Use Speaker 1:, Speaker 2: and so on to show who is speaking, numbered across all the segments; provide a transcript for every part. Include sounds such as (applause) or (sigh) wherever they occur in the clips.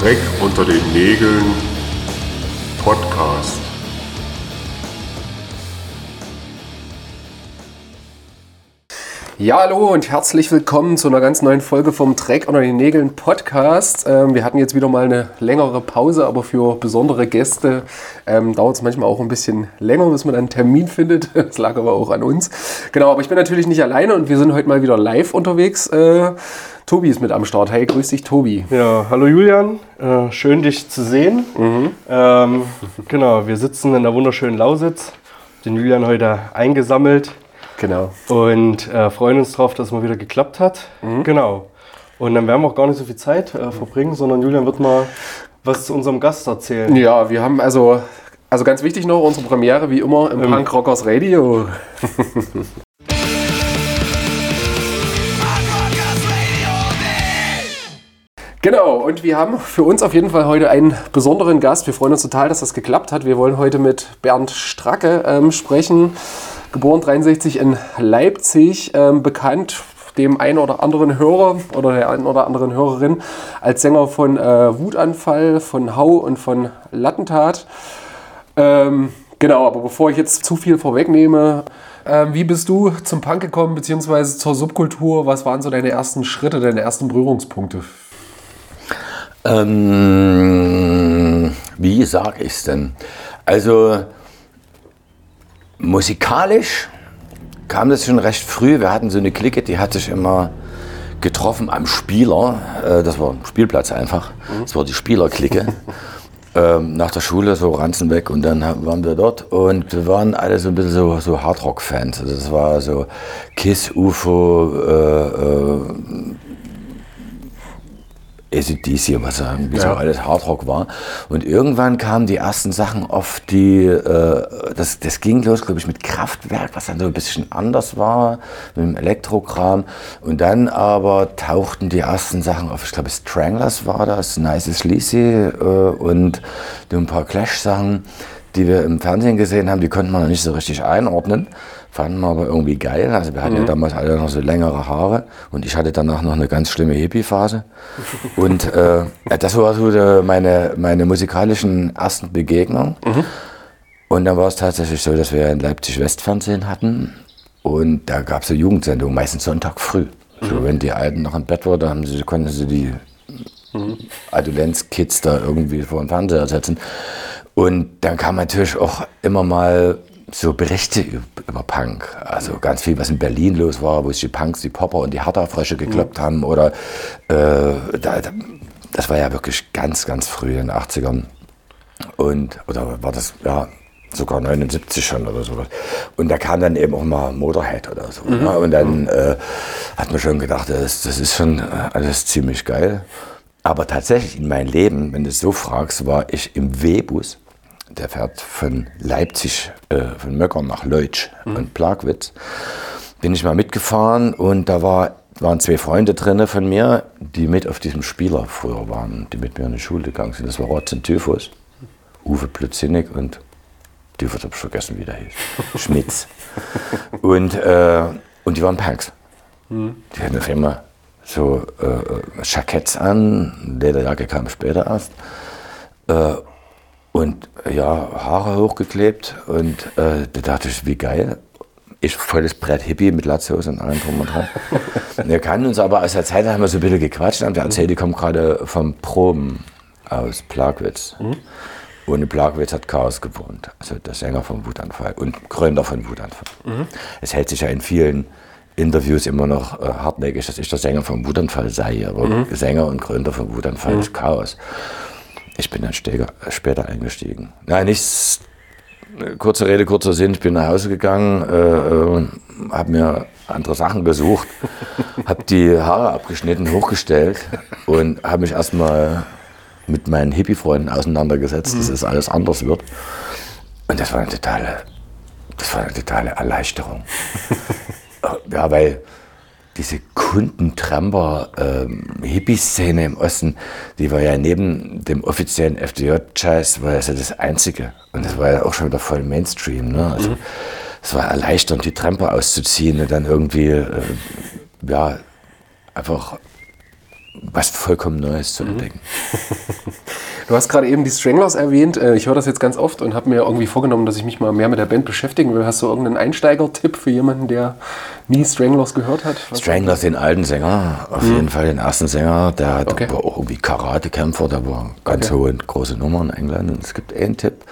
Speaker 1: Dreck unter den Nägeln Podcast.
Speaker 2: Ja, hallo und herzlich willkommen zu einer ganz neuen Folge vom Dreck unter den Nägeln Podcast. Ähm, wir hatten jetzt wieder mal eine längere Pause, aber für besondere Gäste ähm, dauert es manchmal auch ein bisschen länger, bis man einen Termin findet. (laughs) Das lag aber auch an uns. Genau, aber ich bin natürlich nicht alleine und wir sind heute mal wieder live unterwegs. Äh, Tobi ist mit am Start. Hey, grüß dich, Tobi.
Speaker 3: Ja, hallo Julian, äh, schön dich zu sehen. Ähm, genau, wir sitzen in der wunderschönen Lausitz, den Julian heute eingesammelt
Speaker 2: Genau.
Speaker 3: und äh, freuen uns drauf, dass es mal wieder geklappt hat. Genau. Und dann werden wir auch gar nicht so viel Zeit äh, verbringen, sondern Julian wird mal was zu unserem Gast erzählen.
Speaker 2: Ja, wir haben also, also ganz wichtig noch unsere Premiere wie immer im Punk Rockers Radio. (laughs) Genau, und wir haben für uns auf jeden Fall heute einen besonderen Gast. Wir freuen uns total, dass das geklappt hat. Wir wollen heute mit Bernd Stracke ähm, sprechen. Geboren 63 in Leipzig, ähm, bekannt dem einen oder anderen Hörer oder der einen oder anderen Hörerin als Sänger von äh, Wutanfall, von Hau und von Lattentat. Ähm, genau, aber bevor ich jetzt zu viel vorwegnehme, ähm, wie bist du zum Punk gekommen, beziehungsweise zur Subkultur? Was waren so deine ersten Schritte, deine ersten Berührungspunkte?
Speaker 4: Ähm, wie sag ich's denn? Also musikalisch kam das schon recht früh. Wir hatten so eine Clique, die hat sich immer getroffen am Spieler. Äh, das war ein Spielplatz einfach. Das war die Spielerklicke. (laughs) ähm, nach der Schule so Ranzen weg und dann waren wir dort und wir waren alle so ein bisschen so, so Hardrock-Fans. Also das war so Kiss, UFO, äh, äh, ACDC was irgendwie so
Speaker 2: Ja.
Speaker 4: alles Hardrock war. Und irgendwann kamen die ersten Sachen auf die, äh, das, das ging los, glaube ich, mit Kraftwerk, was dann so ein bisschen anders war, mit dem Elektrokram. Und dann aber tauchten die ersten Sachen auf, ich glaube, Stranglers war das, Nice Sleazy äh, und so ein paar Clash-Sachen, die wir im Fernsehen gesehen haben, die konnten wir noch nicht so richtig einordnen. Fanden wir aber irgendwie geil. Also wir hatten ja damals alle noch so längere Haare und ich hatte danach noch eine ganz schlimme Hippie-Phase. (laughs) Und äh, das war so meine, meine musikalischen ersten Begegnungen. Und dann war es tatsächlich so, dass wir in Leipzig Westfernsehen hatten und da gab es eine Jugendsendung, meistens Sonntag früh. So, wenn die Alten noch im Bett waren, haben sie, konnten sie die Adoleszenz-Kids da irgendwie vor den Fernseher setzen. Und dann kam natürlich auch immer mal so Berichte üb- über Punk. Also ganz viel, was in Berlin los war, wo sich die Punks, die Popper und die Hertha-Frösche gekloppt haben. Oder äh, da, da, das war ja wirklich ganz, ganz früh in den 80ern. Und, oder war das, ja, sogar 79 schon oder sowas. Und da kam dann eben auch mal Motorhead oder so. Ne? Und dann äh, hat man schon gedacht, das, das ist schon äh, alles ziemlich geil. Aber tatsächlich in meinem Leben, wenn du es so fragst, war ich im W-Bus. Der fährt von Leipzig, äh, von Möckern nach Leutsch und Plagwitz. Bin ich mal mitgefahren und da war, waren zwei Freunde drinne von mir, die mit auf diesem Spieler früher waren, die mit mir in die Schule gegangen sind. Das war Rotz und Typhus, Uwe Plötzinnig und Typhus habe ich vergessen, wie der hieß. (laughs) Schmitz. Und, äh, und die waren Punks. Die hatten auf einmal so äh, Jacketts an, Lederjacke kam später erst. Äh, und ja, Haare hochgeklebt und äh, da dachte ich, wie geil. Ich volles Brett Hippie mit Latzhose und allem drum und dran. (laughs) wir kannten uns aber aus der Zeit, da haben wir so ein bisschen gequatscht und wir erzählt, die kommen gerade vom Proben aus Plagwitz. Und in Plagwitz hat Chaos gewohnt, also der Sänger vom Wutanfall und Gründer von Wutanfall. Es hält sich ja in vielen Interviews immer noch äh, hartnäckig, dass ich der Sänger vom Wutanfall sei, aber Sänger und Gründer vom Wutanfall ist Chaos. Ich bin dann später, eingestiegen. Nein, nichts. Kurze Rede, kurzer Sinn. Ich bin nach Hause gegangen, äh, äh, habe mir andere Sachen gesucht, (laughs) habe die Haare abgeschnitten, hochgestellt und habe mich erstmal mit meinen Hippie-Freunden auseinandergesetzt, dass es alles anders wird. Und das war eine totale, das war eine totale Erleichterung. (laughs) ja, weil diese Kundentramper ähm, im Osten, die war ja neben dem offiziellen FDJ-Jazz, war das ja das Einzige. Und das war ja auch schon wieder voll Mainstream. Ne? Also, Es war erleichternd, die Tramper auszuziehen und dann irgendwie, äh, ja, einfach was vollkommen Neues zu entdecken. (laughs)
Speaker 2: Du hast gerade eben die Stranglers erwähnt. Äh, Ich höre das jetzt ganz oft und habe mir irgendwie vorgenommen, dass ich mich mal mehr mit der Band beschäftigen will. Hast du irgendeinen Einsteiger-Tipp für jemanden, der nie Stranglers gehört hat? Was-
Speaker 4: Stranglers, den alten Sänger, auf jeden Fall den ersten Sänger, der hat
Speaker 2: Okay.
Speaker 4: aber auch irgendwie Karatekämpfer, der war ganz
Speaker 2: Okay.
Speaker 4: hohe, große Nummer in England. Und es gibt einen Tipp,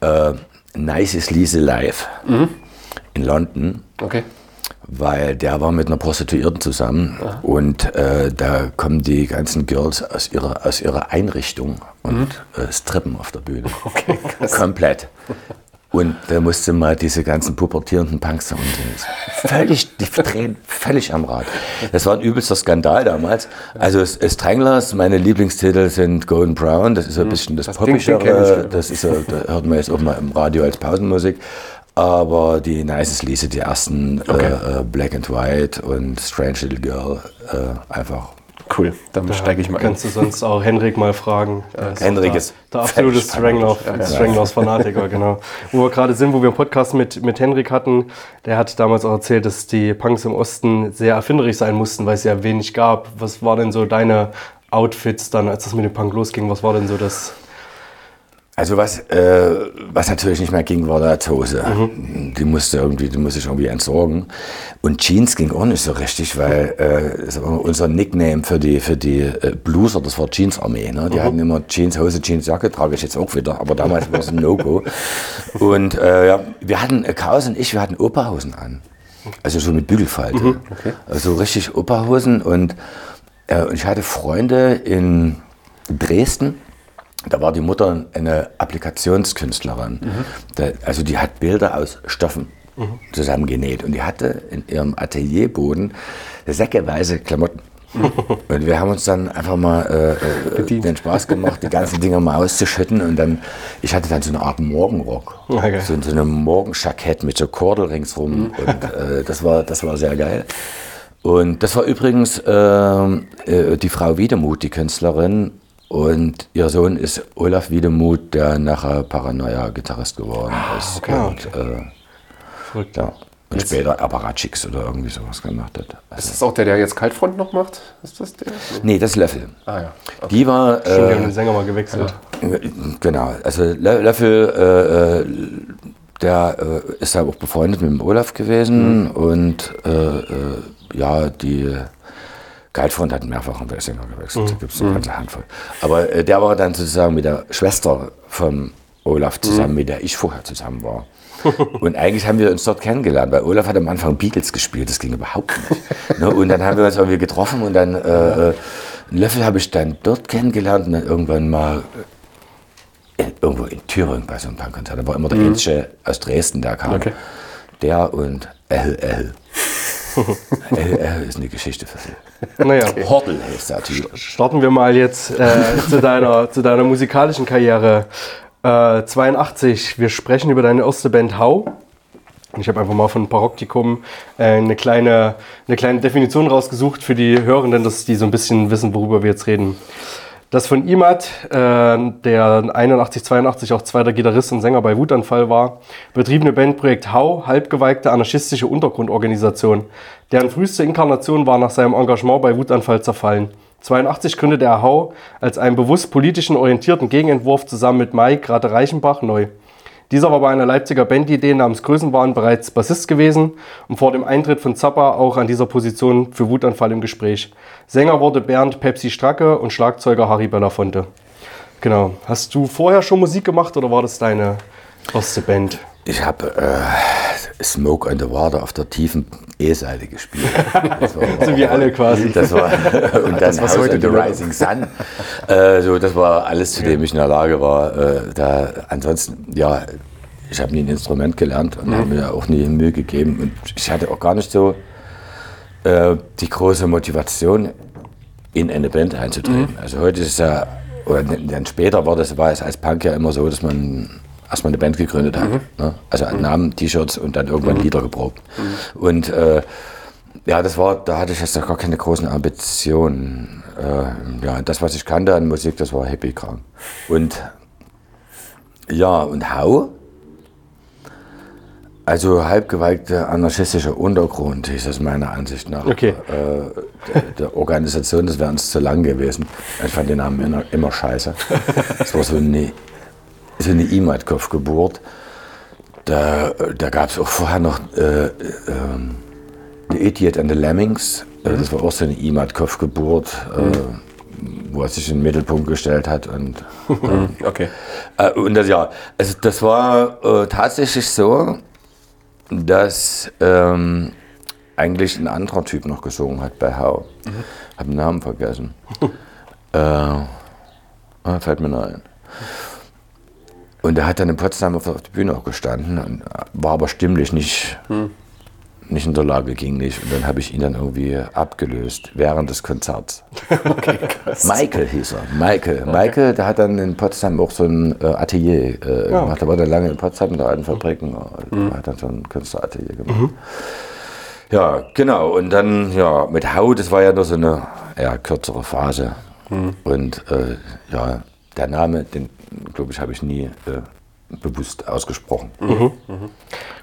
Speaker 4: äh, Nices Lise Live in London.
Speaker 2: Okay.
Speaker 4: Weil der war mit einer Prostituierten zusammen und äh, da kommen die ganzen Girls aus ihrer, aus ihrer Einrichtung und äh, strippen auf der Bühne. (laughs) Komplett. Und da musste mal diese ganzen pubertierenden Punks und die völlig, die drehen völlig am Rad. Das war ein übelster Skandal damals. Also Stranglers, meine Lieblingstitel sind Golden Brown, das ist so ein bisschen das,
Speaker 2: Das
Speaker 4: Poppigere, das ist da hört man jetzt auch mal im Radio als Pausenmusik. Aber die Nices Lise, die ersten
Speaker 2: Okay.
Speaker 4: äh, äh, Black and White und Strange Little Girl, äh, einfach.
Speaker 2: Cool, dann steige ich mal ein.
Speaker 3: Kannst du sonst auch Henrik mal fragen. Der ist
Speaker 4: Henrik
Speaker 3: der,
Speaker 4: ist
Speaker 3: der absolute
Speaker 4: völlig
Speaker 3: Stranglers,
Speaker 4: fanatisch.
Speaker 3: Stranglers Fanatiker, genau. Wo wir gerade sind, wo wir einen Podcast mit, mit Henrik hatten, der hat damals auch erzählt, dass die Punks im Osten sehr erfinderisch sein mussten, weil es ja wenig gab. Was war denn so deine Outfits dann, als das mit dem Punk losging? Was war denn so das?
Speaker 4: Also was, äh, was natürlich nicht mehr ging, war die Hose. Die musste irgendwie, die musste ich irgendwie entsorgen. Und Jeans ging auch nicht so richtig, weil äh, unser Nickname für die, für die äh, Blueser, das war Jeansarmee. Ne? Die hatten immer Jeanshose, Jeansjacke, trage ich jetzt auch wieder, aber damals war es ein No-Go. (laughs) Und äh, ja, wir hatten, äh, Chaos und ich, wir hatten Operhosen an. Also so mit Bügelfalte. Also richtig Operhosen und, äh, und ich hatte Freunde in Dresden, da war die Mutter eine Applikationskünstlerin. Da, also die hat Bilder aus Stoffen zusammengenäht und die hatte in ihrem Atelierboden säckeweise Klamotten. (laughs) Und wir haben uns dann einfach mal äh, äh, den Spaß gemacht, die ganzen Dinger mal auszuschütten. Und dann, ich hatte dann so eine Art Morgenrock.
Speaker 3: Okay.
Speaker 4: So, so ein Morgenjackett mit so Kordel ringsrum. Und äh, das, war, das war sehr geil. Und das war übrigens ähm, äh, die Frau Wiedemuth, die Künstlerin. Und ihr Sohn ist Olaf Wiedemuth, der nachher Paranoia-Gitarrist geworden ist.
Speaker 3: okay.
Speaker 4: Und, äh,
Speaker 3: Verrückt.
Speaker 4: ja. und später Apparatschicks oder irgendwie sowas gemacht hat.
Speaker 2: Ist
Speaker 4: Also,
Speaker 2: das auch der, der jetzt Kaltfront noch macht? Ist das der?
Speaker 4: nee, das ist Löffel.
Speaker 2: Ah ja.
Speaker 4: Die war.
Speaker 3: Schon, wir haben
Speaker 4: Äh,
Speaker 3: den Sänger mal gewechselt.
Speaker 4: Genau, also Lö- Löffel, äh, äh, der äh, ist ja auch befreundet mit dem Olaf gewesen und äh, äh, ja, die Geitfront hat mehrfach einen Sänger gewechselt, da gibt es eine ganze Handvoll. Aber äh, der war dann sozusagen mit der Schwester vom Olaf zusammen, mit der ich vorher zusammen war. (laughs) Und eigentlich haben wir uns dort kennengelernt, weil Olaf hat am Anfang Beatles gespielt, das ging überhaupt nicht. (laughs) ne? Und dann haben wir uns irgendwie getroffen und dann äh, äh, einen Löffel habe ich dann dort kennengelernt und dann irgendwann mal in, irgendwo in Thüringen bei so einem Punkkonzert. Da war immer der Ensche aus Dresden, der kam.
Speaker 2: Okay.
Speaker 4: Der und El El. El (laughs) El ist eine Geschichte für sich.
Speaker 3: Naja,
Speaker 4: Hortel heißt der Typ.
Speaker 3: starten wir mal jetzt äh, (laughs) zu, deiner, zu deiner musikalischen Karriere. Äh, 82, wir sprechen über deine erste Band Hau. Und Ich habe einfach mal von Paroktikum äh, eine, kleine, eine kleine Definition rausgesucht für die Hörenden, dass die so ein bisschen wissen, worüber wir jetzt reden. Das von Imad, äh, der 81, 82 auch zweiter Gitarrist und Sänger bei Wutanfall war, betriebene Bandprojekt Hau, halbgeweigte anarchistische Untergrundorganisation. Deren früheste Inkarnation war nach seinem Engagement bei Wutanfall zerfallen. 82 gründete er Hau als einen bewusst politischen orientierten Gegenentwurf zusammen mit Mike Rate Reichenbach neu. Dieser war bei einer Leipziger Bandidee namens Größenwahn bereits Bassist gewesen und vor dem Eintritt von Zappa auch an dieser Position für Wutanfall im Gespräch. Sänger wurde Bernd Pepsi Stracke und Schlagzeuger Harry Belafonte. Genau. Hast du vorher schon Musik gemacht oder war das deine erste Band?
Speaker 4: Ich habe äh, Smoke on the Water auf der tiefen E-Seite gespielt. Das war, (laughs)
Speaker 3: So wie alle quasi.
Speaker 4: Das war, (laughs) und dann
Speaker 2: was
Speaker 4: House
Speaker 2: heute
Speaker 4: the Rising Sun. Äh, so, das war alles, zu dem ich in der Lage war. Äh, da, ansonsten, ja, ich habe nie ein Instrument gelernt und habe mir auch nie Mühe gegeben. Und ich hatte auch gar nicht so äh, die große Motivation, in eine Band einzutreten. Also heute ist es ja, oder dann später war das, war es als Punk ja immer so, dass man erstmal eine Band gegründet hat. Ne? Also Namen, T-Shirts und dann irgendwann Lieder geprobt. Und äh, ja, das war, da hatte ich jetzt gar keine großen Ambitionen. Äh, ja, das, was ich kannte an Musik, das war Hippie-Kram. Und ja, und Hau Also halbgewalkter anarchistischer Untergrund ist das meiner Ansicht nach.
Speaker 3: Okay.
Speaker 4: Äh, der, der Organisation, das wäre uns zu lang gewesen. Ich fand den Namen immer, immer scheiße. Es (laughs) war so so eine E-Mail-Kopfgeburt. Da, da gab es auch vorher noch äh, ähm, The Idiot and the Lemmings. Äh, Das war auch so eine E-Mail-Kopfgeburt, äh, wo er sich in den Mittelpunkt gestellt hat. Und, (laughs)
Speaker 2: Okay.
Speaker 4: äh, und das, ja, also das war äh, tatsächlich so, dass ähm, eigentlich ein anderer Typ noch gesungen hat bei Hau. Hab den Namen vergessen. (laughs) äh, ah, fällt mir noch ein. Und er hat dann in Potsdam auf der Bühne auch gestanden, und war aber stimmlich nicht, nicht in der Lage, ging nicht. Und dann habe ich ihn dann irgendwie abgelöst während des Konzerts. (laughs) Michael hieß er. Michael. Michael, der hat dann in Potsdam auch so ein äh, Atelier äh, gemacht. Er war dann lange in Potsdam in der alten Fabrik und äh, hat dann so ein Künstleratelier gemacht. Ja, genau. Und dann, ja, mit Hau, das war ja nur so eine eher kürzere Phase. Und äh, ja, der Name, den glaube ich, habe ich nie äh, bewusst ausgesprochen.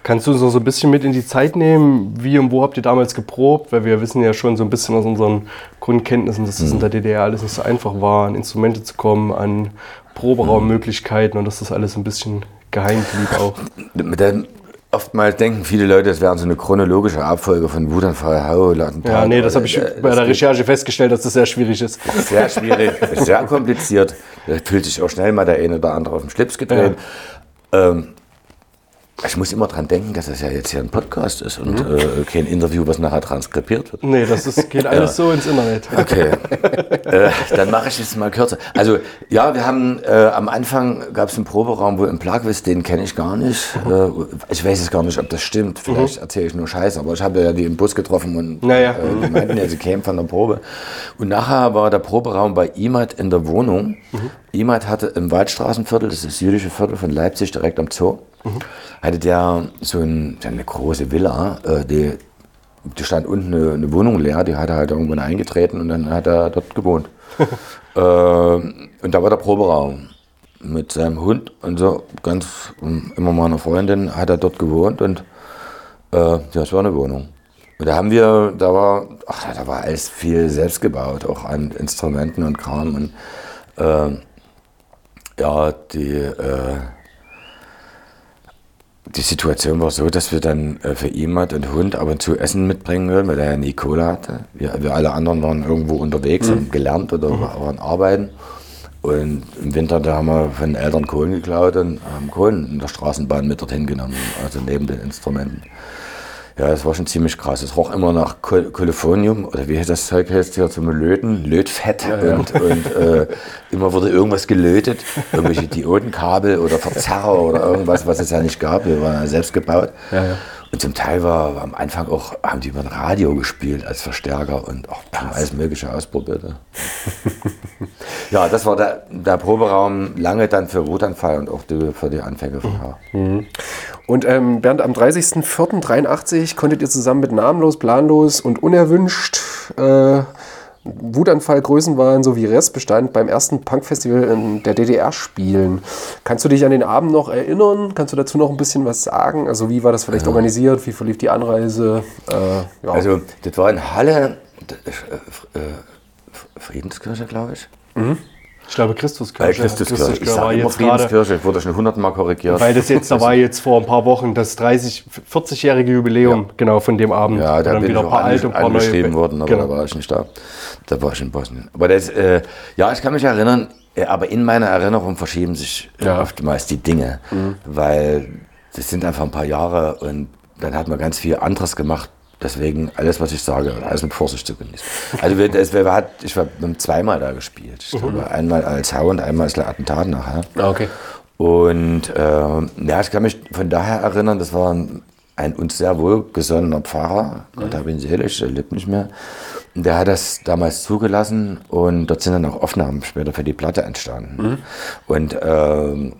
Speaker 3: Kannst du uns noch so ein bisschen mit in die Zeit nehmen? Wie und wo habt ihr damals geprobt? Weil wir wissen ja schon so ein bisschen aus unseren Grundkenntnissen, dass das in der DDR alles nicht so einfach war, an Instrumente zu kommen, an Proberaummöglichkeiten und dass das alles ein bisschen geheim blieb auch. (laughs)
Speaker 4: Dem, oftmals denken viele Leute, es wäre so eine chronologische Abfolge von Wutanfall, Hau, Lattentat.
Speaker 3: Ja, nee, das habe ich
Speaker 4: Äh,
Speaker 3: bei
Speaker 4: das
Speaker 3: der Recherche festgestellt, dass das sehr schwierig ist.
Speaker 4: Sehr schwierig, sehr kompliziert. (laughs) Da fühlt sich auch schnell mal der eine oder andere auf den Schlips gedreht. Ähm, ich muss immer dran denken, dass das ja jetzt hier ein Podcast ist und äh, kein Interview, was nachher transkribiert wird.
Speaker 3: Nee, das ist, geht alles so ins Internet. (laughs)
Speaker 4: Okay, äh, dann mache ich es mal kürzer. Also ja, wir haben äh, am Anfang gab es einen Proberaum, wo im Plagwist, den kenne ich gar nicht. Äh, ich weiß es gar nicht, ob das stimmt. Vielleicht erzähle ich nur Scheiß, aber ich habe ja die im Bus getroffen und
Speaker 3: Naja.
Speaker 4: äh, die meinten ja, sie kämen von der Probe. Und nachher war der Proberaum bei Imad in der Wohnung. Imad hatte im Waldstraßenviertel, das ist das jüdische Viertel von Leipzig, direkt am Zoo, hatte der so ein, so eine große Villa, äh, die die stand unten eine, eine Wohnung leer, die hat er halt irgendwann eingetreten und dann hat er dort gewohnt. (laughs) äh, und da war der Proberaum mit seinem Hund und so, ganz ähm, immer meiner Freundin hat er dort gewohnt und äh, das war eine Wohnung. Und da haben wir, da war, ach, da war alles viel selbst gebaut, auch an Instrumenten und Kram und äh, ja, die, äh, die Situation war so, dass wir dann äh, für jemand und Hund ab und zu Essen mitbringen würden, weil er ja nie Kohle hatte. Wir, wir alle anderen waren irgendwo unterwegs, haben gelernt oder waren arbeiten. Und im Winter, da haben wir von den Eltern Kohlen geklaut und haben Kohlen in der Straßenbahn mit dorthin genommen, also neben den Instrumenten. Ja, das war schon ziemlich krass. Es roch immer nach Kol Kolifornium oder wie heißt das Zeug heißt hier zum Löten, Lötfett und, und äh, immer wurde irgendwas gelötet, irgendwelche Diodenkabel oder Verzerrer oder irgendwas, was es ja nicht gab. Wir waren ja selbst gebaut. Und zum Teil war am Anfang auch, haben die über ein Radio gespielt als Verstärker und auch alles Mögliche ausprobiert. Ja. ja, das war der, der Proberaum lange dann für Wutanfall und auch die, für die Anfänge von H.
Speaker 2: Und ähm, Bernd, am 30.04.83 konntet ihr zusammen mit Namenlos, Planlos und Unerwünscht äh, Wutanfall, Größenwahn sowie Restbestand beim ersten Punkfestival in der DDR spielen. Kannst du dich an den Abend noch erinnern? Kannst du dazu noch ein bisschen was sagen? Also wie war das vielleicht organisiert? Wie verlief die Anreise? Äh, ja.
Speaker 4: Also, das war in Halle, äh, äh, Friedenskirche, glaube ich.
Speaker 3: Ich glaube Christuskirche.
Speaker 4: Äh, Christuskirche. Ich
Speaker 3: war
Speaker 4: sage immer Friedenskirche, wurde schon hundertmal korrigiert.
Speaker 3: weil das jetzt, da war jetzt vor ein paar Wochen das 30, 40-jährige Jubiläum, genau, von dem Abend.
Speaker 4: Ja, da bin ich
Speaker 3: wieder
Speaker 4: auch angesch angeschrieben worden, aber
Speaker 3: genau.
Speaker 4: da war ich nicht da. Da war ich in Bosnien. Aber das, äh, ja, ich kann mich erinnern, äh, aber in meiner Erinnerung verschieben sich äh,
Speaker 2: Ja.
Speaker 4: oftmals die Dinge, weil das sind einfach ein paar Jahre und dann hat man ganz viel anderes gemacht. Deswegen alles, was ich sage, alles mit Vorsicht zu genießen. Also wir, das, wir, hat, ich war zweimal da gespielt. Ich glaube, einmal als Hau und einmal als Attentat nachher.
Speaker 2: Ah, okay.
Speaker 4: Und ähm, ja, ich kann mich von daher erinnern, das war ein, ein uns sehr wohlgesonnener Pfarrer, Gott hab ihn selig, der lebt nicht mehr. Und der hat das damals zugelassen und dort sind dann auch Aufnahmen später für die Platte entstanden. Und ähm,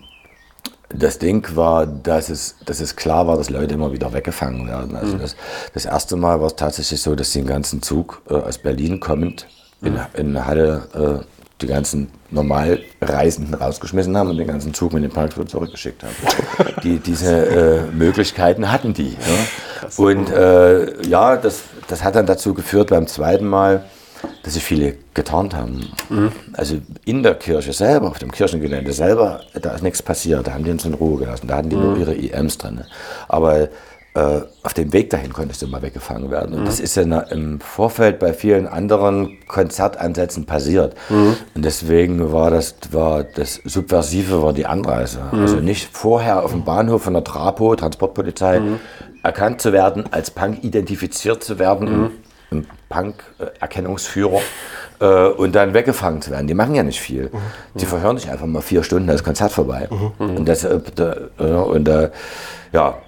Speaker 4: das Ding war, dass es, dass es klar war, dass Leute immer wieder weggefangen werden. Also das, das erste Mal war es tatsächlich so, dass sie den ganzen Zug äh, aus Berlin kommend in, in Halle die ganzen normal Reisenden rausgeschmissen haben und den ganzen Zug mit den Punks wieder zurückgeschickt haben. (laughs) die, diese äh, Möglichkeiten hatten die. Ja? Und äh, ja, das, das hat dann dazu geführt beim zweiten Mal, dass sich viele getarnt haben. Also in der Kirche selber, auf dem Kirchengelände selber, da ist nichts passiert. Da haben die uns in Ruhe gelassen. Da hatten die nur ihre IMs drin. Aber äh, auf dem Weg dahin konntest du mal weggefangen werden. Und das ist ja im Vorfeld bei vielen anderen Konzertansätzen passiert. Und deswegen war das, war das Subversive war die Anreise. Also nicht vorher auf dem Bahnhof von der Trapo, Transportpolizei, erkannt zu werden, als Punk identifiziert zu werden, Punk-Erkennungsführer. Äh, und dann weggefangen zu werden. Die machen ja nicht viel. Die verhören dich einfach mal vier Stunden, das Konzert vorbei. Und das, äh, da, und, äh, ja,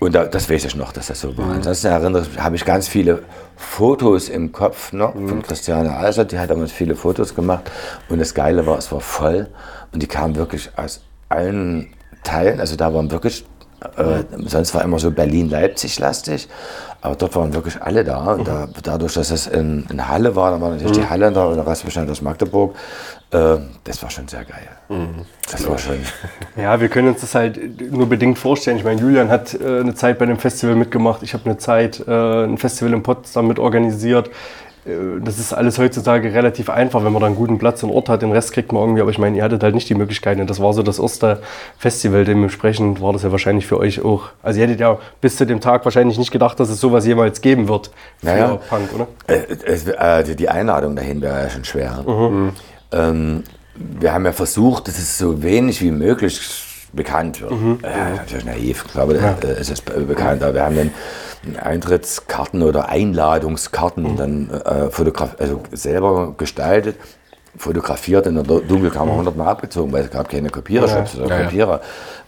Speaker 4: und da, das weiß ich noch, dass das so war. Ansonsten erinnere ich, habe ich ganz viele Fotos im Kopf noch von Christiane Alser. Die hat damals viele Fotos gemacht. Und das Geile war, es war voll. Und die kamen wirklich aus allen Teilen. Also da waren wirklich, äh, sonst war immer so Berlin-Leipzig-lastig. Aber dort waren wirklich alle da. Und da, dadurch, dass es in, in Halle war, da war natürlich die Halle da und der Rest bestand aus Magdeburg. Äh, das war schon sehr geil. Das war schon. (laughs)
Speaker 3: Ja, wir können uns das halt nur bedingt vorstellen. Ich meine, Julian hat äh, eine Zeit bei dem Festival mitgemacht. Ich habe eine Zeit äh, ein Festival in Potsdam mit organisiert. Äh, Das ist alles heutzutage relativ einfach, wenn man da einen guten Platz und Ort hat. Den Rest kriegt man irgendwie. Aber ich meine, ihr hattet halt nicht die Möglichkeiten. Und das war so das erste Festival. Dementsprechend war das ja wahrscheinlich für euch auch. Also ihr hättet ja bis zu dem Tag wahrscheinlich nicht gedacht, dass es sowas jemals geben wird für
Speaker 4: Naja.
Speaker 3: Punk, oder?
Speaker 4: Äh, es, äh, die- Einladung dahin wäre ja schon schwer. Ähm, wir haben ja versucht, dass es so wenig wie möglich bekannt wird. Äh, natürlich naiv, ich glaube, äh, es ist be- bekannt, aber wir haben dann Eintrittskarten oder Einladungskarten dann äh, also selber gestaltet, fotografiert in der Du- Dunkelkammer hundertmal abgezogen, weil es gab keine Kopierershops oder
Speaker 2: Ja, ja.
Speaker 4: Kopierer.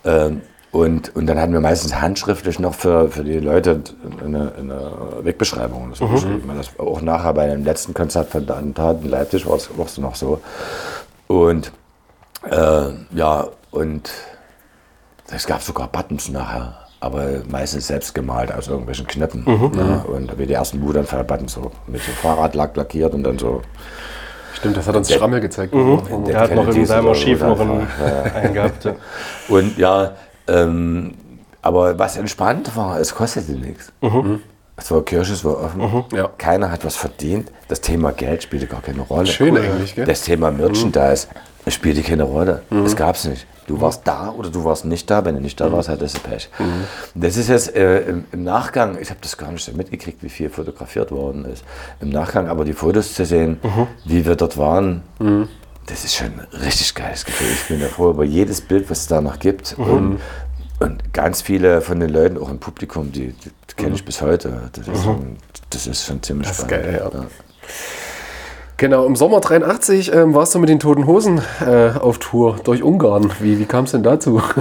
Speaker 4: Ähm, und, und dann hatten wir meistens handschriftlich noch für, für die Leute eine, eine Wegbeschreibung das geschrieben. Das auch nachher bei dem letzten Konzert von Attentat in Leipzig war es es noch so. Und äh, ja, und es gab sogar Buttons nachher, aber meistens selbst gemalt aus irgendwelchen Knöpfen. Ja, und wie die ersten Buttons so mit so Fahrradlack lackiert und dann so.
Speaker 2: Stimmt, das hat uns Schrammel gezeigt.
Speaker 3: Er hat noch in seinem Archiv noch einen, (laughs) einen gehabt. ja. (laughs)
Speaker 4: Und ja, ähm, aber was entspannt war, es kostete nichts. Es war Kirche, es war offen.
Speaker 2: Ja.
Speaker 4: Keiner hat was verdient. Das Thema Geld spielte gar keine Rolle.
Speaker 2: Schön eigentlich, gell?
Speaker 4: Das Thema Merchandise spielte keine Rolle. Es gab es nicht. Du warst da oder du warst nicht da. Wenn du nicht da warst, hattest du Pech. Das ist jetzt äh, im, im Nachgang, ich habe das gar nicht so mitgekriegt, wie viel fotografiert worden ist. Im Nachgang aber die Fotos zu sehen, wie wir dort waren, das ist schon ein richtig geiles Gefühl. Ich bin ja froh über jedes Bild, was es da noch gibt. Und, und ganz viele von den Leuten, auch im Publikum, die, die kenne ich bis heute. Das ist, schon, das ist schon ziemlich
Speaker 2: Das ist
Speaker 4: spannend.
Speaker 2: geil, ja. Genau, im Sommer 83 ähm, warst du mit den Toten Hosen äh, auf Tour durch Ungarn. Wie, wie kam es denn dazu? (laughs)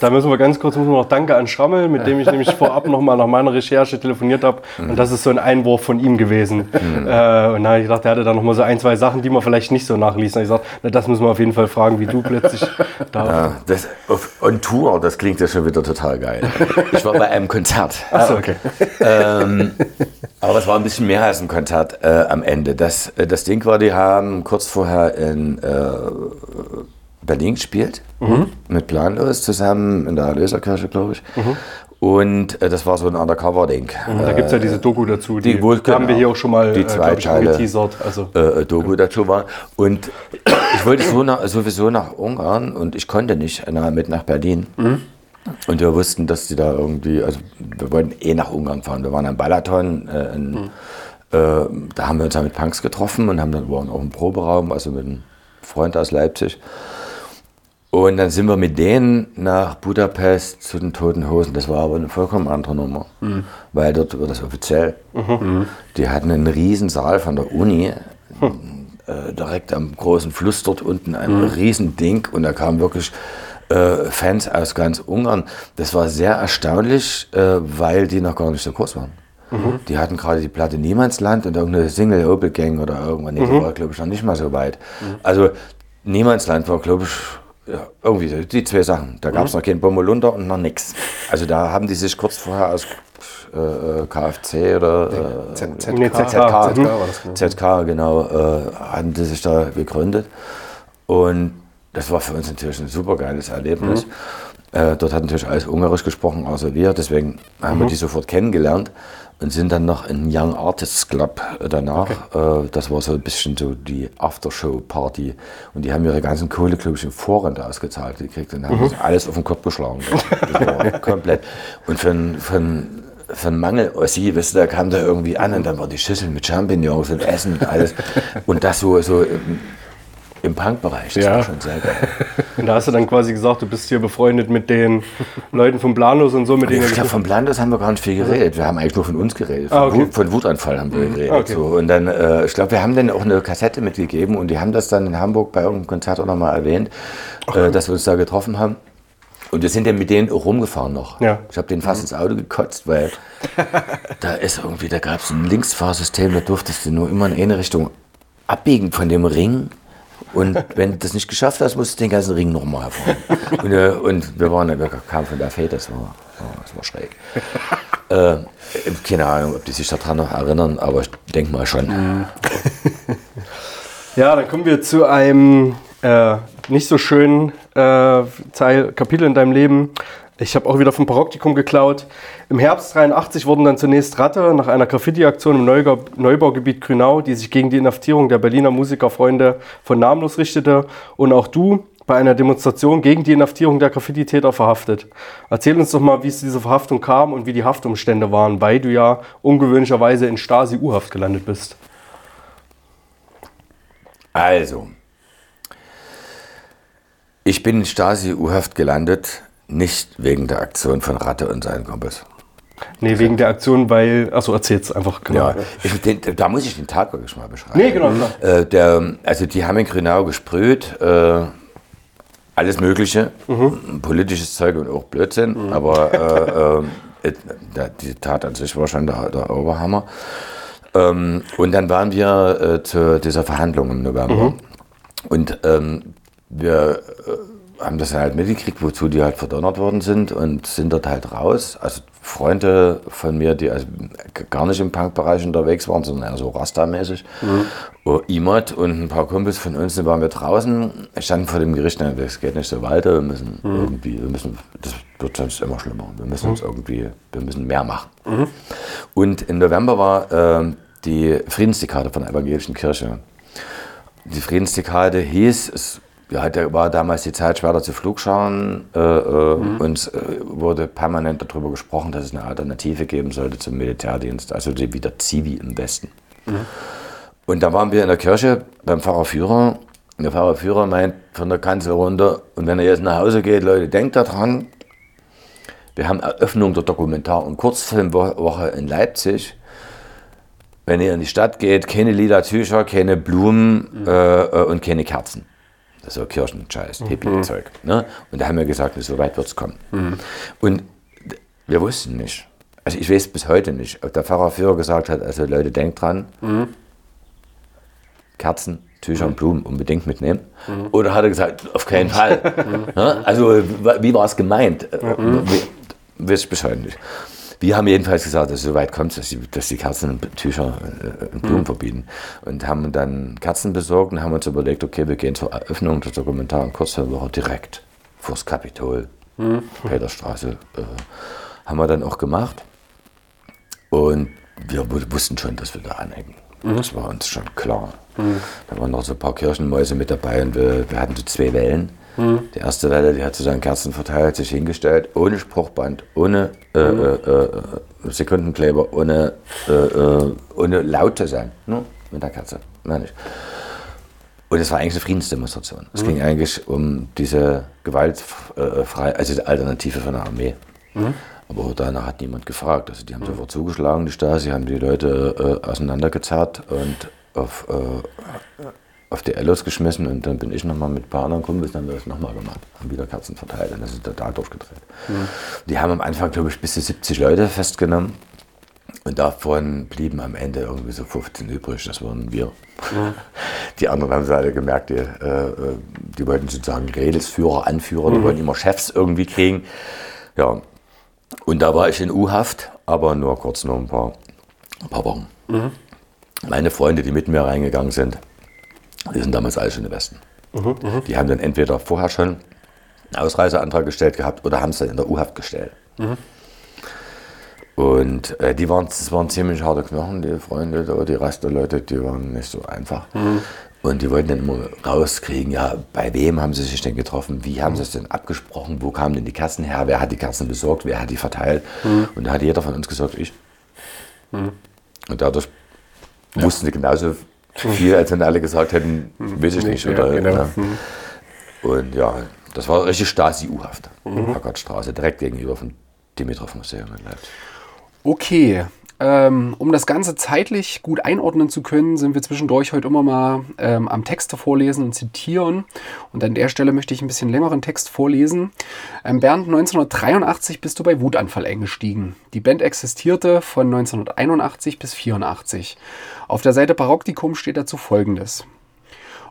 Speaker 3: Da müssen wir ganz kurz müssen wir noch Danke an Schrammel, mit dem ich nämlich vorab nochmal nach meiner Recherche telefoniert habe. Und das ist so ein Einwurf von ihm gewesen. Äh, und da habe ich gedacht, er hatte da nochmal so ein, zwei Sachen, die man vielleicht nicht so nachliest. Und ich gesagt, na, das müssen wir auf jeden Fall fragen, wie du plötzlich (laughs) da.
Speaker 4: Ja, das, auf, on Tour, das klingt ja schon wieder total geil. Ich war bei einem Konzert.
Speaker 3: Achso, okay.
Speaker 4: ähm, aber es war ein bisschen mehr als ein Konzert äh, am Ende. Das, äh, das Ding war, die haben kurz vorher in äh, Berlin gespielt, mit Planlos zusammen in der Erlöserkirche, glaube ich. Und äh, das war so ein Undercover-Ding.
Speaker 3: Da gibt es ja diese Doku dazu, die,
Speaker 4: die wohl-
Speaker 3: haben wir
Speaker 4: genau.
Speaker 3: hier auch schon mal
Speaker 4: Die
Speaker 3: äh,
Speaker 4: zwei
Speaker 3: glaub ich,
Speaker 4: Teile.
Speaker 3: angeteasert. Also,
Speaker 4: äh, Doku dazu war. Und ich wollte so nach, sowieso nach Ungarn und ich konnte nicht na, mit nach Berlin. Und wir wussten, dass die da irgendwie, also wir wollten eh nach Ungarn fahren. Wir waren am Balaton, äh, in, äh, da haben wir uns dann mit Punks getroffen und haben dann waren auch im Proberaum, also mit einem Freund aus Leipzig. Und dann sind wir mit denen nach Budapest zu den Toten Hosen. Das war aber eine vollkommen andere Nummer, weil dort war das offiziell. Die hatten einen riesen Saal von der Uni, äh, direkt am großen Fluss dort unten, ein riesen Ding. Und da kamen wirklich äh, Fans aus ganz Ungarn. Das war sehr erstaunlich, äh, weil die noch gar nicht so groß waren. Die hatten gerade die Platte Niemandsland und irgendeine Single Opel Gang oder irgendwann. Nee, die war, glaube ich, noch nicht mal so weit. Also Niemandsland war, glaube ich, ja, irgendwie so, die zwei Sachen. Da gab es noch kein Bommelunder und noch nichts. Also da haben die sich kurz vorher aus äh, äh, KFC oder äh,
Speaker 2: Z-
Speaker 3: Nee,
Speaker 2: ZK, genau.
Speaker 4: ZK, genau, äh, hatten die sich da gegründet. Und das war für uns natürlich ein super geiles Erlebnis. Äh, dort hat natürlich alles Ungarisch gesprochen, außer wir. Deswegen haben wir die sofort kennengelernt und sind dann noch in Young Artists Club äh, danach. Äh, das war so ein bisschen so die Aftershow-Party. Und die haben ihre ganzen Kohle, glaube ich, im Vorrente ausgezahlt gekriegt und haben sich alles auf den Kopf geschlagen. (laughs) Komplett. Und für, einen- für, einen- für einen Mangel Ossi, weißt du, da kam da irgendwie an und dann war die Schüssel mit Champignons und Essen und alles. Und das so, so im, Punk-Bereich. Das
Speaker 3: Ja.
Speaker 4: war schon sehr geil. (laughs)
Speaker 3: Und da hast du dann quasi gesagt, du bist hier befreundet mit den Leuten vom Planlos und so, mit denen
Speaker 4: Ich glaube, von Blandes haben wir gar nicht viel geredet. Wir haben eigentlich nur von uns geredet. Von,
Speaker 3: Ah, okay.
Speaker 4: Wut, von Wutanfall haben wir geredet.
Speaker 3: Okay.
Speaker 4: So. Und dann, äh, ich glaube, wir haben dann auch eine Kassette mitgegeben und die haben das dann in Hamburg bei irgendeinem Konzert auch nochmal erwähnt, äh, dass wir uns da getroffen haben. Und wir sind dann mit denen auch rumgefahren noch.
Speaker 3: Ja.
Speaker 4: Ich habe denen fast ins Auto gekotzt, weil (laughs) da ist irgendwie, da gab es ein Linksfahrsystem, da durftest du nur immer in eine Richtung abbiegen von dem Ring. Und wenn du das nicht geschafft hast, musst du den ganzen Ring nochmal fahren. Und, äh, und wir waren, wir kamen von der Fee, das war, das war schräg. (laughs) äh, keine Ahnung, ob die sich daran noch erinnern, aber ich denke mal schon.
Speaker 3: Ja, dann kommen wir zu einem äh, nicht so schönen äh, Teil, Kapitel in deinem Leben. Ich habe auch wieder vom Paroktikum geklaut. Im Herbst 83 wurden dann zunächst Ratte nach einer Graffiti-Aktion im Neugau Neubaugebiet Grünau, die sich gegen die Inhaftierung der Berliner Musikerfreunde von Namenlos richtete, und auch du bei einer Demonstration gegen die Inhaftierung der Graffiti-Täter verhaftet. Erzähl uns doch mal, wie es zu dieser Verhaftung kam und wie die Haftumstände waren, weil du ja ungewöhnlicherweise in Stasi-U-Haft gelandet bist.
Speaker 4: Also, ich bin in Stasi-U-Haft gelandet, nicht wegen der Aktion von Ratte und seinen Kumpels.
Speaker 3: Nee, wegen der Aktion, weil. Achso, erzähl's einfach. Genau.
Speaker 4: Ja, ich, den, da muss ich den Tag wirklich mal beschreiben.
Speaker 3: Nee, genau.
Speaker 4: Äh, der, also die haben in Grünau gesprüht, äh, alles Mögliche, politisches Zeug und auch Blödsinn, aber äh, äh, die Tat an sich war schon der, der Oberhammer. Ähm, und dann waren wir äh, zu dieser Verhandlung im November. Und ähm, wir äh, haben das halt mitgekriegt, wozu die halt verdonnert worden sind und sind dort halt raus. Also Freunde von mir, die also gar nicht im Punkbereich unterwegs waren, sondern eher so Rasta-mäßig. Oh, Imot und ein paar Kumpels von uns, dann waren wir draußen, standen vor dem Gericht, und das geht nicht so weiter, wir müssen irgendwie, wir müssen, das wird sonst immer schlimmer, wir müssen uns irgendwie, wir müssen mehr machen. Und im November war ähm, die Friedensdekade von der evangelischen Kirche. Die Friedensdekade hieß, es ja, der war damals die Zeit schwerer zu Flugscharen äh, äh, und es äh, wurde permanent darüber gesprochen, dass es eine Alternative geben sollte zum Militärdienst, also die, wieder Zivi im Westen. Und da waren wir in der Kirche beim Pfarrer Führer. Und der Pfarrer Führer meint von der Kanzel runter, und wenn er jetzt nach Hause geht, Leute, denkt daran, wir haben Eröffnung der Dokumentar- und Kurzfilmwoche in Leipzig. Wenn ihr in die Stadt geht, keine lila Tücher, keine Blumen äh, äh, und keine Kerzen. So Kirchenscheiß, Hippie-Zeug. Ne? Und da haben wir gesagt, so weit wird es kommen. Und d- wir wussten nicht. Also ich weiß bis heute nicht, ob der Pfarrerführer gesagt hat, also Leute, denkt dran, Kerzen, Tücher und Blumen unbedingt mitnehmen. Oder hat er gesagt, auf keinen Fall. (laughs) Ne? Also wie war es gemeint? Äh, wie- Weiß ich bis heute nicht. Wir haben jedenfalls gesagt, dass es so weit kommt, dass die, dass die Kerzen und Tücher äh, und Blumen verbieten. Und haben dann Kerzen besorgt und haben uns überlegt, okay, wir gehen zur Eröffnung der Dokumentar- und Kurzfilmwoche direkt vors Kapitol, Peterstraße. Äh, haben wir dann auch gemacht. Und wir wu- wussten schon, dass wir da anecken. Das war uns schon klar. Da waren noch so ein paar Kirchenmäuse mit dabei und wir, wir hatten so zwei Wellen. Die erste Welle, die hat sozusagen Kerzen verteilt, sich hingestellt, ohne Spruchband, ohne äh, äh, äh, Sekundenkleber, ohne, äh, äh, ohne laut zu sein. Nur mit der Kerze. Mehr nicht. Und es war eigentlich eine Friedensdemonstration. Es ging eigentlich um diese gewaltfrei, also die Alternative von der Armee. Aber danach hat niemand gefragt. Also die haben sofort zugeschlagen, die Stasi, haben die Leute äh, auseinandergezerrt und auf, äh, auf die Ellos geschmissen. Und dann bin ich nochmal mit ein paar anderen Kumpels, dann haben wir das nochmal gemacht. Haben wieder Kerzen verteilt und das ist total durchgedreht. Die haben am Anfang, glaube ich, bis zu 70 Leute festgenommen. Und davon blieben am Ende irgendwie so 15 übrig, das waren wir. (laughs) Die anderen haben sie alle gemerkt, die, äh, die wollten sozusagen Redelsführer, Anführer, die wollten immer Chefs irgendwie kriegen. Ja, und da war ich in U-Haft, aber nur kurz, nur ein paar, ein paar Wochen. Meine Freunde, die mit mir reingegangen sind, die sind damals alle schon im Westen. Die haben dann entweder vorher schon einen Ausreiseantrag gestellt gehabt oder haben es dann in der U-Haft gestellt. Und äh, die waren, das waren ziemlich harte Knochen, die Freunde, da, die Rest der Leute, die waren nicht so einfach. Und die wollten dann immer rauskriegen, ja, bei wem haben sie sich denn getroffen, wie haben sie es denn abgesprochen, wo kamen denn die Kassen her, wer hat die Kassen besorgt, wer hat die verteilt. Und da hat jeder von uns gesagt, ich. Und dadurch wussten sie genauso viel, als wenn alle gesagt hätten, weiß ich nicht.
Speaker 2: Ja,
Speaker 4: Oder,
Speaker 2: genau.
Speaker 4: ne? Und ja, das war richtig Stasi-U-Haft. Hackertstraße, direkt gegenüber von Dimitrov-Museum in Leipzig.
Speaker 2: Okay. Ähm, um das Ganze zeitlich gut einordnen zu können, sind wir zwischendurch heute immer mal ähm, am Texte vorlesen und zitieren. Und an der Stelle möchte ich ein bisschen längeren Text vorlesen. Ähm, Bernd, 1983 bist du bei Wutanfall eingestiegen. Die Band existierte von 1981 bis 84. Auf der Seite Paroktikum steht dazu folgendes.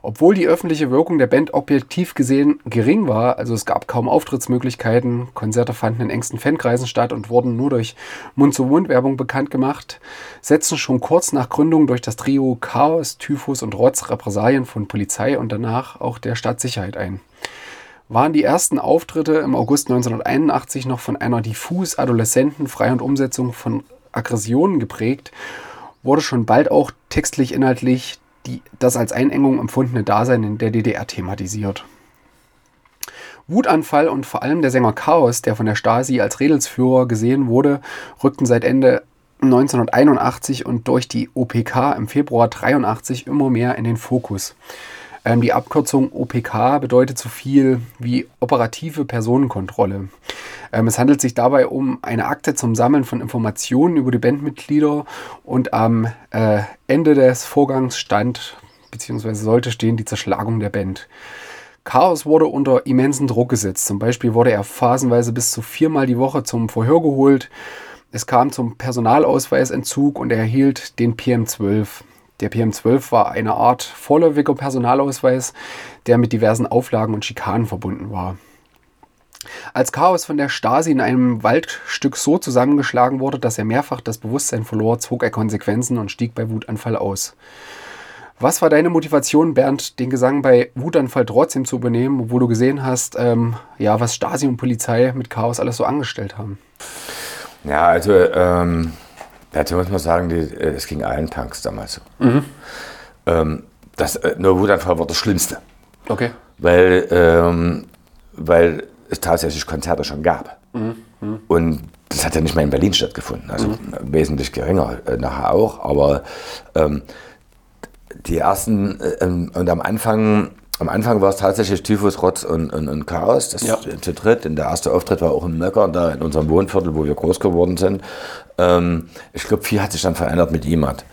Speaker 2: Obwohl die öffentliche Wirkung der Band objektiv gesehen gering war, also es gab kaum Auftrittsmöglichkeiten, Konzerte fanden in engsten Fankreisen statt und wurden nur durch Mund-zu-Mund-Werbung bekannt gemacht, setzten schon kurz nach Gründung durch das Trio Chaos, Typhus und Rotz Repressalien von Polizei und danach auch der Stadtsicherheit ein. Waren die ersten Auftritte im August 1981 noch von einer diffus adoleszenten Frei- und Umsetzung von Aggressionen geprägt, wurde schon bald auch textlich inhaltlich die, das als Einengung empfundene Dasein in der DDR thematisiert. Wutanfall und vor allem der Sänger Chaos, der von der Stasi als Redelsführer gesehen wurde, rückten seit Ende 1981 und durch die OPK im Februar 83 immer mehr in den Fokus. Ähm, die Abkürzung OPK bedeutet so viel wie operative Personenkontrolle. Ähm, es handelt sich dabei um eine Akte zum Sammeln von Informationen über die Bandmitglieder und am äh, Ende des Vorgangs stand bzw. sollte stehen die Zerschlagung der Band. Chaos wurde unter immensen Druck gesetzt. Zum Beispiel wurde er phasenweise bis zu viermal die Woche zum Verhör geholt. Es kam zum Personalausweisentzug und er erhielt den PM12. Der PM12 war eine Art vorläufiger Personalausweis, der mit diversen Auflagen und Schikanen verbunden war. Als Chaos von der Stasi in einem Waldstück so zusammengeschlagen wurde, dass er mehrfach das Bewusstsein verlor, zog er Konsequenzen und stieg bei Wutanfall aus. Was war deine Motivation, Bernd, den Gesang bei Wutanfall trotzdem zu übernehmen, obwohl du gesehen hast, ähm, ja, was Stasi und Polizei mit Chaos alles so angestellt haben?
Speaker 4: Ja, also ähm, dazu muss man sagen, äh, es ging allen Punks damals so. Ähm, das äh, nur Wutanfall war das Schlimmste,
Speaker 2: Okay.
Speaker 4: weil, ähm, weil es tatsächlich Konzerte schon gab. Und das hat ja nicht mal in Berlin stattgefunden, also wesentlich geringer äh, nachher auch, aber ähm, die ersten, äh, ähm, und am Anfang, am Anfang war es tatsächlich Typhus, Rotz und, und, und Chaos, das
Speaker 2: Ja.
Speaker 4: zu dritt. Und der erste Auftritt war auch in Möcker, da in unserem Wohnviertel, wo wir groß geworden sind. Ähm, ich glaube, viel hat sich dann verändert mit Imad.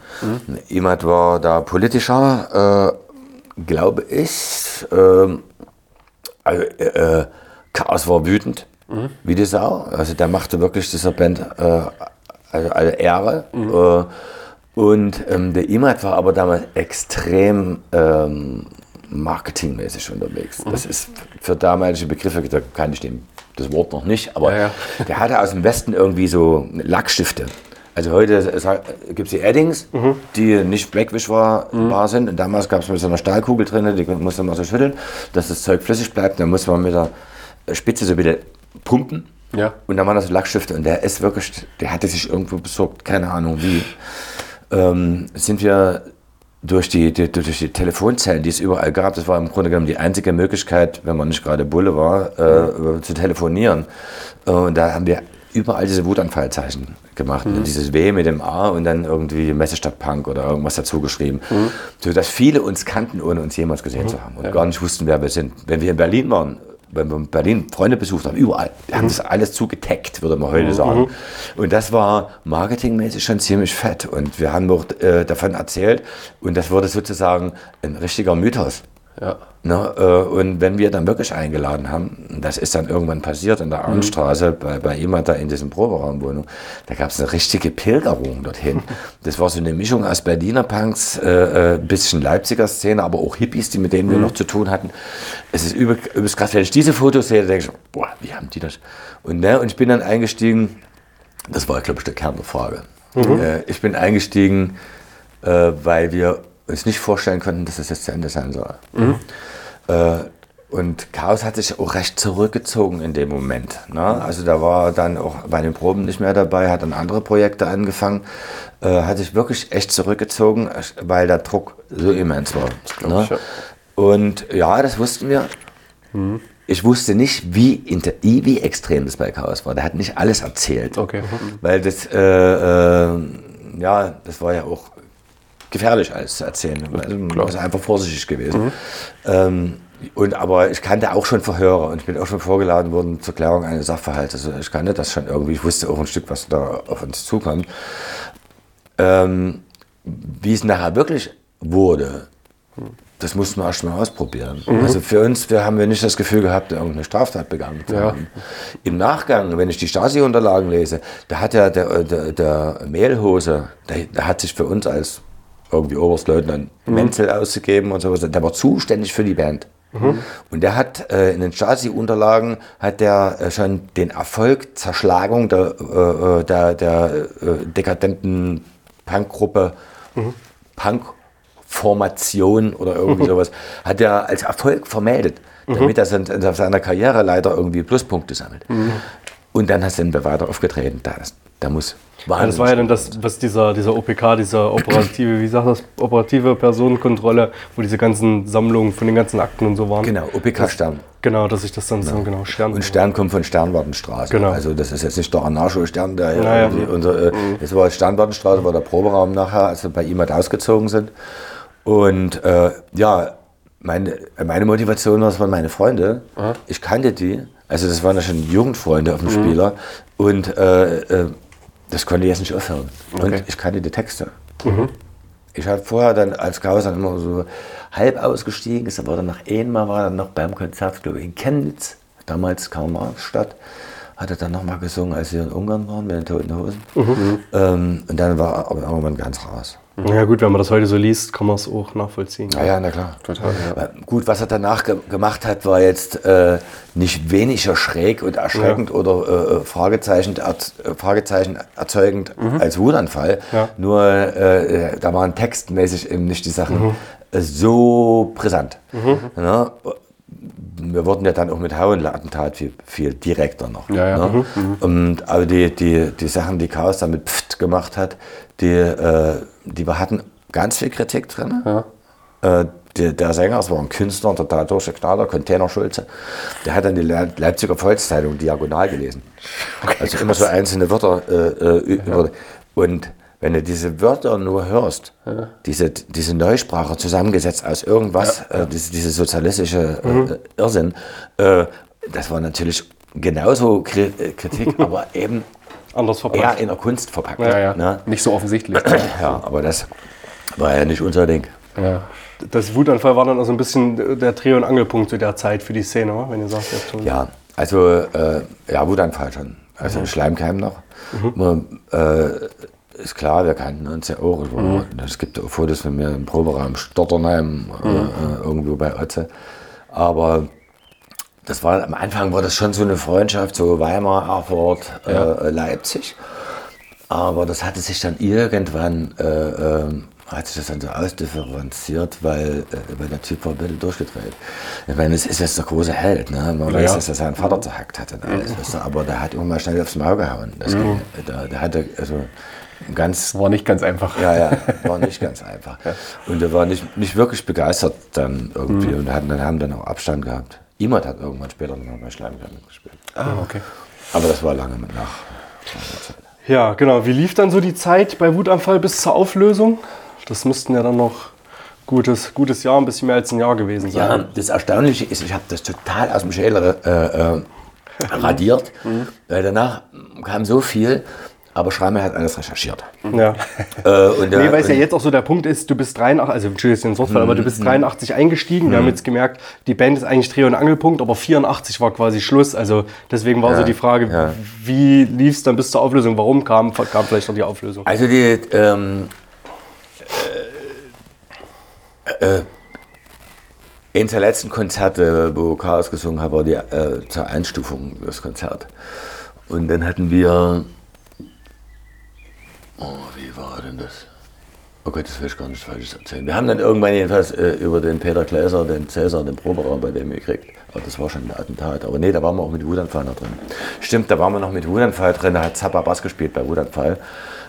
Speaker 4: Imad war da politischer, äh, glaube ich. Ähm, also, äh, Chaos war wütend, wie die Sau. Also der machte wirklich dieser Band äh, also alle Ehre. Äh, und ähm, der Imad war aber damals extrem ähm, marketingmäßig unterwegs. Das ist für damalige Begriffe, da kann ich dem das Wort noch nicht, aber
Speaker 2: Ja, ja.
Speaker 4: der hatte aus dem Westen irgendwie so Lackstifte. Also heute gibt es die Eddings, die nicht wegwischbar bar sind. Und damals gab es mit so einer Stahlkugel drin, die musste man so schütteln, dass das Zeug flüssig bleibt. Dann muss man mit der Spitze so wieder pumpen.
Speaker 2: Ja.
Speaker 4: Und dann waren das Lackstifte. Und der ist wirklich, der hatte sich irgendwo besorgt, keine Ahnung wie. Ähm, sind wir durch die, die, durch die Telefonzellen, die es überall gab, das war im Grunde genommen die einzige Möglichkeit, wenn man nicht gerade Bulle war, äh, zu telefonieren. Äh, Und da haben wir überall diese Wutanfallzeichen gemacht. Und Dieses W mit dem A und dann irgendwie Messestadt Punk oder irgendwas dazu geschrieben. Sodass viele uns kannten, ohne uns jemals gesehen zu haben und gar nicht wussten, wer wir sind. Wenn wir in Berlin waren, wenn wir in Berlin Freunde besucht haben, überall, wir haben das alles zugetaggt, würde man heute sagen. Und das war marketingmäßig schon ziemlich fett. Und wir haben auch äh, davon erzählt und das wurde sozusagen ein richtiger Mythos.
Speaker 2: Ja.
Speaker 4: Ne, äh, und wenn wir dann wirklich eingeladen haben, das ist dann irgendwann passiert in der Arnstraße bei, bei jemand da in diesem Proberaumwohnung, da gab es eine richtige Pilgerung dorthin. (laughs) Das war so eine Mischung aus Berliner Punks, äh, äh, bisschen Leipziger Szene, aber auch Hippies, die mit denen wir noch zu tun hatten. Es ist übel, übelst krass, wenn ich diese Fotos sehe, denke ich, boah, wie haben die das? Und, ne, und ich bin dann eingestiegen, das war, glaube ich, der Kern der Frage. Äh, ich bin eingestiegen, äh, weil wir uns nicht vorstellen konnten, dass es jetzt zu Ende sein soll. Äh, und Chaos hat sich auch recht zurückgezogen in dem Moment. Ne? Also da war dann auch bei den Proben nicht mehr dabei, hat dann andere Projekte angefangen, äh, hat sich wirklich echt zurückgezogen, weil der Druck so immens war. Ne?
Speaker 2: ich, ja.
Speaker 4: Und ja, das wussten wir. Ich wusste nicht, wie, inter- wie extrem das bei Chaos war. Der hat nicht alles erzählt.
Speaker 2: Okay. Mhm.
Speaker 4: Weil das, äh, äh, ja, das war ja auch gefährlich alles zu erzählen. Also, ist einfach vorsichtig gewesen. Ähm, und, aber ich kannte auch schon Verhörer und ich bin auch schon vorgeladen worden zur Klärung eines Sachverhalts. Also ich kannte das schon irgendwie. Ich wusste auch ein Stück, was da auf uns zukommt. Ähm, wie es nachher wirklich wurde, das mussten wir erst mal ausprobieren. Also für uns, wir haben wir nicht das Gefühl gehabt, irgendeine Straftat begangen zu
Speaker 2: Ja.
Speaker 4: haben. Im Nachgang, wenn ich die Stasi-Unterlagen lese, da hat ja der, der, der Mehlhose, der, der hat sich für uns als irgendwie Oberstleutnant Menzel auszugeben und sowas, der war zuständig für die Band. Und der hat äh, in den Stasi-Unterlagen hat der äh, schon den Erfolg Zerschlagung der, äh, äh, der, der äh, dekadenten Punkgruppe, Punk-Formation oder irgendwie (laughs) sowas, hat er als Erfolg vermeldet, damit er auf seiner Karriere leider irgendwie Pluspunkte sammelt. Und dann hast du ihn weiter aufgetreten. Da, da muss
Speaker 3: Ja, das war ja dann das, was dieser, dieser OPK, dieser operative, wie sagt das, operative Personenkontrolle, wo diese ganzen Sammlungen von den ganzen Akten und so waren.
Speaker 4: Genau, OPK-Stern.
Speaker 3: Genau, dass ich das dann so, genau, Stern.
Speaker 4: Und Stern kommt von Sternwartenstraße.
Speaker 3: Genau.
Speaker 4: Also das ist jetzt nicht der Anarcho-Stern, der
Speaker 3: Naja.
Speaker 4: unser, äh, das war Sternwartenstraße, war der Proberaum nachher, als wir bei ihm halt ausgezogen sind. Und äh, ja, meine, meine Motivation war, es waren meine Freunde. Ich kannte die. Also das waren ja schon Jugendfreunde auf dem Spieler. Und äh, äh, das konnte jetzt nicht aufhören. Und ich kannte die Texte. Ich habe vorher dann als Chaos dann immer so halb ausgestiegen, ist aber dann noch einmal war dann noch beim Konzert, glaube ich, in Chemnitz, damals Karl-Marx-Stadt, hat er dann nochmal gesungen, als wir in Ungarn waren mit den Toten Hosen. Ähm, und dann war er aber irgendwann ganz raus.
Speaker 3: Ja gut, wenn man das heute so liest, kann man es auch nachvollziehen.
Speaker 4: Ja, ja, na klar.
Speaker 2: Total, ja.
Speaker 4: Gut, was er danach ge gemacht hat, war jetzt äh, nicht weniger schräg und erschreckend oder äh, Fragezeichen, er Fragezeichen erzeugend als Wutanfall.
Speaker 3: Ja.
Speaker 4: Nur äh, da waren textmäßig eben nicht die Sachen äh, so brisant. Ja, wir wurden ja dann auch mit Hauenattentat viel, viel direkter noch.
Speaker 2: Ja, ja.
Speaker 4: Ne? Und, aber die, die, die Sachen, die Chaos dann mit Pft gemacht hat, die, äh, die wir hatten ganz viel Kritik drin. Äh, der, der Sänger, das war ein Künstler, ein total durchgeknallter, Container Schulze, der hat dann die Le Leipziger Volkszeitung diagonal gelesen. also immer so einzelne Wörter. Äh, äh, über, und wenn du diese Wörter nur hörst, diese, diese Neusprache zusammengesetzt aus irgendwas, Äh, diese, diese sozialistische äh, Irrsinn, äh, das war natürlich genauso Kri Kritik, (laughs) aber eben
Speaker 3: Anders verpackt.
Speaker 4: in der Kunst verpackt.
Speaker 2: Ja, ja.
Speaker 4: Ne?
Speaker 2: Nicht so offensichtlich. (clears throat)
Speaker 4: ja, aber das war ja nicht unser Ding.
Speaker 2: ja.
Speaker 3: Das Wutanfall war dann also ein bisschen der Dreh- und Angelpunkt zu der Zeit für die Szene, wenn ihr sagt, ihr
Speaker 4: Ja, also äh, ja, Wutanfall schon. Also
Speaker 3: Mhm.
Speaker 4: Schleimkeim noch. Man, äh, ist klar, wir kannten uns ja auch. War-
Speaker 3: Mhm.
Speaker 4: Es gibt Fotos von mir im Proberaum Stotternheim, äh,
Speaker 3: Mhm.
Speaker 4: äh, irgendwo bei Otze. Aber das war am Anfang war das schon so eine Freundschaft, so Weimar, Erfurt, äh, Leipzig. Aber das hatte sich dann irgendwann, äh, ähm, hat sich das dann so ausdifferenziert, weil, äh, weil der Typ war ein bisschen durchgedreht. Ich meine, es ist jetzt der große Held, ne? Man weiß,
Speaker 2: ja.
Speaker 4: dass er seinen Vater zerhackt hat und alles, weißt du, aber der hat immer mal schnell aufs Maul gehauen. Das ging, der, der hatte also ganz
Speaker 2: War nicht ganz einfach.
Speaker 4: ja, ja, (laughs) war nicht ganz einfach. Und er war nicht, nicht wirklich begeistert dann irgendwie und hatten, dann haben dann auch Abstand gehabt. Imad hat irgendwann später noch bei Schleimkeim mitgespielt.
Speaker 2: Ah, okay.
Speaker 4: Aber das war lange mit nach.
Speaker 3: Ja, genau. Wie lief dann so die Zeit bei Wutanfall bis zur Auflösung? Das müssten ja dann noch gutes, gutes Jahr, ein bisschen mehr als ein Jahr gewesen sein.
Speaker 4: Ja, das Erstaunliche ist, ich habe das total aus dem Schäler äh, äh, radiert, weil danach kam so viel, aber Schreimer hat alles recherchiert.
Speaker 3: Ja.
Speaker 4: Äh, und der-
Speaker 3: Nee, weil es ja jetzt auch so der Punkt ist, du bist 83, also Entschuldigung, den Wortfall, aber du
Speaker 4: Mhm.
Speaker 3: bist 83 eingestiegen. Wir haben jetzt gemerkt, die Band ist eigentlich Dreh- und Angelpunkt, aber 84 war quasi Schluss. Also deswegen war so die Frage,
Speaker 4: ja.
Speaker 3: wie lief es dann bis zur Auflösung? Warum kam, kam vielleicht noch die Auflösung?
Speaker 4: Also die ähm, äh, äh, eines der letzten Konzerte, wo Chaos gesungen hat, war die äh, zur Einstufung das Konzert. Und dann hatten wir, oh, wie war denn das? Oh Gott, das will ich gar nicht falsch erzählen. Wir haben dann irgendwann jedenfalls äh, über den Peter Gläser, den Cäsar, den Proberaum bei dem gekriegt. Aber das war schon ein Attentat. Aber nee, da waren wir auch mit Wutanfall noch drin. Stimmt, da waren wir noch mit Wutanfall drin. Da hat Zappa Bass gespielt bei Wutanfall.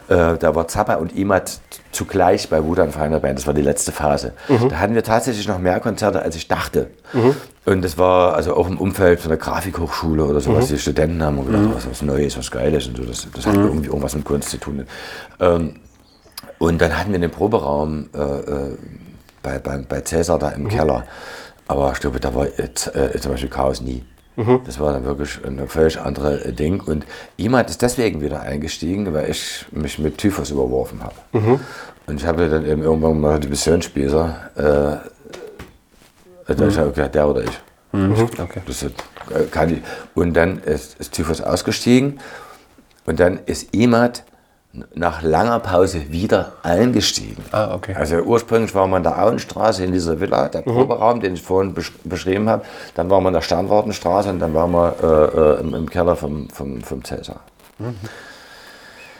Speaker 4: Äh, da war Zappa und Imat zugleich bei Wutanfall in der Band. Das war die letzte Phase. Da hatten wir tatsächlich noch mehr Konzerte, als ich dachte. Und das war also auch im Umfeld von der Grafikhochschule oder sowas. Die Studenten haben gedacht, was, was Neues, was Geiles und so. Das, das hat irgendwie irgendwas mit Kunst zu tun. Ähm, und dann hatten wir den Proberaum äh, äh, bei, bei, bei Cäsar da im Keller. Aber ich glaube, da war jetzt, äh, zum Beispiel Chaos nie. Das war dann wirklich ein völlig anderes äh, Ding. Und jemand ist deswegen wieder eingestiegen, weil ich mich mit Typhus überworfen habe. Und ich habe dann eben irgendwann mal die Missionsspießer, äh, da ich habe gedacht, der oder ich.
Speaker 2: Okay.
Speaker 4: Das ist, äh, kann ich. Und dann ist, ist Typhus ausgestiegen und dann ist Imad nach langer Pause wieder eingestiegen.
Speaker 2: Ah, okay.
Speaker 4: Also ursprünglich waren wir in der Auenstraße in dieser Villa, der Proberaum, den ich vorhin besch beschrieben habe. Dann waren wir in der Sternwartenstraße und dann waren wir äh, äh, im, im Keller vom, vom, vom Cäsar.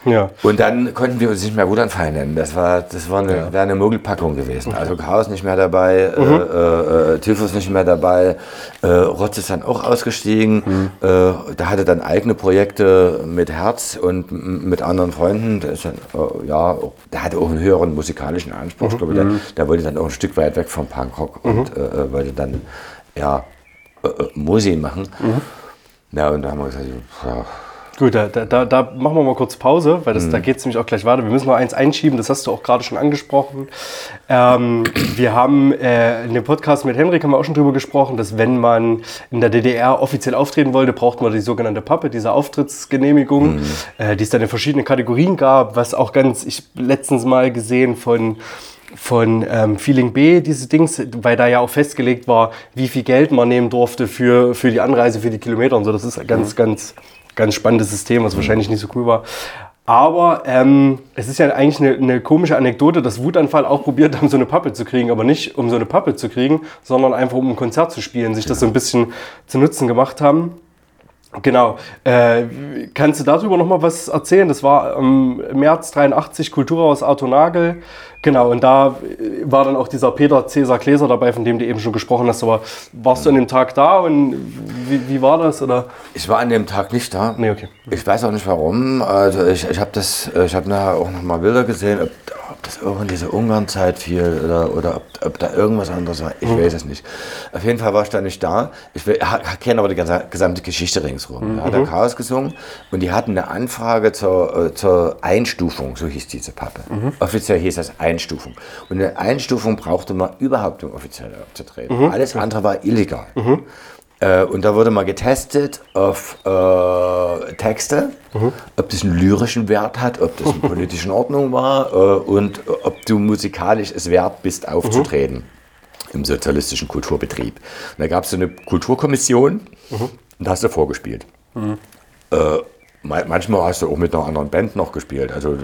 Speaker 3: Ja.
Speaker 4: Und dann konnten wir uns nicht mehr Wutanfall nennen. Das war, das war eine, wäre eine Mogelpackung gewesen. Also Chaos nicht mehr dabei, äh, äh, äh, Typhus nicht mehr dabei, äh, Rotz ist dann auch ausgestiegen. Äh, der hatte dann eigene Projekte mit Herz und mit anderen Freunden. Der, dann, äh, ja, der hatte auch einen höheren musikalischen Anspruch. Ich glaube, der, der wollte dann auch ein Stück weit weg vom Punkrock und äh, wollte dann ja, Musik machen. Ja, und da haben wir gesagt, ja,
Speaker 3: Gut, da, da, da- machen wir mal kurz Pause, weil das, da geht es nämlich auch gleich weiter. Wir müssen noch eins einschieben, das hast du auch gerade schon angesprochen. Ähm, wir haben äh, in dem Podcast mit Henrik haben wir auch schon drüber gesprochen, dass wenn man in der DDR offiziell auftreten wollte, braucht man die sogenannte Pappe, diese Auftrittsgenehmigung, äh, die es dann in verschiedenen Kategorien gab, was auch ganz, ich letztens mal gesehen von von ähm, Feeling B, diese Dings, weil da ja auch festgelegt war, wie viel Geld man nehmen durfte für, für die Anreise, für die Kilometer und so. Das ist ganz, ganz, ganz spannendes System, was wahrscheinlich nicht so cool war. Aber ähm, es ist ja eigentlich eine, eine komische Anekdote, dass Wutanfall auch probiert haben, so eine Pappe zu kriegen, aber nicht um so eine Pappe zu kriegen, sondern einfach um ein Konzert zu spielen, sich das so ein bisschen zu Nutzen gemacht haben. Genau. Äh, kannst du darüber noch mal was erzählen? Das war im März 83 Kulturhaus Arthur Nagel. Genau, und da äh, war dann auch dieser Peter Cäsar Gläser dabei, von dem du eben schon gesprochen hast. Aber warst du an dem Tag da und wie, wie war das? Oder?
Speaker 4: ich war an dem Tag nicht da.
Speaker 3: Nee, okay.
Speaker 4: Ich weiß auch nicht warum. Also ich, ich habe das, ich habe nachher auch noch mal Bilder gesehen, ob das in diese Ungarn-Zeit fiel oder, oder ob, ob da irgendwas anderes war. Ich weiß es nicht. Auf jeden Fall war ich da nicht da. Ich kenne aber die ganze, gesamte Geschichte ringsrum. Da hat der Chaos gesungen und die hatten eine Anfrage zur, äh, zur Einstufung, so hieß diese Pappe. Offiziell hieß das Einstufung. Und eine Einstufung brauchte man überhaupt, um offiziell aufzutreten. Alles andere war illegal. Äh, und da wurde mal getestet auf äh, Texte, ob das einen lyrischen Wert hat, ob das (laughs) in politischen Ordnung war äh, und äh, ob du musikalisch es wert bist, aufzutreten im sozialistischen Kulturbetrieb. Und da gab es so eine Kulturkommission und da hast du vorgespielt. Äh, ma- manchmal hast du auch mit einer anderen Band noch gespielt, also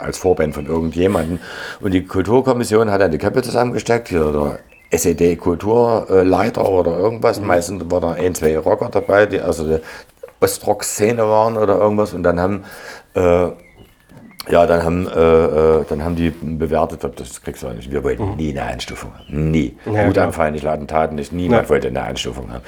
Speaker 4: als Vorband von irgendjemandem. Und die Kulturkommission hat dann die Köpfe zusammengesteckt, hier der SED-Kulturleiter oder irgendwas. Meistens war da ein, zwei Rocker dabei, die also die Ostrock-Szene waren oder irgendwas. Und dann haben äh, ja, dann haben, äh, äh, dann haben die bewertet, das kriegst du auch nicht. Wir wollten nie eine Einstufung haben. Nie.
Speaker 3: Ja,
Speaker 4: Wutanfall nicht, Ladentaten nicht. Niemand wollte eine Einstufung haben.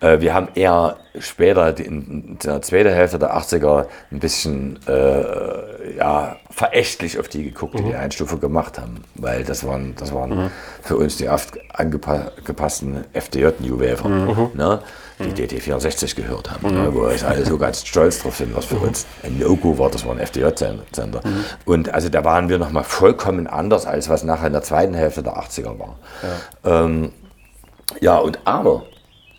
Speaker 4: Äh, wir haben eher später, in der zweiten Hälfte der 80er, ein bisschen äh, ja, verächtlich auf die geguckt, die die Einstufung gemacht haben. Weil das waren, das waren für uns die angepassten FDJ-New Waver. Ne? Die DT64 gehört haben, ne? wo wir alle so ganz stolz drauf sind, was für uns ein No-Go war, das war ein FDJ-Sender. Und also da waren wir nochmal vollkommen anders, als was nachher in der zweiten Hälfte der 80er war. Ähm, ja, und aber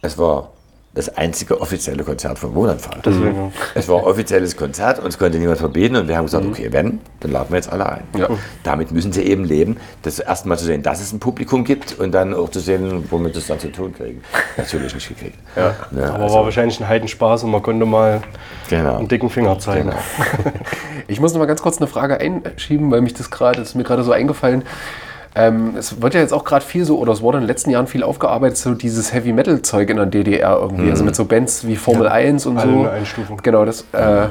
Speaker 4: es war das einzige offizielle Konzert von Wohnanfall.
Speaker 3: Deswegen.
Speaker 4: Es war ein offizielles Konzert und es konnte niemand verbieten und wir haben gesagt, okay, wenn, dann laden wir jetzt alle ein.
Speaker 2: Ja.
Speaker 4: Damit müssen sie eben leben, das erstmal zu sehen, dass es ein Publikum gibt und dann auch zu sehen, womit sie es dann zu tun kriegen. Natürlich nicht gekriegt. Ja. Ne,
Speaker 3: Aber
Speaker 4: also,
Speaker 3: war wahrscheinlich ein Heidenspaß und man konnte mal
Speaker 4: genau.
Speaker 3: einen dicken Finger zeigen. (laughs)
Speaker 2: Ich muss noch mal ganz kurz eine Frage einschieben, weil mich das gerade, das ist mir gerade so eingefallen. Ähm, es wird ja jetzt auch gerade viel so, oder es wurde in den letzten Jahren viel aufgearbeitet, so dieses Heavy Metal Zeug in der DDR irgendwie. Also mit so Bands wie Formel 1 und
Speaker 3: alle
Speaker 2: so.
Speaker 3: eine Einstufung.
Speaker 2: Genau, das. Äh,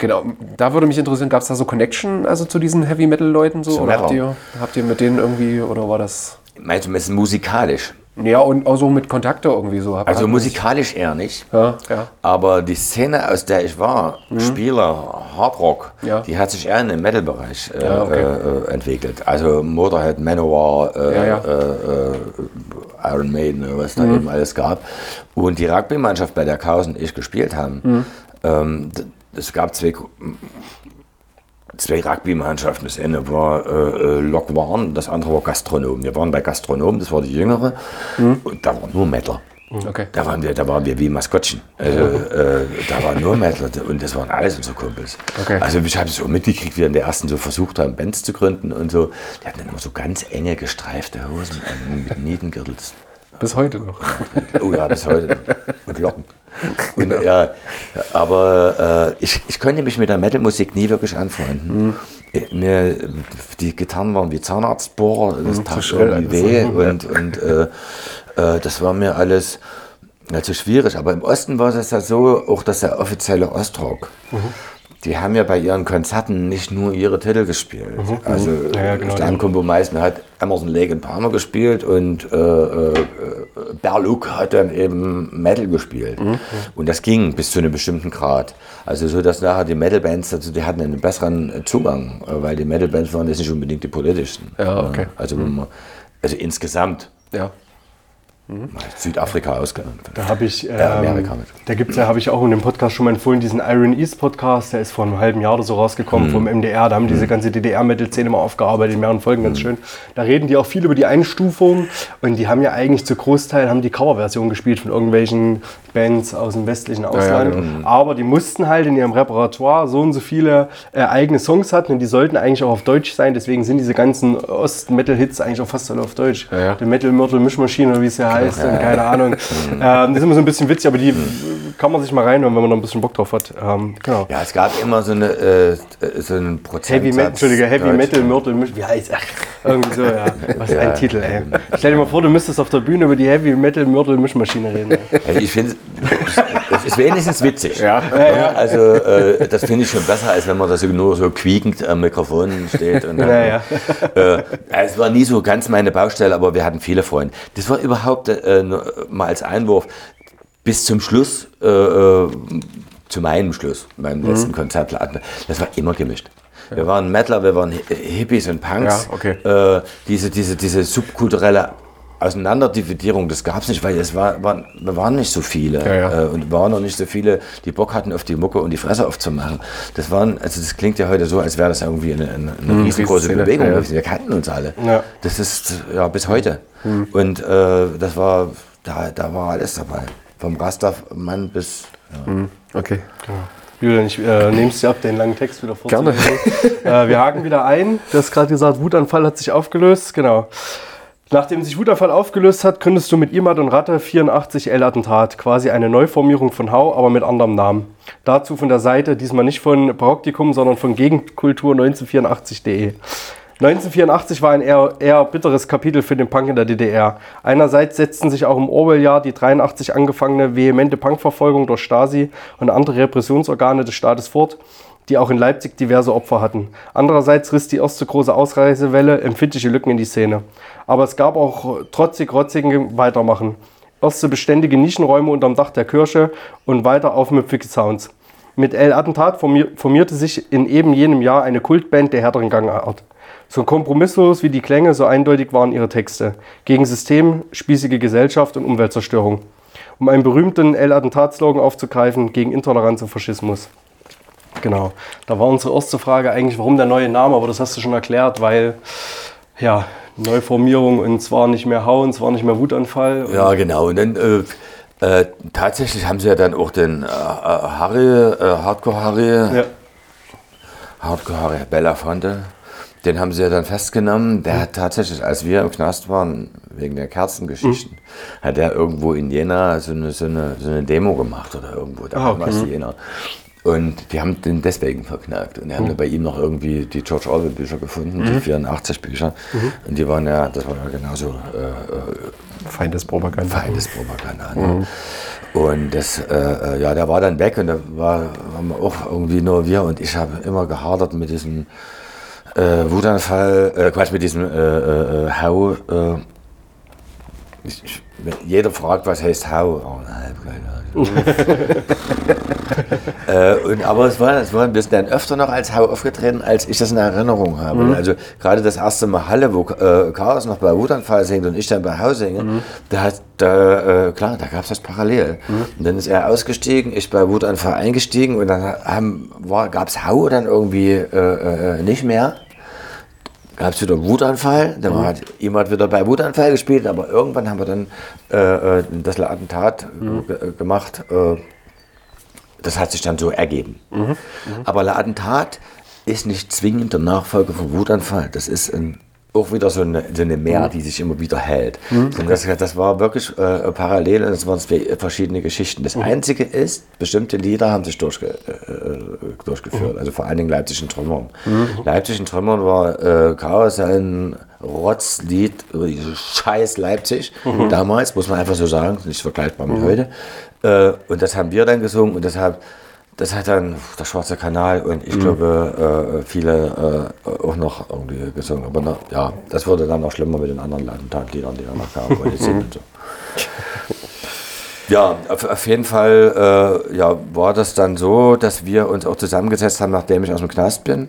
Speaker 2: Genau, da würde mich interessieren, gab es da so Connection also zu diesen Heavy Metal Leuten so? Oder habt ihr, habt ihr mit denen irgendwie, oder war das?
Speaker 4: Meinst du, es ist musikalisch?
Speaker 2: Ja, und auch so mit Kontakte irgendwie so.
Speaker 4: Also musikalisch eher nicht.
Speaker 2: Ja, ja.
Speaker 4: Aber die Szene, aus der ich war, Spieler, Hardrock,
Speaker 2: Mhm. Ja.
Speaker 4: die hat sich eher in den Metal-Bereich äh,
Speaker 2: Ja, okay.
Speaker 4: äh, entwickelt. Also Motorhead, Manowar, äh,
Speaker 2: Ja.
Speaker 4: Äh, äh, Iron Maiden, was
Speaker 2: Mhm.
Speaker 4: da eben alles gab. Und die Rugby-Mannschaft, bei der Klaus und ich gespielt haben,
Speaker 2: Mhm.
Speaker 4: ähm, es gab zwei, zwei Rugby-Mannschaften. Das eine war äh, äh, Lok Warn, das andere war Gastronom. Wir waren bei Gastronom, das war die jüngere.
Speaker 2: Mhm.
Speaker 4: Und da war nur Metal.
Speaker 2: Okay.
Speaker 4: Da waren wir, da waren wir wie Maskottchen. Also, (laughs) äh, da war nur Metal und das waren alles unsere Kumpels.
Speaker 2: Okay.
Speaker 4: Also ich habe es auch mitgekriegt, wie wir in der ersten so versucht haben, Bands zu gründen und so. Die hatten dann immer so ganz enge gestreifte Hosen mit Nietengürtels.
Speaker 2: Bis heute noch.
Speaker 4: Oh ja, bis heute. Und Locken. (laughs) Und, ja, aber äh, ich, ich konnte mich mit der Metal-Musik nie wirklich anfreunden. Äh, Mir, die Gitarren waren wie Zahnarztbohrer, das tat
Speaker 2: schrill
Speaker 4: irgendwie weh und, und äh, äh, das war mir alles also schwierig. Aber im Osten war es ja so, auch dass der offizielle Ostrock, die haben ja bei ihren Konzerten nicht nur ihre Titel gespielt. Also
Speaker 3: Ja, ja, genau.
Speaker 4: Meißen hat Emerson Lake und Palmer gespielt und äh, äh, Berluk hat dann eben Metal gespielt.
Speaker 3: Mhm.
Speaker 4: Und das ging bis zu einem bestimmten Grad. Also so, dass nachher die Metal-Bands, also die hatten einen besseren Zugang, äh, weil die Metal-Bands waren jetzt nicht unbedingt die politischsten.
Speaker 2: Ja, okay.
Speaker 4: Also, wenn man, also insgesamt,
Speaker 2: Ja.
Speaker 4: Mal Südafrika ausgenommen.
Speaker 3: Da habe ich, ähm,
Speaker 4: Amerika mit.
Speaker 3: da gibt's ja, habe ich auch in dem Podcast schon mal empfohlen, diesen Iron East Podcast, der ist vor einem halben Jahr oder so rausgekommen vom MDR. Da haben diese ganze DDR-Metal-Szene mal aufgearbeitet, in mehreren Folgen, ganz schön. Da reden die auch viel über die Einstufung und die haben ja eigentlich zu Großteil haben die Coverversion gespielt von irgendwelchen Bands aus dem westlichen Ausland. Aber die mussten halt in ihrem Repertoire so und so viele äh, eigene Songs hatten und die sollten eigentlich auch auf Deutsch sein. Deswegen sind diese ganzen Ost-Metal-Hits eigentlich auch fast alle auf Deutsch.
Speaker 2: Ja, ja.
Speaker 3: Die Metal Myrtle Mischmaschine oder wie es ja heißt und keine Ahnung. (laughs) ähm, das ist immer so ein bisschen witzig, aber die kann man sich mal reinhören, wenn man da ein bisschen Bock drauf hat. Ähm, genau.
Speaker 4: Ja, es gab immer so, eine, äh, so einen Prozentsatz.
Speaker 3: Heavy Metal, Entschuldige, Heavy. Metal Myrtle Misch, wie heißt ach, (laughs) irgendwie so, ja. Was ein Titel, ey. Stell dir mal vor, du müsstest auf der Bühne über die Heavy Metal Myrtle Mischmaschine reden.
Speaker 4: ich finde, es ist wenigstens witzig.
Speaker 2: Ja.
Speaker 4: Also äh, das finde ich schon besser, als wenn man da so nur so quiekend am Mikrofon steht. Und dann,
Speaker 3: Ja, ja.
Speaker 4: Äh, es war nie so ganz meine Baustelle, aber wir hatten viele Freunde. Das war überhaupt äh, mal als Einwurf bis zum Schluss, äh, äh, zu meinem Schluss, meinem
Speaker 3: Mhm.
Speaker 4: letzten Konzert, das war immer gemischt. Wir waren Metaler, wir waren Hi- Hippies und Punks.
Speaker 2: Ja, okay.
Speaker 4: äh, diese, diese, diese subkulturelle Auseinanderdividierung, das gab es nicht, weil es war, waren, wir waren nicht so viele
Speaker 2: Ja, ja.
Speaker 4: Äh, und waren noch nicht so viele, die Bock hatten, auf die Mucke und die Fresse aufzumachen. Das waren, also das klingt ja heute so, als wäre das irgendwie eine, eine, eine riesengroße
Speaker 2: Riesenszene,
Speaker 4: Bewegung.
Speaker 2: ja.
Speaker 4: Wir kannten uns alle. Das ist ja bis heute. Und äh, das war, da, da war alles dabei. Vom Rastermann bis. Ja.
Speaker 2: Okay.
Speaker 3: Julian, ich äh, nehme es dir ab, den langen Text wieder
Speaker 2: Gerne.
Speaker 3: vorzulesen. (laughs) äh, wir haken wieder ein. Du hast gerade gesagt, Wutanfall hat sich aufgelöst. Genau. Nachdem sich Wutanfall aufgelöst hat, gründest du mit Imad und Ratte 84 L-Attentat, quasi eine Neuformierung von Hau, aber mit anderem Namen. Dazu von der Seite, diesmal nicht von Paroptikum, sondern von Gegenkultur1984.de. 1984 war ein eher, eher bitteres Kapitel für den Punk in der DDR. Einerseits setzten sich auch im Orwell-Jahr die 83 angefangene vehemente Punkverfolgung durch Stasi und andere Repressionsorgane des Staates fort, die auch in Leipzig diverse Opfer hatten. Andererseits riss die erste große Ausreisewelle empfindliche Lücken in die Szene. Aber es gab auch trotzig rotzigen Weitermachen. Erste beständige Nischenräume unterm Dach der Kirche und weiter aufmüpfige Sounds. Mit El Attentat formier formierte sich in eben jenem Jahr eine Kultband der härteren Gangart. So kompromisslos wie die Klänge, so eindeutig waren ihre Texte. Gegen System, spießige Gesellschaft und Umweltzerstörung. Um einen berühmten El-Attentat-Slogan aufzugreifen, gegen Intoleranz und Faschismus. Genau. Da war unsere erste Frage eigentlich, warum der neue Name, aber das hast du schon erklärt, weil, ja, Neuformierung und zwar nicht mehr Hauen, zwar nicht mehr Wutanfall.
Speaker 4: Ja, genau. Und dann äh, äh, tatsächlich haben sie ja dann auch den äh, äh, Harry, äh, Hardcore Harry,
Speaker 3: Ja.
Speaker 4: Hardcore Harry Belafonte, den haben sie ja dann festgenommen. Der hat tatsächlich, als wir im Knast waren, wegen der Kerzengeschichten, hat er irgendwo in Jena so eine, so eine, so eine Demo gemacht oder irgendwo, da
Speaker 3: Ah, okay.
Speaker 4: Jena. Und die haben den deswegen verknackt. Und die haben dann bei ihm noch irgendwie die George Orwell Bücher gefunden, die 84 Bücher. Und die waren ja, das war ja genauso äh,
Speaker 2: Feindespropaganda.
Speaker 4: Feindespropaganda. Ne? Und das, äh, äh, ja, der war dann weg und da war, waren wir auch irgendwie nur wir und ich habe immer gehadert mit diesem äh, Wutanfall, äh, Quatsch, mit diesem äh, äh, äh, Hau. Äh, ich, jeder fragt, was heißt Hau. Oh, nein, keine Ahnung. (laughs) äh, und, aber es war, es war, wir sind dann öfter noch als Hau aufgetreten, als ich das in Erinnerung habe. Also gerade das erste Mal Halle, wo äh, Chaos noch bei Wutanfall singt und ich dann bei Hau singe, da, hat, da äh, klar, da gab es das parallel. Und dann ist er ausgestiegen, ich bei Wutanfall eingestiegen und dann gab es Hau dann irgendwie äh, äh, nicht mehr gab es wieder Wutanfall. Dann
Speaker 2: Mhm.
Speaker 4: hat jemand wieder bei Wutanfall gespielt, aber irgendwann haben wir dann äh, äh, das Attentat
Speaker 2: Mhm.
Speaker 4: äh, ge- gemacht. Äh, das hat sich dann so ergeben.
Speaker 2: Mhm.
Speaker 4: Aber La Attentat ist nicht zwingend der Nachfolger von Wutanfall. Das ist ein, auch wieder so eine, so eine Mehr,
Speaker 2: Mhm.
Speaker 4: die sich immer wieder hält. Und das, das war wirklich äh, parallel und das waren zwei verschiedene Geschichten.
Speaker 2: Mhm.
Speaker 4: Das Einzige ist, bestimmte Lieder haben sich durchge, äh, durchgeführt. Also vor allen Dingen Leipzig in Trümmern. Leipzig in Trümmern war äh, Chaos ein Rotzlied über diese scheiß Leipzig. Damals, muss man einfach so sagen, nicht vergleichbar mit heute. Äh, und das haben wir dann gesungen und deshalb das hat dann der Schwarze Kanal und ich glaube äh, viele äh, auch noch irgendwie gesungen. Aber na, ja, das wurde dann noch schlimmer mit den anderen Attentatliedern, die dann noch kamen. Polizei und so. Ja, auf, auf jeden Fall äh, ja, war das dann so, dass wir uns auch zusammengesetzt haben, nachdem ich aus dem Knast bin.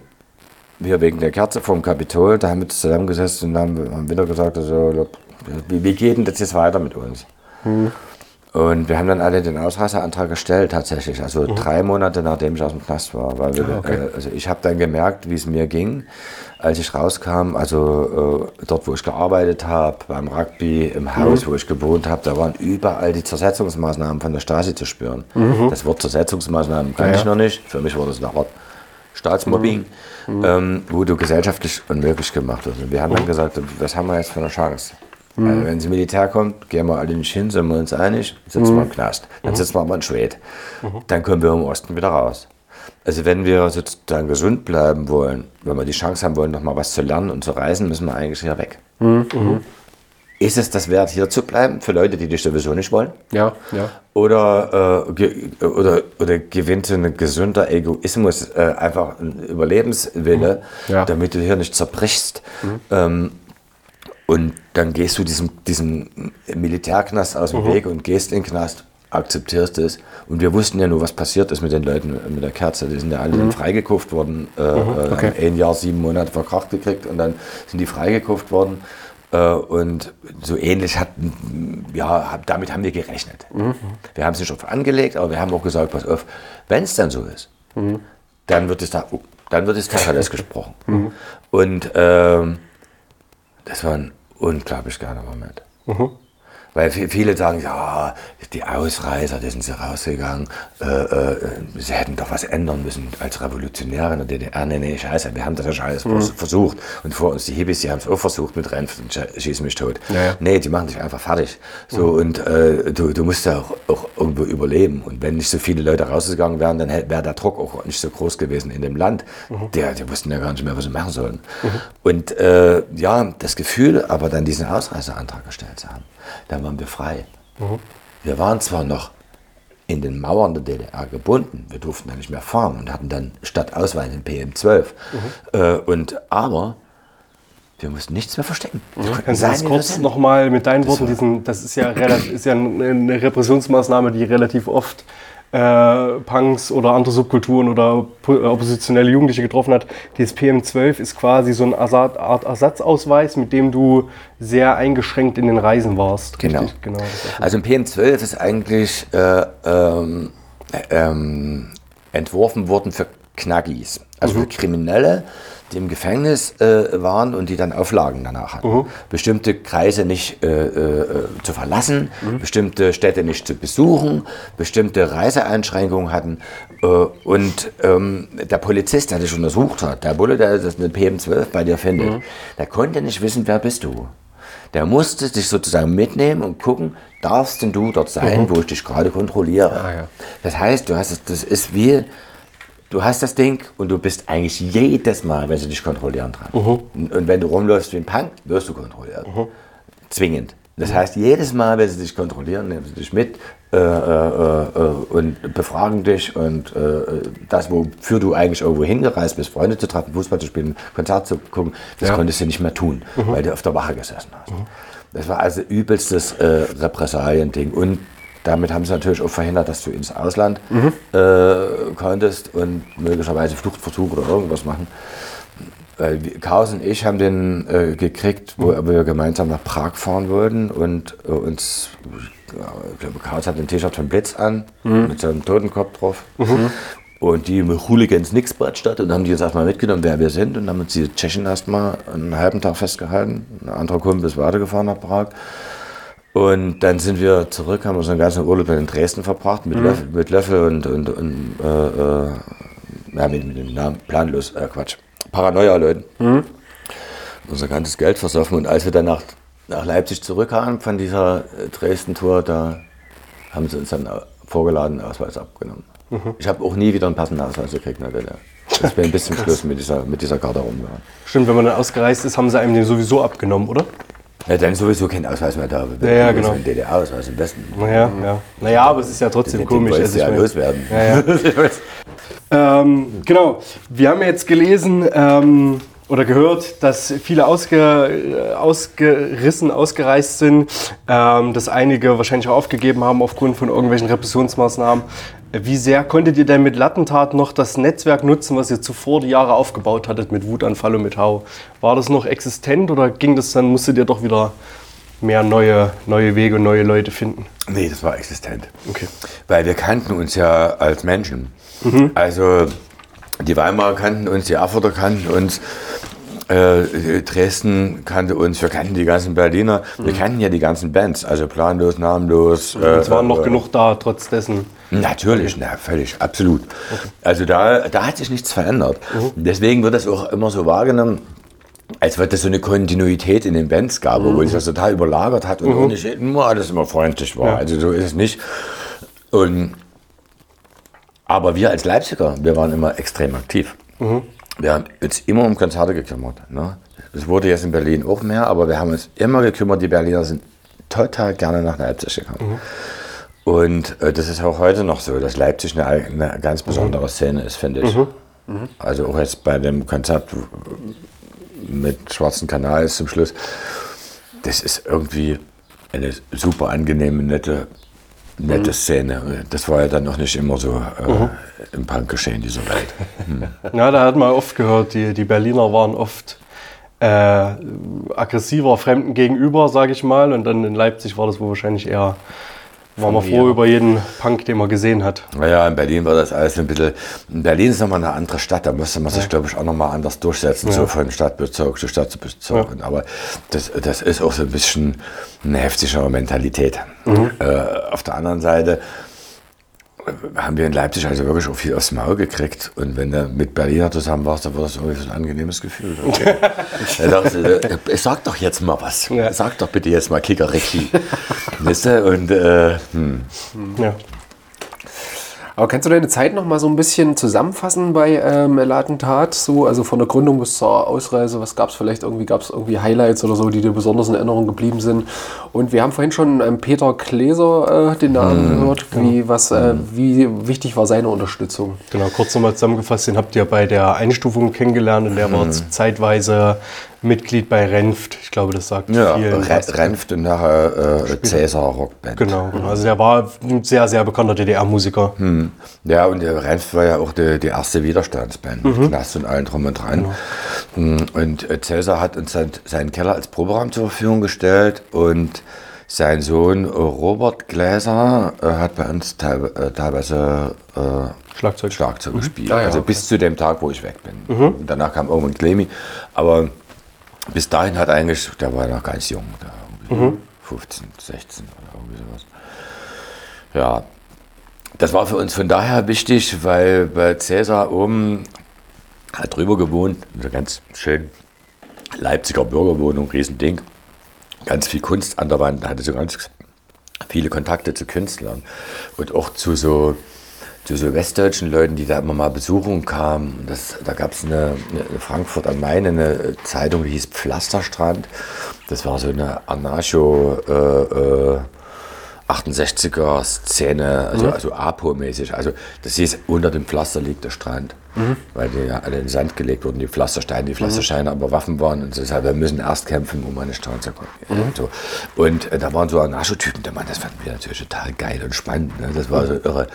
Speaker 4: Wir wegen der Kerze vom Kapitol, da haben wir uns zusammengesetzt und haben, haben wieder gesagt, also, wie, wie geht denn das jetzt weiter mit uns? Und wir haben dann alle den Ausreiseantrag gestellt, tatsächlich. Also drei Monate nachdem ich aus dem Knast war. Weil wir, äh, also ich habe dann gemerkt, wie es mir ging, als ich rauskam. Also äh, dort, wo ich gearbeitet habe, beim Rugby, im Haus, wo ich gewohnt habe, da waren überall die Zersetzungsmaßnahmen von der Stasi zu spüren. Das Wort Zersetzungsmaßnahmen kann ich noch nicht. Für mich war das eine Art Staatsmobbing, ähm, wo du gesellschaftlich unmöglich gemacht wirst. Und wir haben dann gesagt, was haben wir jetzt für eine Chance? Also wenn das Militär kommt, gehen wir alle nicht hin, sind wir uns einig, sitzen wir im Knast. Dann sitzen wir aber in Schwed. Dann können wir im Osten wieder raus. Also wenn wir sozusagen gesund bleiben wollen, wenn wir die Chance haben wollen, noch mal was zu lernen und zu reisen, müssen wir eigentlich hier weg. Ist es das wert, hier zu bleiben, für Leute, die dich sowieso nicht wollen?
Speaker 2: Ja, ja.
Speaker 4: Oder, äh, oder, oder gewinnt ein gesunder Egoismus, äh, einfach ein Überlebenswille,
Speaker 2: Ja.
Speaker 4: damit du hier nicht zerbrichst. Ähm, und dann gehst du diesem, diesem Militärknast aus dem Weg und gehst in den Knast, akzeptierst es. Und wir wussten ja nur, was passiert ist mit den Leuten mit der Kerze. Die sind ja alle dann freigekauft worden, äh, äh,
Speaker 2: okay.
Speaker 4: ein Jahr, sieben Monate verkracht gekriegt und dann sind die freigekauft worden. Äh, und so ähnlich hatten, ja, damit haben wir gerechnet. Wir haben es nicht drauf angelegt, aber wir haben auch gesagt, pass auf, wenn es dann so ist, dann wird es da, oh, dann wird es Tacheles (laughs) gesprochen. Und ähm, das war unglaublich geiler Moment. Weil vi- viele sagen, ja, die Ausreißer, die sind sie rausgegangen, äh, äh, sie hätten doch was ändern müssen als Revolutionäre in der DDR. Nee, nee, scheiße, wir haben das ja schon alles vers- versucht. Und vor uns die Hippies, die haben es auch versucht mit Renf und sch- schießen mich tot.
Speaker 2: Ja, ja.
Speaker 4: Nee, die machen dich einfach fertig. So, und äh, du, du musst ja auch, auch irgendwo überleben. Und wenn nicht so viele Leute rausgegangen wären, dann wäre der Druck auch nicht so groß gewesen in dem Land. Der, die wussten ja gar nicht mehr, was sie machen sollen. Und äh, ja, das Gefühl, aber dann diesen Ausreiseantrag gestellt zu haben, dann waren wir frei. Wir waren zwar noch in den Mauern der DDR gebunden. Wir durften da nicht mehr fahren und hatten dann statt Ausweis den PM12. Äh, und, aber wir mussten nichts mehr verstecken. Konnten
Speaker 3: Kannst du das kurz nochmal mit deinen Worten, diesen, das ist ja, relativ, ist ja eine Repressionsmaßnahme, die relativ oft äh, Punks oder andere Subkulturen oder äh, oppositionelle Jugendliche getroffen hat. Dieses PM12 ist quasi so eine Art Ersatzausweis, mit dem du sehr eingeschränkt in den Reisen warst.
Speaker 4: Genau.
Speaker 3: Richtig, genau. das ist-
Speaker 4: Also ein PM12 ist eigentlich äh, ähm, ähm, entworfen worden für Knaggis, also für Kriminelle, die im Gefängnis äh, waren und die dann Auflagen danach hatten. Bestimmte Kreise nicht äh, äh, zu verlassen, bestimmte Städte nicht zu besuchen, bestimmte Reiseeinschränkungen hatten. Äh, und ähm, der Polizist, der dich untersucht hat, der Bulle, der das mit PM12 bei dir findet, der konnte nicht wissen, wer bist du. Der musste dich sozusagen mitnehmen und gucken, darfst denn du dort sein, wo ich dich gerade kontrolliere.
Speaker 2: Ah, ja.
Speaker 4: Das heißt, du hast es, das ist wie, du hast das Ding und du bist eigentlich jedes Mal, wenn sie dich kontrollieren dran.
Speaker 3: Mhm.
Speaker 4: Und, wenn du rumläufst wie ein Punk, wirst du kontrolliert. Zwingend. Das heißt, jedes Mal, wenn sie dich kontrollieren, nehmen sie dich mit äh, äh, äh, und befragen dich und äh, das, wofür du eigentlich irgendwo hingereist bist, Freunde zu treffen, Fußball zu spielen, Konzert zu gucken, das
Speaker 2: Ja.
Speaker 4: konntest du nicht mehr tun, weil du auf der Wache gesessen hast. Das war also übelstes äh, Repressalien-Ding. Und damit haben sie natürlich auch verhindert, dass du ins Ausland äh, konntest und möglicherweise Fluchtversuch oder irgendwas machen. Weil Chaos und ich haben den äh, gekriegt, wo wir gemeinsam nach Prag fahren wollten und äh, uns, ich glaube, Chaos hat ein T-Shirt von Blitz an, mit so einem Totenkopf drauf. Und die Hooligans nix statt und haben die jetzt erstmal mitgenommen, wer wir sind und haben uns die Tschechen erstmal einen halben Tag festgehalten. Ein anderer Kumpel ist weitergefahren nach Prag. Und dann sind wir zurück, haben unseren ganzen Urlaub in Dresden verbracht, mit, Löffel, mit Löffel und, und, und äh, äh, ja, mit, mit dem Namen planlos, äh, Quatsch, Paranoia-Leuten. Unser ganzes Geld versoffen. Und als wir dann nach, nach Leipzig zurückkamen von dieser äh, Dresden-Tour, da haben sie uns dann äh, vorgeladen, Ausweis abgenommen. Ich habe auch nie wieder einen passenden Ausweis gekriegt in der DDR. Das wäre ein bisschen (laughs) Schluss mit dieser, mit dieser Karte rumgegangen.
Speaker 3: Stimmt, wenn man dann ausgereist ist, haben sie einem den sowieso abgenommen, oder?
Speaker 4: Ja, dann sowieso kein Ausweis mehr da.
Speaker 3: Ja, ja, genau.
Speaker 4: Ein DDR-Ausweis im Westen.
Speaker 3: Naja, ja. Naja, aber es ist ja trotzdem
Speaker 4: Den
Speaker 3: komisch.
Speaker 4: wolltest
Speaker 3: Also
Speaker 4: ja loswerden.
Speaker 3: Ja, ja. (laughs) Ähm, genau. Wir haben jetzt gelesen ähm, oder gehört, dass viele ausge, äh, ausgerissen, ausgereist sind, ähm, dass einige wahrscheinlich auch aufgegeben haben aufgrund von irgendwelchen Repressionsmaßnahmen. Wie sehr konntet ihr denn mit Lattentat noch das Netzwerk nutzen, was ihr zuvor die Jahre aufgebaut hattet mit Wutanfall und mit Hau? War das noch existent oder ging das dann, musstet ihr doch wieder mehr neue, neue Wege und neue Leute finden?
Speaker 4: Nee, das war existent.
Speaker 3: Okay.
Speaker 4: Weil wir kannten uns ja als Menschen. Also die Weimarer kannten uns, die Erfurter kannten uns, äh, Dresden kannte uns, wir kannten die ganzen Berliner, wir kannten ja die ganzen Bands, also planlos, namenlos.
Speaker 3: Mhm. Es waren
Speaker 4: äh,
Speaker 3: noch
Speaker 4: äh,
Speaker 3: genug da, trotz dessen.
Speaker 4: Natürlich, na, völlig, absolut. Also da, da hat sich nichts verändert. Deswegen wird das auch immer so wahrgenommen, als wird es so eine Kontinuität in den Bands gab, obwohl sich das total überlagert hat und auch nicht immer alles immer freundlich war.
Speaker 3: Ja.
Speaker 4: Also so ist es nicht. Und, aber wir als Leipziger, wir waren immer extrem aktiv. Wir haben uns immer um Konzerte gekümmert. Ne? Es wurde jetzt in Berlin auch mehr, aber wir haben uns immer gekümmert. Die Berliner sind total gerne nach Leipzig gekommen. Und äh, das ist auch heute noch so, dass Leipzig eine, eine ganz besondere Szene ist, finde ich. Also auch jetzt bei dem Konzert mit Schwarzen Kanal zum Schluss. Das ist irgendwie eine super angenehme, nette, nette Szene. Das war ja dann noch nicht immer so äh, im Punkgeschehen dieser Welt. (laughs)
Speaker 3: Ja, da hat man oft gehört, die, die Berliner waren oft äh, aggressiver Fremden gegenüber, sage ich mal. Und dann in Leipzig war das wohl wahrscheinlich eher, war man froh über jeden Punk, den man gesehen hat.
Speaker 4: Naja, in Berlin war das alles ein bisschen. In Berlin ist nochmal eine andere Stadt, da musste man sich, glaube ich, auch nochmal anders durchsetzen, so von Stadtbezirk zu Stadtbezirk. Aber das, das ist auch so ein bisschen eine heftigere Mentalität. Äh, auf der anderen Seite haben wir in Leipzig also wirklich auch viel aufs Maul gekriegt. Und wenn du mit Berliner zusammen warst, dann war das irgendwie so ein angenehmes Gefühl. Da dachte ich, äh, sag doch jetzt mal was.
Speaker 3: Ja.
Speaker 4: Sag doch bitte jetzt mal. Weißt du? Und äh, hm.
Speaker 3: Ja.
Speaker 2: Aber kannst du deine Zeit noch mal so ein bisschen zusammenfassen bei ähm, Lattentat? So, also von der Gründung bis zur Ausreise, was gab es vielleicht irgendwie? Gab es irgendwie Highlights oder so, die dir besonders in Erinnerung geblieben sind? Und wir haben vorhin schon ähm, Peter Gläser äh, den Namen gehört. Wie, was, äh, wie wichtig war seine Unterstützung?
Speaker 3: Genau, kurz nochmal zusammengefasst, den habt ihr bei der Einstufung kennengelernt und der war zeitweise Mitglied bei Renft. Ich glaube, das sagt
Speaker 4: Ja,
Speaker 3: vielen.
Speaker 4: Re. Renft und nachher äh, Cäsar Rockband.
Speaker 3: Genau, genau. also der war ein sehr, sehr bekannter DDR-Musiker.
Speaker 4: Ja, und der Renft war ja auch die, die erste Widerstandsband. mit Knast und allen drum und dran. Mm, Und äh, Cäsar hat uns sein, seinen Keller als Proberaum zur Verfügung gestellt und sein Sohn Robert Gläser äh, hat bei uns äh, teilweise äh,
Speaker 3: Schlagzeug.
Speaker 4: Schlagzeug gespielt.
Speaker 2: Ah ja,
Speaker 4: also
Speaker 2: okay.
Speaker 4: bis zu dem Tag, wo ich weg bin. Und danach kam irgendwann Clemi. Aber bis dahin hat eigentlich, der war noch ganz jung, da irgendwie 15, 16 oder irgendwie sowas. Ja, das war für uns von daher wichtig, weil bei Cäsar oben hat drüber gewohnt, so ganz schön Leipziger Bürgerwohnung, Riesending. Ganz viel Kunst an der Wand, hatte so ganz viele Kontakte zu Künstlern und auch zu so zu so westdeutschen Leuten, die da immer mal Besuchung kamen. Das, da gab es eine, eine Frankfurt am Main, eine Zeitung, die hieß Pflasterstrand. Das war so eine Anarcho äh, äh, 68er Szene, also, also APO-mäßig. Also das hieß, unter dem Pflaster liegt der Strand. Weil die ja alle in den Sand gelegt wurden, die Pflastersteine, die Pflastersteine aber Waffen waren und so. Deshalb, wir müssen erst kämpfen, um an den Strand zu kommen. Und, so. und äh, da waren so Anarcho-Typen, der Mann, das fanden wir natürlich total geil und spannend. Ne? Das war so irre.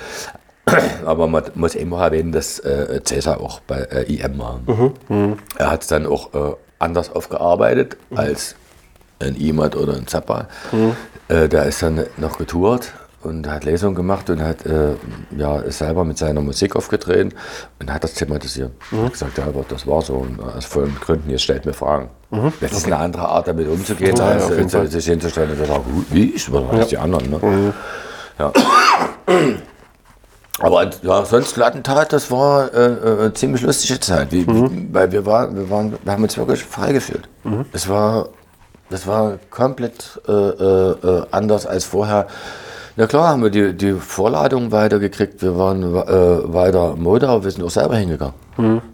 Speaker 4: (clears throat) Aber man muss immer erwähnen, dass äh, Cäsar auch bei äh, IM war. Er hat es dann auch äh, anders aufgearbeitet als ein Imat oder ein Zappa. Äh, der ist dann noch getourt und hat Lesungen gemacht und hat äh, ja, ist selber mit seiner Musik aufgetreten und hat das thematisiert. Hat gesagt, ja, aber das war so. Und aus vollen Gründen, jetzt stellt mir Fragen. Das ist eine andere Art, damit umzugehen,
Speaker 2: Total,
Speaker 4: als
Speaker 2: jeden
Speaker 4: äh, sich hinzustellen und zu sagen, "Hu, wie ich, was ja. die anderen. Ne? Ja. (clears throat) (clears throat) Aber ja, sonst ein Attentat, das war äh, äh, eine ziemlich lustige Zeit, wie, weil wir, war, wir, waren, wir haben uns wirklich frei gefühlt. Es war, das war komplett äh, äh, äh, anders als vorher. Na klar haben wir die, die Vorladung weitergekriegt, wir waren äh, weiter Mode, aber wir sind auch selber hingegangen.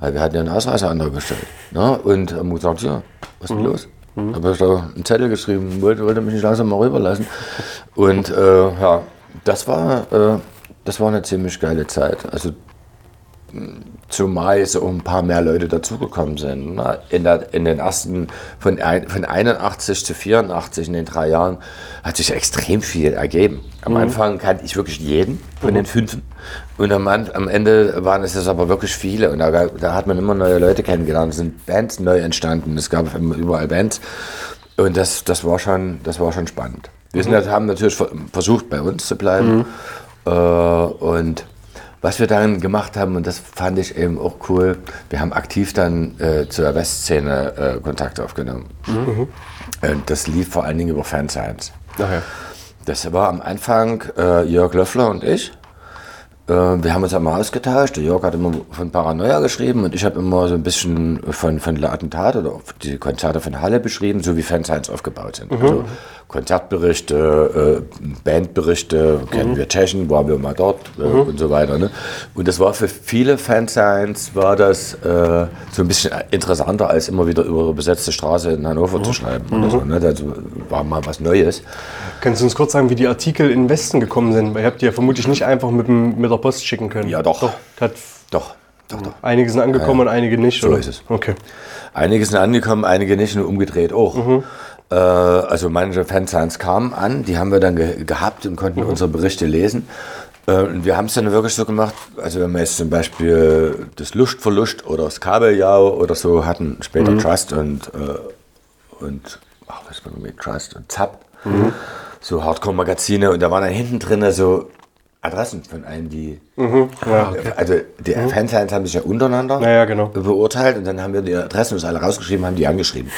Speaker 4: Weil wir hatten ja einen Ausreiseantrag gestellt. Ne? Und haben gesagt, ja, was ist denn los? Habe ich da einen Zettel geschrieben, wollte, wollte mich nicht langsam mal rüberlassen. Und äh, ja, das war, äh, das war eine ziemlich geile Zeit. Also zumal so ein paar mehr Leute dazugekommen sind. ne? In, der, in den ersten, von, ein, von 81 zu 84 in den drei Jahren, hat sich extrem viel ergeben. Am Anfang kannte ich wirklich jeden von den Fünfen. Und am, am Ende waren es jetzt aber wirklich viele. Und da, da hat man immer neue Leute kennengelernt. Es sind Bands neu entstanden. Es gab überall Bands. Und das, das, war, schon, das war schon spannend. Wir sind, haben natürlich ver- versucht, bei uns zu bleiben. Äh, und was wir dann gemacht haben, und das fand ich eben auch cool, wir haben aktiv dann äh, zur Westszene äh, Kontakt aufgenommen. Und das lief vor allen Dingen über Fansigns.
Speaker 2: Nachher.
Speaker 4: Das war am Anfang äh, Jörg Löffler und ich. Äh, wir haben uns einmal ausgetauscht. Der Jörg hat immer von Paranoia geschrieben und ich habe immer so ein bisschen von, von Le Attentat oder die Konzerte von Halle beschrieben, so wie Fansigns aufgebaut sind. Also Konzertberichte, äh, Bandberichte, kennen wir Tschechen, waren wir mal dort äh, und so weiter. Ne? Und das war für viele Fansigns war das äh, so ein bisschen interessanter, als immer wieder über besetzte Straße in Hannover zu schreiben. Oder so, ne? Das war mal was Neues.
Speaker 3: Kannst du uns kurz sagen, wie die Artikel in den Westen gekommen sind? Weil ihr habt die ja vermutlich nicht einfach mit, dem, mit der Post schicken können.
Speaker 4: Ja, doch.
Speaker 3: Hat,
Speaker 4: Doch, doch, doch.
Speaker 3: einige sind angekommen und einige nicht.
Speaker 4: So
Speaker 3: oder?
Speaker 4: ist es.
Speaker 3: Okay.
Speaker 4: Einige sind angekommen, einige nicht und umgedreht auch. Äh, also manche Fansigns kamen an, die haben wir dann ge gehabt und konnten unsere Berichte lesen. Äh, und wir haben es dann wirklich so gemacht, also wenn wir jetzt zum Beispiel das Lust für Lust oder das Kabeljau oder so hatten, später Trust und, äh, und ach, was war mit Trust und Zapp, so Hardcore-Magazine und da waren dann hinten drin so Adressen von allen, die also die Fansigns haben sich ja untereinander
Speaker 3: Ja, ja, genau.
Speaker 4: beurteilt und dann haben wir die Adressen uns alle rausgeschrieben, haben die angeschrieben.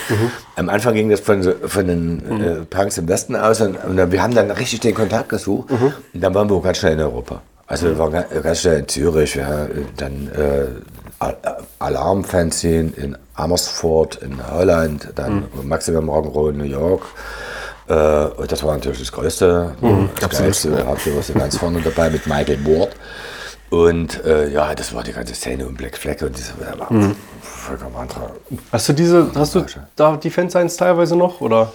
Speaker 4: Am Anfang ging das von, von den äh, Punks im Westen aus und, und dann, wir haben dann richtig den Kontakt gesucht und dann waren wir auch ganz schnell in Europa. Also wir waren ga- ganz schnell in Zürich, ja, dann äh, Al- Alarm-Fanzine in Amersfoort in Holland, dann Maximum Rock'n'Roll in New York. Äh, und das war natürlich das Größte. Das Geilste. Da habt ihr was ganz vorne dabei mit Michael Ward. Und äh, ja, das war die ganze Szene und Black Flag und diese war vollkommen anderer.
Speaker 3: Hast du diese, hast du da die Fansigns teilweise noch? Oder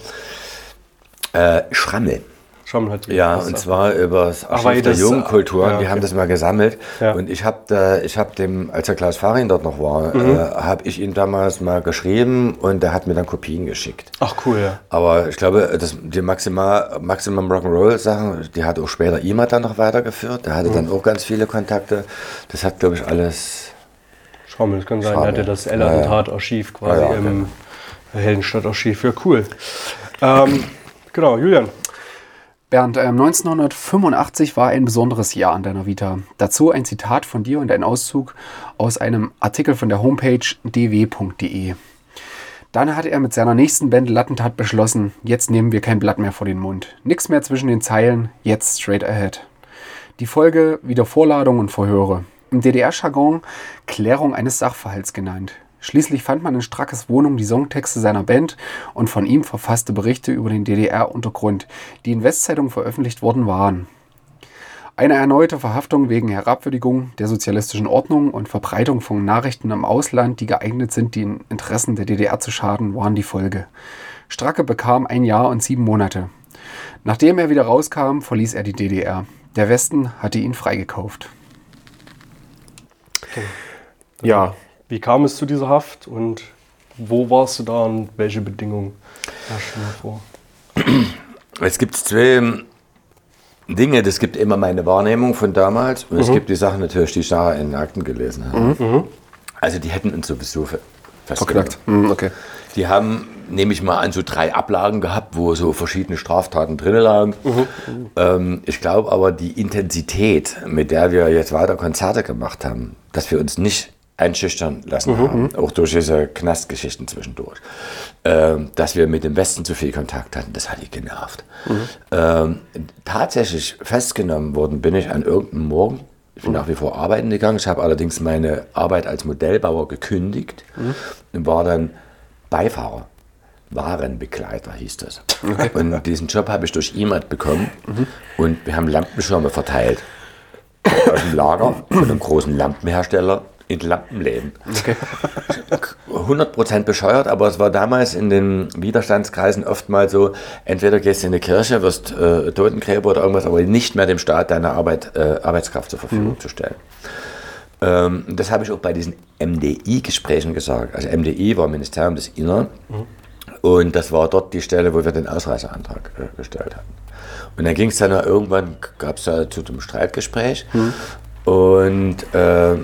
Speaker 4: Äh, Schrammel.
Speaker 3: Schrammel hat die.
Speaker 4: Ja, und zwar über das Archiv der Jugendkulturen.
Speaker 3: ja,
Speaker 4: Die
Speaker 3: okay.
Speaker 4: haben das mal gesammelt.
Speaker 3: Ja.
Speaker 4: Und ich habe da, ich habe dem, als der Klaus Farin dort noch war,
Speaker 3: Mhm.
Speaker 4: äh, habe ich ihm damals mal geschrieben und der hat mir dann Kopien geschickt.
Speaker 3: Ach cool, ja.
Speaker 4: Aber ich glaube, das, die Maximal, Maximum Rock'n'Roll Sachen, die hat auch später IMA dann noch weitergeführt. Der
Speaker 3: Mhm.
Speaker 4: hatte dann auch ganz viele Kontakte. Das hat, glaube ich, alles.
Speaker 3: Schrammel, das kann sein.
Speaker 4: Schrammel.
Speaker 3: Er hatte das
Speaker 4: Ja, ja.
Speaker 3: L-Attentat-Archiv quasi
Speaker 4: Ja, ja,
Speaker 3: im Heldenstadt-Archiv. Ja, cool. Ähm, genau, Julian.
Speaker 2: Bernd, ähm, 1985 war ein besonderes Jahr an deiner Vita. Dazu ein Zitat von dir und ein Auszug aus einem Artikel von der Homepage dw.de. Dann hatte er mit seiner nächsten Band Lattentat beschlossen, jetzt nehmen wir kein Blatt mehr vor den Mund. Nix mehr zwischen den Zeilen, jetzt straight ahead. Die Folge wieder Vorladung und Verhöre. Im DDR-Jargon Klärung eines Sachverhalts genannt. Schließlich fand man in Strackes Wohnung die Songtexte seiner Band und von ihm verfasste Berichte über den DDR-Untergrund, die in Westzeitungen veröffentlicht worden waren. Eine erneute Verhaftung wegen Herabwürdigung der sozialistischen Ordnung und Verbreitung von Nachrichten im Ausland, die geeignet sind, den Interessen der DDR zu schaden, waren die Folge. Stracke bekam ein Jahr und sieben Monate. Nachdem er wieder rauskam, verließ er die DDR. Der Westen hatte ihn freigekauft.
Speaker 3: Ja. Wie kam es zu dieser Haft und wo warst du da und welche Bedingungen herrschten davor?
Speaker 4: Es gibt zwei Dinge, das gibt immer meine Wahrnehmung von damals und es gibt die Sachen natürlich, die ich in den Akten gelesen habe. Also die hätten uns sowieso fe- festgenommen.
Speaker 2: Verknackt. Hm, okay.
Speaker 4: Die haben, nehme ich mal an, so drei Ablagen gehabt, wo so verschiedene Straftaten drin lagen. Ähm, ich glaube aber, die Intensität, mit der wir jetzt weiter Konzerte gemacht haben, dass wir uns nicht einschüchtern lassen haben, auch durch diese Knastgeschichten zwischendurch, ähm, dass wir mit dem Westen zu viel Kontakt hatten, das hat die genervt. Ähm, tatsächlich festgenommen worden bin ich an irgendeinem Morgen. Ich bin nach wie vor arbeiten gegangen. Ich habe allerdings meine Arbeit als Modellbauer gekündigt und war dann Beifahrer. Warenbegleiter hieß das. Und diesen Job habe ich durch E-Mail bekommen und wir haben Lampenschirme verteilt. Aus dem Lager von einem großen Lampenhersteller in Lampenläden. 100% (laughs) bescheuert, aber es war damals in den Widerstandskreisen oft mal so, entweder gehst du in eine Kirche, wirst äh, Totengräber oder irgendwas, aber nicht mehr dem Staat deine Arbeit, äh, Arbeitskraft zur Verfügung zu stellen. Ähm, das habe ich auch bei diesen MDI-Gesprächen gesagt. Also MDI war Ministerium des Innern und das war dort die Stelle, wo wir den Ausreiseantrag äh, gestellt hatten. Und dann ging es dann irgendwann, gab es da zu einem Streitgespräch und äh,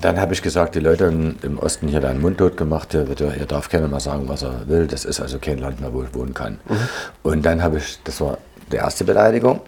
Speaker 4: dann habe ich gesagt, die Leute im, Osten hier einen mundtot gemacht, ja- hier darf keiner mal sagen, was er will. Das ist also kein Land mehr, wo ich wohnen kann. Und dann habe ich, das war die erste Beleidigung.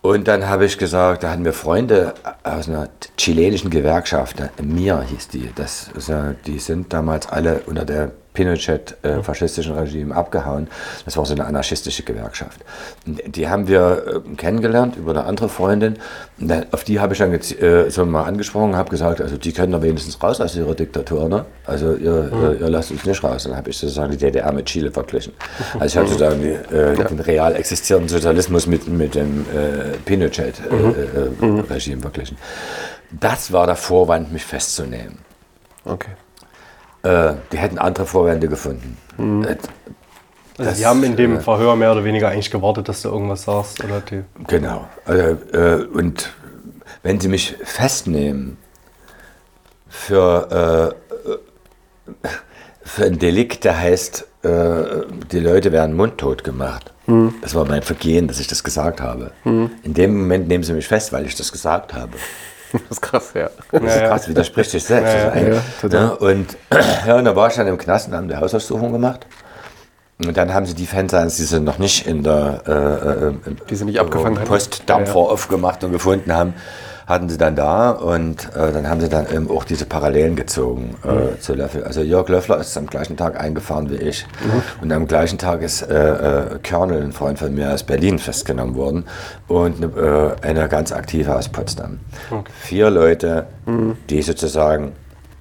Speaker 4: Und dann habe ich gesagt, da hatten wir Freunde aus einer chilenischen Gewerkschaft, äh, MIA hieß die. Das ja, die sind damals alle unter der Pinochet-faschistischen Regime abgehauen. Das war so eine anarchistische Gewerkschaft. Und die haben wir äh, kennengelernt über eine andere Freundin. Und dann, auf die habe ich dann äh, so mal angesprochen, habe gesagt, also die können da wenigstens raus aus ihrer Diktatur, ne? Also ihr, ihr, ihr lasst uns nicht raus. Dann habe ich sozusagen die DDR mit Chile verglichen. Also ich habe sozusagen die, äh, den real existierenden Sozialismus mit, mit dem äh, Pinochet-Regime verglichen. Das war der Vorwand, mich festzunehmen.
Speaker 2: Okay.
Speaker 4: Äh, die hätten andere Vorwände gefunden. Äh,
Speaker 3: Also
Speaker 4: Das,
Speaker 3: die haben in dem
Speaker 4: äh,
Speaker 3: Verhör mehr oder weniger eigentlich gewartet, dass du irgendwas sagst. Oder die,
Speaker 4: Genau. Also, äh, und wenn Sie mich festnehmen für, äh, für ein Delikt, der heißt, die Leute werden mundtot gemacht. Das war mein Vergehen, dass ich das gesagt habe. In dem Moment nehmen Sie mich fest, weil ich das gesagt habe. (laughs)
Speaker 2: Das ist krass, ja.
Speaker 4: Das ist krass, widerspricht sich selbst.
Speaker 3: Ja, ja.
Speaker 4: Ne? Und (clears throat) ja, und da war ich dann im Knast und haben die Hausdurchsuchung gemacht. Und dann haben sie die Fans, die sie noch nicht in der äh, äh, im-
Speaker 2: Die sie nicht abgefangen.
Speaker 4: Postdampfer
Speaker 2: Ja, ja.
Speaker 4: aufgemacht und gefunden haben, hatten sie dann da und äh, dann haben sie dann eben auch diese Parallelen gezogen äh, zu Löffel. Also Jörg Löffler ist am gleichen Tag eingefahren wie ich und am gleichen Tag ist äh, äh, Körnel, ein Freund von mir aus Berlin, festgenommen worden und eine, äh, eine ganz aktive aus Potsdam. Vier Leute, die sozusagen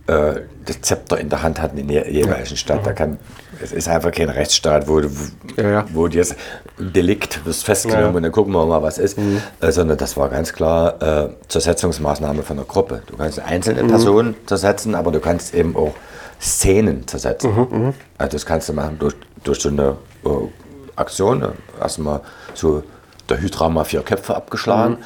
Speaker 4: äh, das Zepter in der Hand hatten in der jeweiligen Stadt. Da kann, es ist einfach kein Rechtsstaat, wo, du-
Speaker 2: Ja, ja.
Speaker 4: wo du jetzt Delikt wirst festgenommen
Speaker 3: Ja. Mhm.
Speaker 4: und dann gucken wir mal, was ist. Äh, sondern das war ganz klar äh, Zersetzungsmaßnahme von einer Gruppe. Du kannst einzelne
Speaker 2: Mhm.
Speaker 4: Personen zersetzen, aber du kannst eben auch Szenen zersetzen.
Speaker 2: Mhm,
Speaker 4: Also das kannst du machen durch, durch so eine äh, Aktion. Erstmal so der Hydra mal vier Köpfe abgeschlagen.
Speaker 2: Mhm.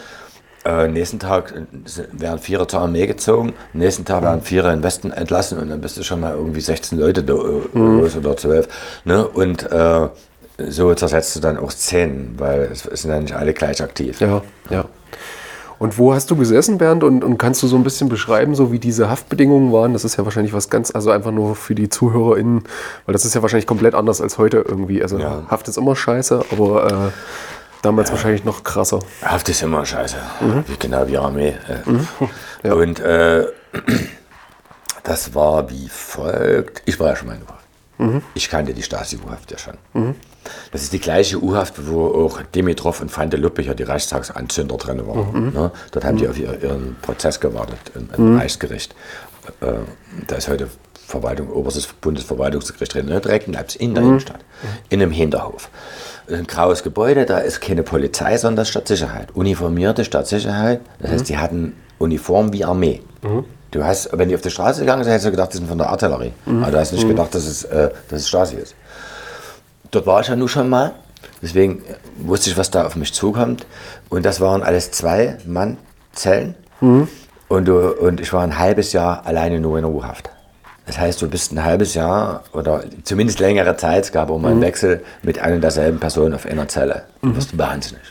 Speaker 4: Äh, nächsten Tag äh, werden Vierer zur Armee gezogen, nächsten Tag werden Vierer in Westen entlassen und dann bist du schon mal irgendwie 16 Leute da, äh, los oder 12. Ne? Und äh, so zersetzt du dann auch Szenen, weil es sind ja nicht alle gleich aktiv.
Speaker 2: Ja, ja. Und wo hast du gesessen, Bernd? Und, und kannst du so ein bisschen beschreiben, so wie diese Haftbedingungen waren? Das ist ja wahrscheinlich was ganz, also einfach nur für die ZuhörerInnen, weil das ist ja wahrscheinlich komplett anders als heute irgendwie. Also
Speaker 4: Ja.
Speaker 2: Haft ist immer scheiße, aber äh, damals wahrscheinlich noch krasser.
Speaker 4: Haft ist immer scheiße.
Speaker 2: Mhm.
Speaker 4: Wie, genau wie Armee. Äh. Und äh, (clears throat) das war wie folgt. Ich war ja schon mal in U-Haft.
Speaker 2: Mhm.
Speaker 4: Ich kannte die Stasi-U-Haft ja schon. Das ist die gleiche U-Haft, wo auch Dimitrov und Van der Luppe ja die Reichstagsanzünder drin waren.
Speaker 2: Mhm.
Speaker 4: Ne? Dort haben die auf ihr, ihren Prozess gewartet im, im Reichsgericht. Äh, da ist heute Verwaltung, oberstes Bundesverwaltungsgericht drin, ne? direkt in Leipzig, in der Innenstadt, in einem Hinterhof. ein graues Gebäude, da ist keine Polizei, sondern Stadtsicherheit. Uniformierte Stadtsicherheit. Das heißt, die hatten Uniform wie Armee. Du hast, wenn die auf die Straße gegangen sind, hättest du gedacht, die sind von der Artillerie. Aber du hast nicht gedacht, dass es, äh, dass es Stasi ist. Dort war ich ja nun schon mal. Deswegen wusste ich, was da auf mich zukommt. Und das waren alles zwei Mann-Zellen. Und, und ich war ein halbes Jahr alleine nur in der U-Haft. Das heißt, du bist ein halbes Jahr oder zumindest längere Zeit, es gab auch mal einen Wechsel mit einer und derselben Person auf einer Zelle. Du wirst wahnsinnig.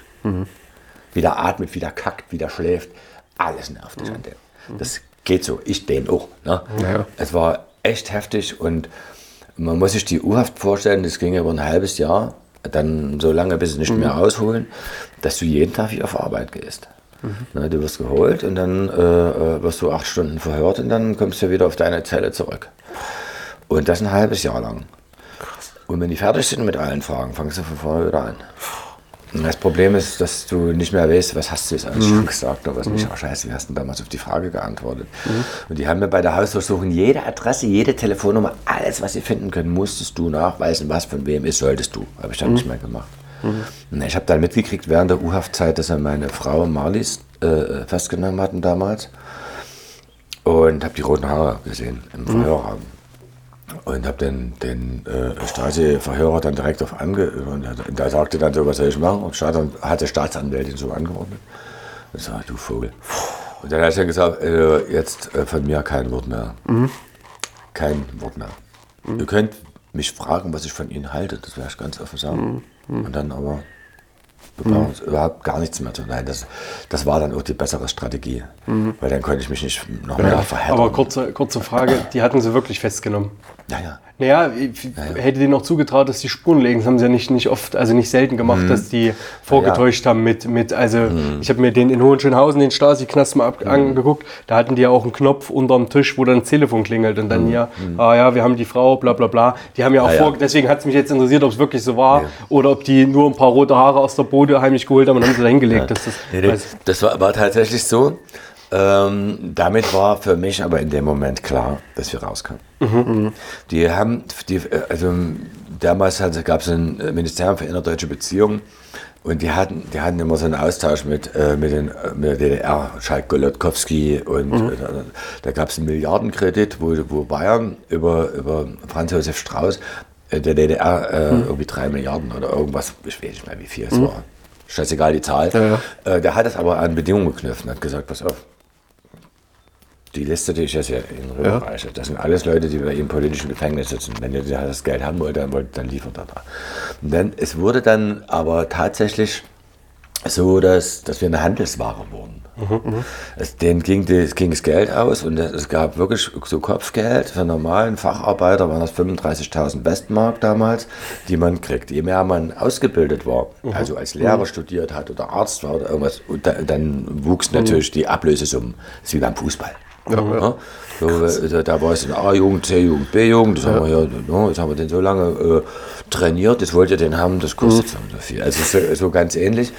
Speaker 4: Wie der atmet, wie der kackt, wie der schläft. Alles nervt dich an dem. Das geht so. Ich den auch. Ne?
Speaker 2: Ja.
Speaker 4: Es war echt heftig und man muss sich die U-Haft vorstellen, das ging über ein halbes Jahr, dann so lange, bis sie nicht mehr rausholen, dass du jeden Tag wieder auf Arbeit gehst. Ne, du wirst geholt und dann äh, äh, wirst du acht Stunden verhört und dann kommst du wieder auf deine Zelle zurück. Und das ein halbes Jahr lang. Und wenn die fertig sind mit allen Fragen, fangst du von vorne wieder an. Das Problem ist, dass du nicht mehr weißt, was hast du jetzt eigentlich schon gesagt oder was nicht. Oh, scheiße, wie hast du damals auf die Frage geantwortet? Und die haben mir bei der Hausdurchsuchung jede Adresse, jede Telefonnummer, alles, was sie finden können, musstest du nachweisen, was von wem ist, solltest du. Habe ich dann nicht mehr gemacht. Und Ich habe dann mitgekriegt während der U-Haftzeit, dass er meine Frau Marlies äh, festgenommen hatten damals. Und habe die roten Haare gesehen im Verhörraum. Und habe den, den äh, Stasi-Verhörer dann direkt auf ange... Und da- sagte dann so, was soll ich machen? Und Staat, hat der Staatsanwältin so angeordnet. Und ich sag, du Vogel. Und dann hat er gesagt, äh, jetzt äh, von mir kein Wort mehr. Kein Wort mehr. Ihr könnt mich fragen, was ich von Ihnen halte, das werde ich ganz offen sagen. Und dann aber brauchen uns überhaupt gar nichts mehr zu Nein, das, das war dann auch die bessere Strategie. Weil dann konnte ich mich nicht noch mehr verhärten.
Speaker 3: Aber kurze, kurze Frage, die hatten sie wirklich festgenommen.
Speaker 4: ja, ja.
Speaker 3: Naja, ich hätte denen auch zugetraut, dass die Spuren legen. Das haben sie ja nicht, nicht oft, also nicht selten gemacht, dass die vorgetäuscht haben mit, mit also ich habe mir den in Hohenschönhausen, den Stasi-Knast mal ab, angeguckt, da hatten die ja auch einen Knopf unterm Tisch, wo dann das Telefon klingelt und dann hier, ah ja, wir haben die Frau, bla bla bla. Die haben ja auch
Speaker 4: Ja, ja.
Speaker 3: vor, deswegen hat es mich jetzt interessiert, ob es wirklich so war oder ob die nur ein paar rote Haare aus der Bode heimlich geholt haben und haben sie da hingelegt. Das, das,
Speaker 4: Nee, das war, war tatsächlich so. Ähm, damit war für mich aber in dem Moment klar, dass wir rauskommen. Die haben, die, äh, also damals gab es ein äh, Ministerium für innerdeutsche Beziehungen und die hatten, die hatten immer so einen Austausch mit, äh, mit, den, äh, mit der DDR, Schalk Golodkowski und äh, da, da gab es einen Milliardenkredit, wo, wo Bayern über, über Franz Josef Strauß der DDR äh, irgendwie drei Milliarden oder irgendwas, ich weiß nicht mehr wie viel es war. Scheißegal die Zahl.
Speaker 2: Ja,
Speaker 4: Äh, der hat es aber an Bedingungen geknüpft und hat gesagt, pass auf, die Liste, die ich jetzt hier in rüberreiche, das sind alles Leute, die bei ihm im politischen Gefängnis sitzen. Wenn ihr das Geld haben wollt, dann, wollt, dann liefert er da. Und dann, es wurde dann aber tatsächlich so, dass, dass wir eine Handelsware wurden. Es, denen ging, das, ging das Geld aus und es gab wirklich so Kopfgeld für einen normalen Facharbeiter, waren das 35.000 Westmark damals, die man kriegt. Je mehr man ausgebildet war, also als Lehrer studiert hat oder Arzt war oder irgendwas, dann wuchs natürlich die Ablösesumme. Das ist wie beim Fußball. Ja, So, äh, da, da war es in A-Jugend, C-Jugend, B-Jugend, das haben wir ja, no, jetzt haben wir den so lange äh, trainiert, jetzt wollt ihr den haben, das kostet so und so viel. Also so, so ganz ähnlich.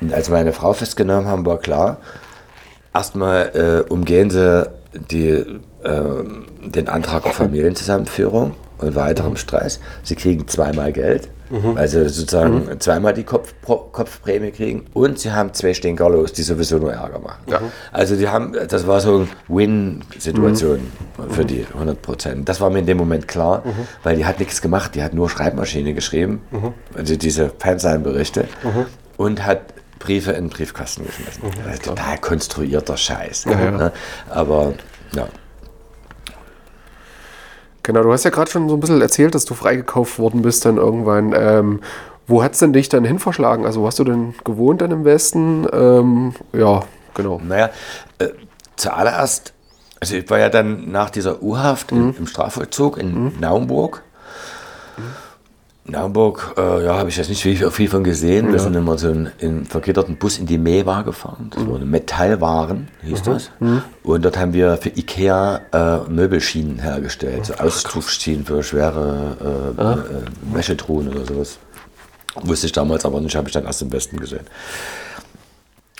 Speaker 4: Und als wir meine Frau festgenommen haben, war klar, erstmal äh, umgehen sie die, ähm, den Antrag auf Familienzusammenführung und weiterem Stress. Sie kriegen zweimal Geld, weil sie sozusagen zweimal die Kopf, Kopfprämie kriegen und sie haben zwei Stinkerlos, die sowieso nur Ärger machen. Also die haben, das war so eine Win-Situation für die 100 Prozent. Das war mir in dem Moment klar, weil die hat nichts gemacht, die hat nur Schreibmaschine geschrieben, also diese Fernsehberichte und hat Briefe in den Briefkasten geschmissen. Das ist total konstruierter Scheiß. Ne? Aber ja.
Speaker 2: Genau, du hast ja gerade schon so ein bisschen erzählt, dass du freigekauft worden bist dann irgendwann. Ähm, wo hat es denn dich dann hin verschlagen? Also, wo hast du denn gewohnt dann im Westen? Ähm, ja, genau.
Speaker 4: Naja, äh, zuallererst, also ich war ja dann nach dieser U-Haft im- im Strafvollzug in Naumburg. Naumburg, äh, ja, habe ich jetzt nicht viel, viel von gesehen. Wir sind immer so in, in vergitterten Bus in die Mewa gefahren. Das waren Metallwaren, hieß das. Und dort haben wir für Ikea äh, Möbelschienen hergestellt. So Ausdrucksschienen für schwere äh, äh, Wäschetruhen oder sowas. Wusste ich damals aber nicht, habe ich dann erst im Westen gesehen.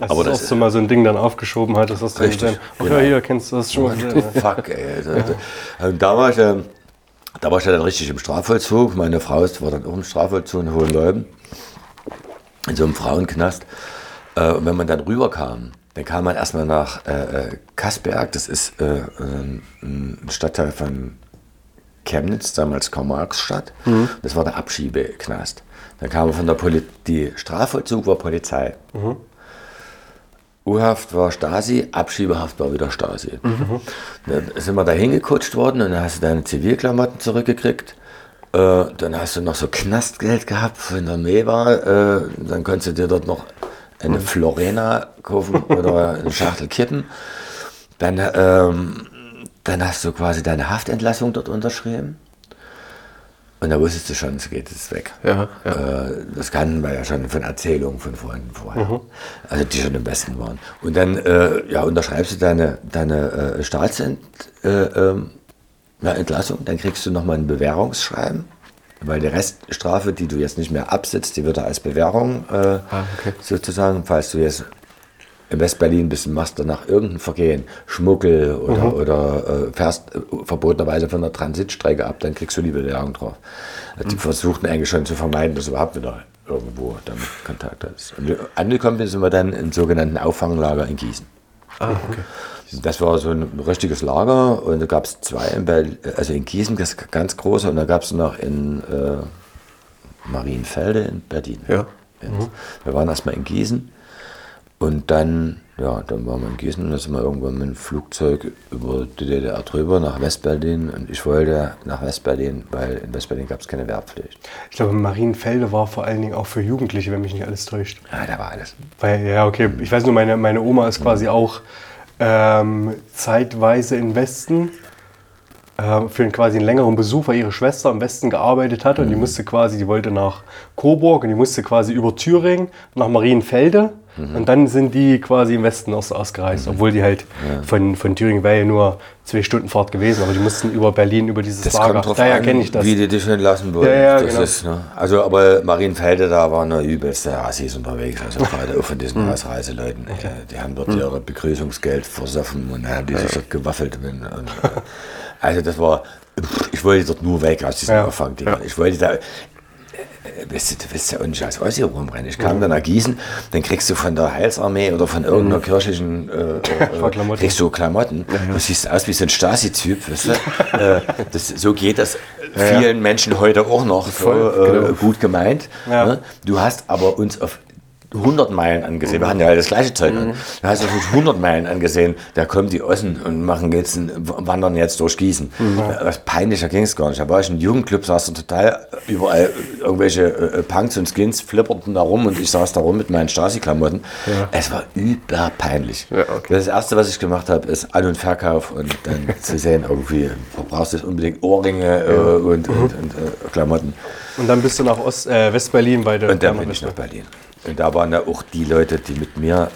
Speaker 3: Als
Speaker 4: Aber
Speaker 3: das so mal so ein Ding dann aufgeschoben hat, das hast du
Speaker 4: Richtig,
Speaker 3: gesehen. Ja,
Speaker 4: genau.
Speaker 3: hier kennst du das schon mal gesehen. ja.
Speaker 4: Fuck, ey. Da, da, da, war ich, ähm, da war ich ja dann richtig im Strafvollzug. Meine Frau ist- war dann auch im Strafvollzug in Hohenleuben. in so einem Frauenknast. Äh, und wenn man dann rüberkam, dann kam man erstmal nach äh, äh, Kassberg, das ist äh, ähm, ein Stadtteil von Chemnitz, damals Karl-Marx-Stadt. Das war der Abschiebeknast. Dann kam man von der Poli die Strafvollzug war Polizei. U-Haft war Stasi, Abschiebehaft war wieder Stasi. Dann sind wir da hingekutscht worden und dann hast du deine Zivilklamotten zurückgekriegt. Äh, dann hast du noch so Knastgeld gehabt von der Meva. Äh, dann konntest du dir dort noch eine Florena kaufen oder eine Schachtel Kippen. Dann, ähm, dann hast du quasi deine Haftentlassung dort unterschrieben. Und da wusstest du schon, es geht jetzt weg.
Speaker 2: Ja, ja.
Speaker 4: Äh, das kannten wir ja schon von Erzählungen von Freunden vorher. Also die schon im Westen waren. Und dann äh, ja, unterschreibst du deine, deine äh, Staatsentlassung, äh, ähm, dann kriegst du nochmal ein Bewährungsschreiben. Weil die Reststrafe, die du jetzt nicht mehr absitzt, die wird da als Bewährung äh,
Speaker 2: okay.
Speaker 4: sozusagen, falls du jetzt West-Berlin bist und machst danach irgendein Vergehen, Schmuggel oder, oder äh, fährst äh, verbotenerweise von der Transitstrecke ab, dann kriegst du die Bewährung drauf. Also Die versuchten eigentlich schon zu vermeiden, dass du überhaupt wieder irgendwo damit Kontakt hast. Und angekommen sind wir dann im sogenannten Auffanglager in Gießen.
Speaker 2: Ah, okay.
Speaker 4: Das war so ein richtiges Lager und da gab es zwei in Berlin, also in Gießen, das ganz große, und da gab es noch in äh, Marienfelde in Berlin.
Speaker 2: Ja.
Speaker 4: Wir waren erstmal in Gießen und dann, ja, dann waren wir in Gießen und dann sind wir irgendwann mit dem Flugzeug über die DDR drüber nach Westberlin und ich wollte nach Westberlin, weil in Westberlin gab es keine Wehrpflicht.
Speaker 3: Ich glaube, Marienfelde war vor allen Dingen auch für Jugendliche, wenn mich nicht alles täuscht.
Speaker 4: Ja, da war alles.
Speaker 3: Weil, ja, okay, ich weiß nur, meine, meine Oma ist quasi auch ähm, zeitweise im Westen für einen quasi einen längeren Besuch, weil ihre Schwester im Westen gearbeitet hat und die musste quasi, die wollte nach Coburg und die musste quasi über Thüringen nach Marienfelde und dann sind die quasi im Westen aus, ausgereist, obwohl die halt von, von Thüringen wäre ja nur zwei Stunden Fahrt gewesen, aber die mussten über Berlin, über dieses
Speaker 4: Das
Speaker 3: Lager.
Speaker 4: kommt drauf
Speaker 3: Daher kenne ich das.
Speaker 4: wie die dich entlassen wollen.
Speaker 3: Ja, ja, genau.
Speaker 4: ist, ne? Also, aber Marienfelde, da waren nur übelste Assis unterwegs. Also (laughs) gerade auch von diesen Ausreiseleuten. Äh, Die haben dort ihre Begrüßungsgeld versoffen und haben die sich dort gewaffelt. Und, und, äh, (laughs) also das war, ich wollte dort nur weg aus diesem
Speaker 3: Ja.
Speaker 4: Auffangding. Ich wollte da, äh, Weißt du, du willst ja auch nicht als Ossi rumrennen. Ich kam dann nach Gießen, dann kriegst du von der Heilsarmee oder von irgendeiner kirchlichen äh, (laughs) äh,
Speaker 3: Klamotten.
Speaker 4: kriegst du Klamotten. Du siehst aus wie so ein Stasi-Typ. Weißt du? (laughs) äh, das, so geht das vielen Menschen heute auch noch. So,
Speaker 2: Voll,
Speaker 4: äh, Gut gemeint.
Speaker 3: Ja.
Speaker 4: Ne? Du hast aber uns auf 100 Meilen angesehen. Wir hatten ja das gleiche Zeug an. Du hast auf 100 Meilen angesehen, da kommen die Ossen und machen jetzt ein, wandern jetzt durch Gießen. Was peinlicher ging es gar nicht. Da war ich im Jugendclub, saß da total überall irgendwelche äh, Punks und Skins flipperten da rum und ich saß da rum mit meinen Stasi-Klamotten. Es war überpeinlich.
Speaker 2: Ja, okay.
Speaker 4: Das erste, was ich gemacht habe, ist An- und Verkauf und dann (laughs) zu sehen, irgendwie verbrauchst du jetzt unbedingt Ohrringe äh, und, und, und äh, Klamotten.
Speaker 3: Und dann bist du nach Ost, äh, West-Berlin weiter.
Speaker 4: Und dann bin ich nach Berlin. Und da waren ja auch die Leute, die mit mir,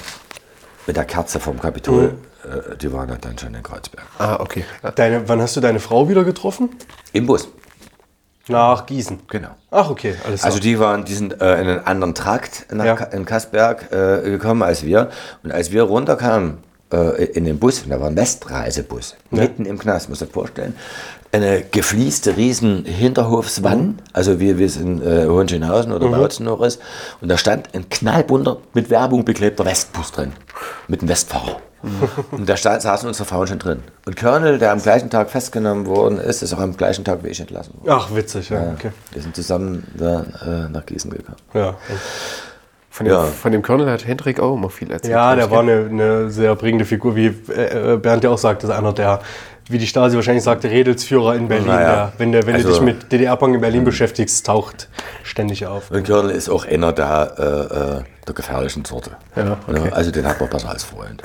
Speaker 4: mit der Kerze vom Kapitol, äh, die waren ja dann schon in Kreuzberg.
Speaker 2: Ah, okay.
Speaker 3: Deine, wann hast du deine Frau wieder getroffen?
Speaker 4: Im Bus,
Speaker 3: Nach Gießen.
Speaker 4: genau.
Speaker 3: Ach, okay, alles
Speaker 4: Also die waren, die sind äh, in einen anderen Trakt nach
Speaker 3: Ja.
Speaker 4: In Kassberg äh, gekommen als wir. Und als wir runterkamen äh, in den Bus, und da war ein Westreisebus, mitten im Knast, muss ich vorstellen, eine geflieste riesen Hinterhofswann, also wie wie es in äh, Hohenschönhausen oder Bautzen noch ist. Und da stand ein knallbunter, mit Werbung beklebter Westbus drin, mit einem Westfahrer. Und da stand, saßen unsere Frauen schon drin. Und Colonel, der am gleichen Tag festgenommen worden ist, ist auch am gleichen Tag wie ich entlassen worden.
Speaker 3: Ach, witzig, ja. Okay.
Speaker 4: Wir sind zusammen da, äh, nach Gießen gekommen.
Speaker 3: Ja,
Speaker 2: Von dem,
Speaker 4: Ja.
Speaker 2: von dem Colonel hat Hendrik auch immer viel erzählt.
Speaker 3: ja der war eine, eine sehr prägende Figur, wie äh, äh, Bernd ja auch sagt, das ist einer der, wie die Stasi wahrscheinlich sagte, Redelsführer in Berlin.
Speaker 4: Naja.
Speaker 3: Der, wenn der, wenn du
Speaker 4: Also-
Speaker 3: dich mit DDR-Punk in Berlin beschäftigst, taucht ständig auf.
Speaker 4: Und Körnel ist auch einer der, äh, äh, der gefährlichen Sorte.
Speaker 2: Ja, okay.
Speaker 4: Also den hat man besser als Freund.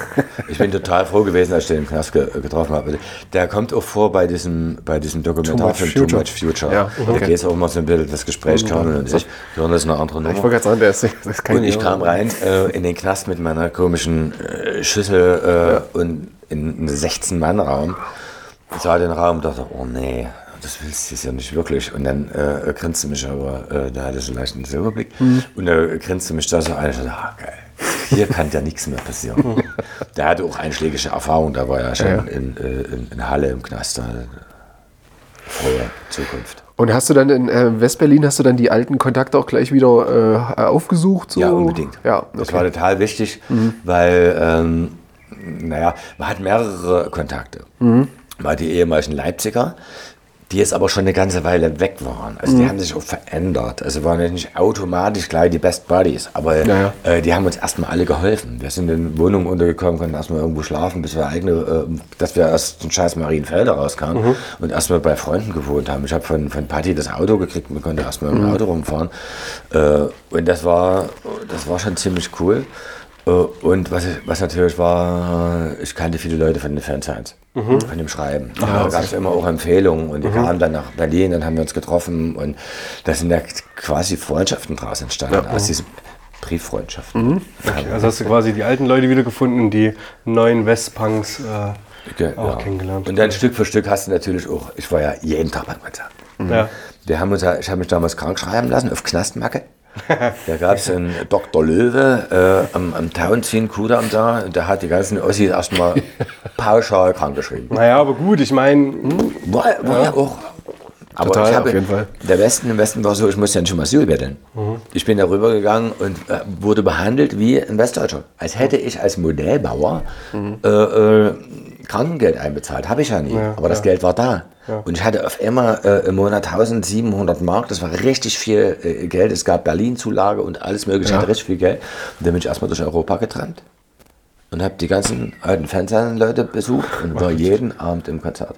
Speaker 4: Ich bin total froh gewesen, als ich den im Knast ge getroffen habe. Der kommt auch vor bei diesem, bei diesem Dokumentarfilm
Speaker 2: Too Much
Speaker 4: Too
Speaker 2: Future.
Speaker 4: Much Future.
Speaker 2: Ja,
Speaker 4: Da
Speaker 2: okay.
Speaker 4: geht es auch immer so ein bisschen das Gespräch, Körnel und ich. Körnel ist eine andere
Speaker 2: Ich
Speaker 4: Nummer.
Speaker 2: wollte gerade sagen, der ist, das ist kein
Speaker 4: Und ich kam rein äh, in den Knast mit meiner komischen äh, Schüssel äh, und in einen 16-Mann-Raum. Ich sah den Raum und dachte, oh nee, das willst du jetzt ja nicht wirklich. Und dann äh, grinste mich aber, äh, da hatte ich einen leichten Silberblick. Und da grinste mich da so ein. Ich dachte, ah, geil. Hier kann ja nichts mehr passieren. (laughs) Der hatte auch einschlägige Erfahrung, da war er schon
Speaker 2: Ja.
Speaker 4: In, äh, in, in Halle im Knast. Da frohe Zukunft.
Speaker 2: Und hast du dann in äh, Westberlin, hast du dann die alten Kontakte auch gleich wieder äh, aufgesucht? So?
Speaker 4: Ja, unbedingt.
Speaker 2: Ja,
Speaker 4: Das
Speaker 2: okay.
Speaker 4: war total wichtig, weil, ähm, naja, man hat mehrere Kontakte.
Speaker 2: Mhm.
Speaker 4: Man hat die ehemaligen Leipziger, die jetzt aber schon eine ganze Weile weg waren. Also
Speaker 2: Mhm.
Speaker 4: die haben sich auch verändert. Also waren ja nicht automatisch gleich die Best Buddies, aber
Speaker 2: Ja,
Speaker 4: Äh, die haben uns erstmal alle geholfen. Wir sind in Wohnungen untergekommen, konnten erstmal irgendwo schlafen, bis wir eigene, äh, dass wir aus den scheiß Marienfelder rauskamen
Speaker 2: Mhm.
Speaker 4: und erstmal bei Freunden gewohnt haben. Ich habe von, von Patti das Auto gekriegt, wir konnten erstmal
Speaker 2: Mhm.
Speaker 4: im Auto rumfahren. Äh, und das war, das war schon ziemlich cool. Äh, Und was, was natürlich war, ich kannte viele Leute von den Fansigns,
Speaker 2: Mhm.
Speaker 4: von dem Schreiben. da gab es immer auch Empfehlungen und die kamen dann nach Berlin, dann haben wir uns getroffen und da sind ja quasi Freundschaften draus entstanden, aus diesen Brieffreundschaften.
Speaker 3: Okay, also hast du quasi die alten Leute wiedergefunden und die neuen Westpunks. Äh,
Speaker 4: Ge-
Speaker 3: auch kennengelernt.
Speaker 4: Und dann Stück für Stück hast du natürlich auch, ich war ja jeden Tag beim Konzert.
Speaker 3: ja.
Speaker 4: Wir haben uns, ja- ich habe mich damals krank schreiben lassen auf Knastmacke. Da gab es einen Dr. Löwe äh, am, am Townsend Kudamm da, und der hat die ganzen Ossis erstmal pauschal krank geschrieben.
Speaker 3: Naja, aber gut, ich meine,
Speaker 4: War, war ja. auch. Aber
Speaker 2: Total,
Speaker 4: ich habe,
Speaker 2: auf jeden Fall.
Speaker 4: Der Westen, im Westen war so, ich musste ja nicht schon Asyl betteln. Ich bin da rübergegangen und äh, wurde behandelt wie ein Westdeutscher. Als hätte ich als Modellbauer äh, äh, Krankengeld einbezahlt. Habe ich ja nie. aber das Geld war da. Und ich hatte auf einmal äh, im Monat 1700 Mark. Das war richtig viel äh, Geld. Es gab Berlin-Zulage und alles mögliche. Ich hatte richtig viel Geld. Und dann bin ich erstmal durch Europa getrennt und habe die ganzen alten Fanzine-Leute besucht und war jeden Abend im Konzert.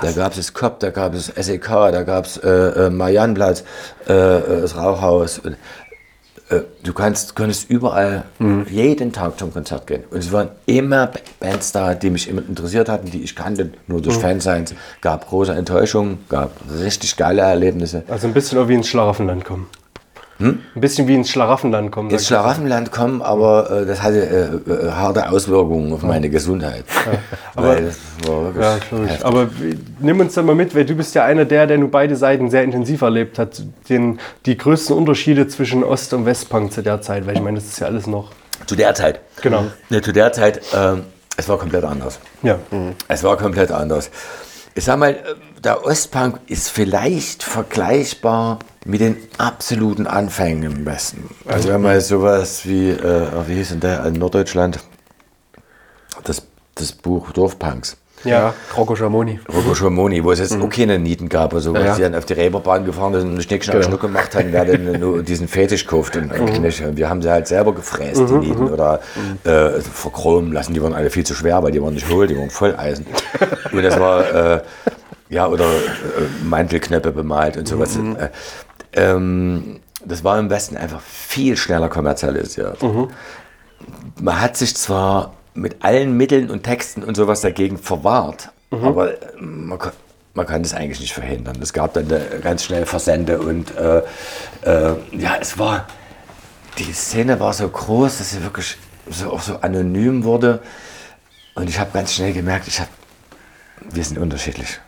Speaker 4: Da gab es das COP, da gab es SEK, da gab es äh, äh, Mariannplatz, äh, äh, das Rauchhaus. Und, du kannst, konntest überall jeden Tag zum Konzert gehen. Und es waren immer Bands da, die mich immer interessiert hatten, die ich kannte, nur durch Fansigns. Gab große Enttäuschungen, gab richtig geile Erlebnisse.
Speaker 3: also ein bisschen wie ins Schlaraffenland kommen. Ein bisschen wie ins Schlaraffenland kommen.
Speaker 4: Ins. Schlaraffenland kommen, aber äh, das hatte äh, äh, harte Auswirkungen auf meine Gesundheit.
Speaker 3: Ja, ich.
Speaker 4: heftig.
Speaker 3: Aber nimm uns dann mal mit, weil du bist ja einer der, der nur beide Seiten sehr intensiv erlebt hat. Den, die größten Unterschiede zwischen Ost- und Westpunk zu der Zeit, weil ich meine, das ist ja alles noch.
Speaker 4: Zu der Zeit.
Speaker 3: Genau.
Speaker 4: Ne, zu der Zeit, ähm, es war komplett anders.
Speaker 3: Ja.
Speaker 4: Es war komplett anders. Ich sag mal, der Ostpunk ist vielleicht vergleichbar mit den absoluten Anfängen im Westen. Also wenn man sowas wie, äh, wie hieß denn der in Norddeutschland, das, das Buch Dorfpunks.
Speaker 3: Ja.
Speaker 2: Rocco Schamoni.
Speaker 4: Rocco Schamoni, wo es jetzt auch keine Nieten gab, oder so,
Speaker 2: Ja, ja.
Speaker 4: die dann auf die Reeperbahn gefahren sind und einen Schnick, Schnack,
Speaker 2: Genau.
Speaker 4: Schnuck gemacht haben, wer denn nur diesen Fetisch kauft und eigentlich nicht. Wir haben sie halt selber gefräst, die Nieten, oder äh, verchromen lassen. Die waren alle viel zu schwer, weil die waren nicht hohl, die waren voll Eisen. und das war, äh, ja, oder äh, Mantelknöpfe bemalt und sowas. Äh, ähm, das war im Westen einfach viel schneller kommerzialisiert. Man hat sich zwar mit allen Mitteln und Texten und sowas dagegen verwahrt, aber äh, man, man kann das eigentlich nicht verhindern. Es gab dann ganz schnell Versende und äh, äh, ja, es war, die Szene war so groß, dass sie wirklich so, auch so anonym wurde und ich habe ganz schnell gemerkt, ich hab, wir sind unterschiedlich.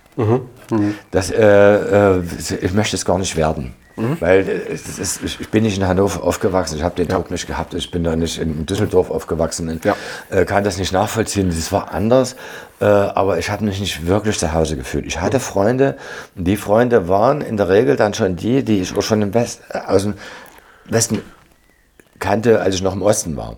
Speaker 4: Das, äh, äh, ich möchte es gar nicht werden. Weil äh, ist, ich bin nicht in Hannover aufgewachsen, ich habe den Druck nicht gehabt, ich bin da nicht in Düsseldorf aufgewachsen und
Speaker 2: Ja.
Speaker 4: äh, kann das nicht nachvollziehen. Das war anders, äh, aber ich habe mich nicht wirklich zu Hause gefühlt. Ich hatte Freunde und die Freunde waren in der Regel dann schon die, die ich auch schon im West, aus dem Westen kannte, als ich noch im Osten war.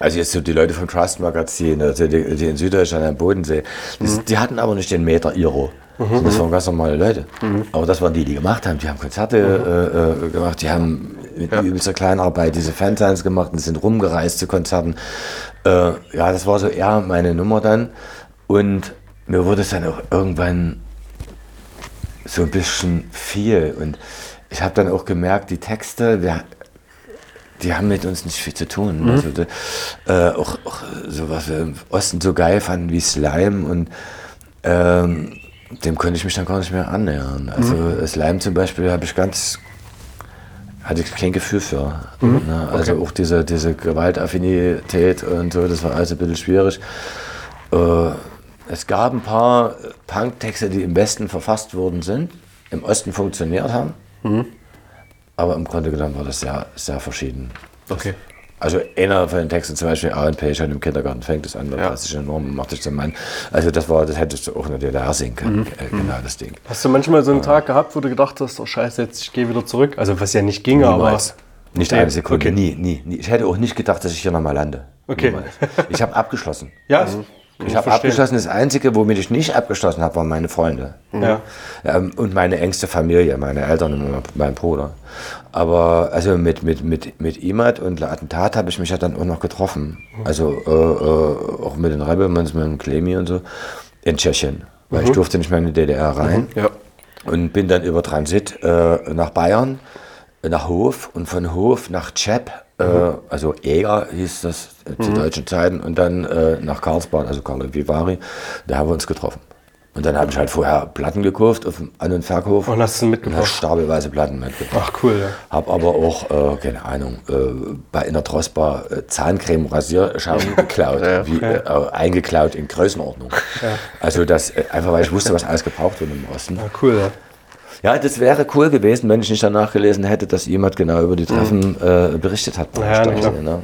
Speaker 4: Also jetzt so die Leute vom Trust Magazin, also die, die in Süddeutschland am Bodensee, das, die hatten aber nicht den Meter Iro. Das waren ganz normale Leute. Aber das waren die, die gemacht haben. Die haben Konzerte äh, äh, gemacht, die haben mit übelster Kleinarbeit diese Fansigns gemacht und sind rumgereist zu Konzerten. Äh, ja, das war so eher meine Nummer dann. Und mir wurde es dann auch irgendwann so ein bisschen viel. Und ich habe dann auch gemerkt, die Texte, wir, die haben mit uns nicht viel zu tun. Also, da- äh, auch, auch so was wir im Osten so geil fanden wie Slime und ähm, dem konnte ich mich dann gar nicht mehr annähern. Also Slime zum Beispiel habe ich ganz hatte ich kein Gefühl für. Ne? Also auch diese, diese Gewaltaffinität und so, das war alles ein bisschen schwierig. Äh, es gab ein paar Punk-Texte, die im Westen verfasst worden sind, im Osten funktioniert haben. Aber im Grunde genommen war das sehr, sehr verschieden.
Speaker 2: Okay.
Speaker 4: Also einer von den Texten zum Beispiel, A&P schon im Kindergarten fängt es an, ja. sich enorm, macht sich zum Mann. Also das war, das hättest du auch in der DDR singen können, äh, genau das Ding.
Speaker 3: Hast du manchmal so einen Tag gehabt, wo du gedacht hast, oh scheiße, jetzt ich gehe wieder zurück? Also was ja nicht ging,
Speaker 4: Niemals.
Speaker 3: aber...
Speaker 4: Nicht eine Sekunde,
Speaker 3: okay.
Speaker 4: nie, nie, nie. Ich hätte auch nicht gedacht, dass ich hier nochmal lande.
Speaker 3: Okay.
Speaker 4: Niemals. Ich habe abgeschlossen. (laughs)
Speaker 3: Ja,
Speaker 4: Ich habe abgeschlossen. Das Einzige, womit ich nicht abgeschlossen habe, waren meine Freunde.
Speaker 3: Ja.
Speaker 4: Ähm, und meine engste Familie, meine Eltern und mein Bruder. Aber also mit, mit, mit, mit Imad und Le Attentat habe ich mich ja dann auch noch getroffen. Also äh, äh, auch mit den Rebelmans, mit dem Klemi und so. In Tschechien. Weil ich durfte nicht mehr in die DDR rein.
Speaker 2: Ja.
Speaker 4: Und bin dann über Transit äh, nach Bayern, nach Hof und von Hof nach Chep, äh, also Eger hieß das äh, zu deutschen Zeiten, und dann äh, nach Karlsbad, also Karl Vivari. Da haben wir uns getroffen. Und dann habe ich halt vorher Platten gekauft auf dem An- und Verkauf.
Speaker 3: Und hast du
Speaker 4: Und
Speaker 3: mitgebracht?
Speaker 4: habe stapelweise Platten mitgebracht.
Speaker 3: Ach cool, ja.
Speaker 4: Habe aber auch, äh, keine Ahnung, äh, bei in der Trosbar äh, Zahncreme, Rasierschaum geklaut, wie, äh, äh, eingeklaut in Größenordnung. Also das, äh, einfach weil ich wusste, was alles gebraucht wird im Osten.
Speaker 3: Ah, cool, ja.
Speaker 4: Ja, das wäre cool gewesen, wenn ich nicht danach gelesen hätte, dass jemand genau über die Treffen äh, berichtet hat.
Speaker 3: Ja, na klar.
Speaker 4: ne?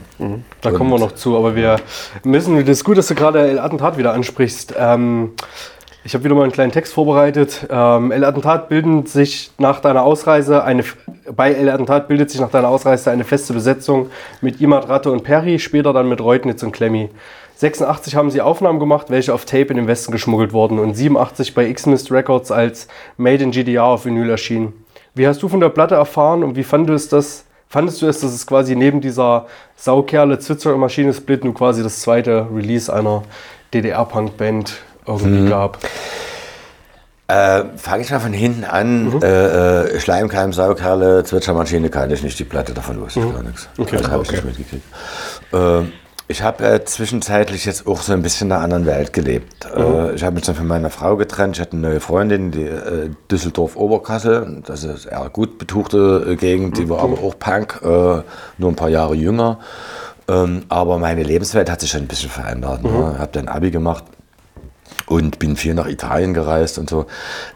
Speaker 3: Da kommen wir noch zu, aber wir müssen, das ist gut, dass du gerade El Attentat wieder ansprichst. Ähm, ich habe wieder mal einen kleinen Text vorbereitet. Ähm, El Attentat bildet sich nach deiner Ausreise eine, bei El Attentat bildet sich nach deiner Ausreise eine feste Besetzung mit Imad, Ratte und Perry, später dann mit Reutnitz und Klemmi. 86 haben sie Aufnahmen gemacht, welche auf Tape in den Westen geschmuggelt wurden und 87 bei X-Mist Records als Made in GDR auf Vinyl erschienen. Wie hast du von der Platte erfahren und wie fandest du es, fandest du es, dass es quasi neben dieser Saukerle Zwitzer Maschine Split nun quasi das zweite Release einer DDR-Punk-Band irgendwie gab?
Speaker 4: Äh, Fange ich mal von hinten an.
Speaker 3: Mhm.
Speaker 4: Äh, äh, Schleimkeim, Saukerle, Zwitschermaschine kann ich nicht, die Platte davon wusste ich gar nichts.
Speaker 3: Mhm. Okay,
Speaker 4: das habe ich nicht mitgekriegt. Äh, ich habe äh, zwischenzeitlich jetzt auch so ein bisschen in einer anderen Welt gelebt.
Speaker 3: Mhm.
Speaker 4: Äh, ich habe mich dann von meiner Frau getrennt. Ich hatte eine neue Freundin, die äh, Düsseldorf-Oberkassel. Das ist eher gut betuchte Gegend. Die war aber auch Punk, nur ein paar Jahre jünger. Ähm, aber meine Lebenswelt hat sich schon ein bisschen verändert. Ne? Habe dann Abi gemacht und bin viel nach Italien gereist und so.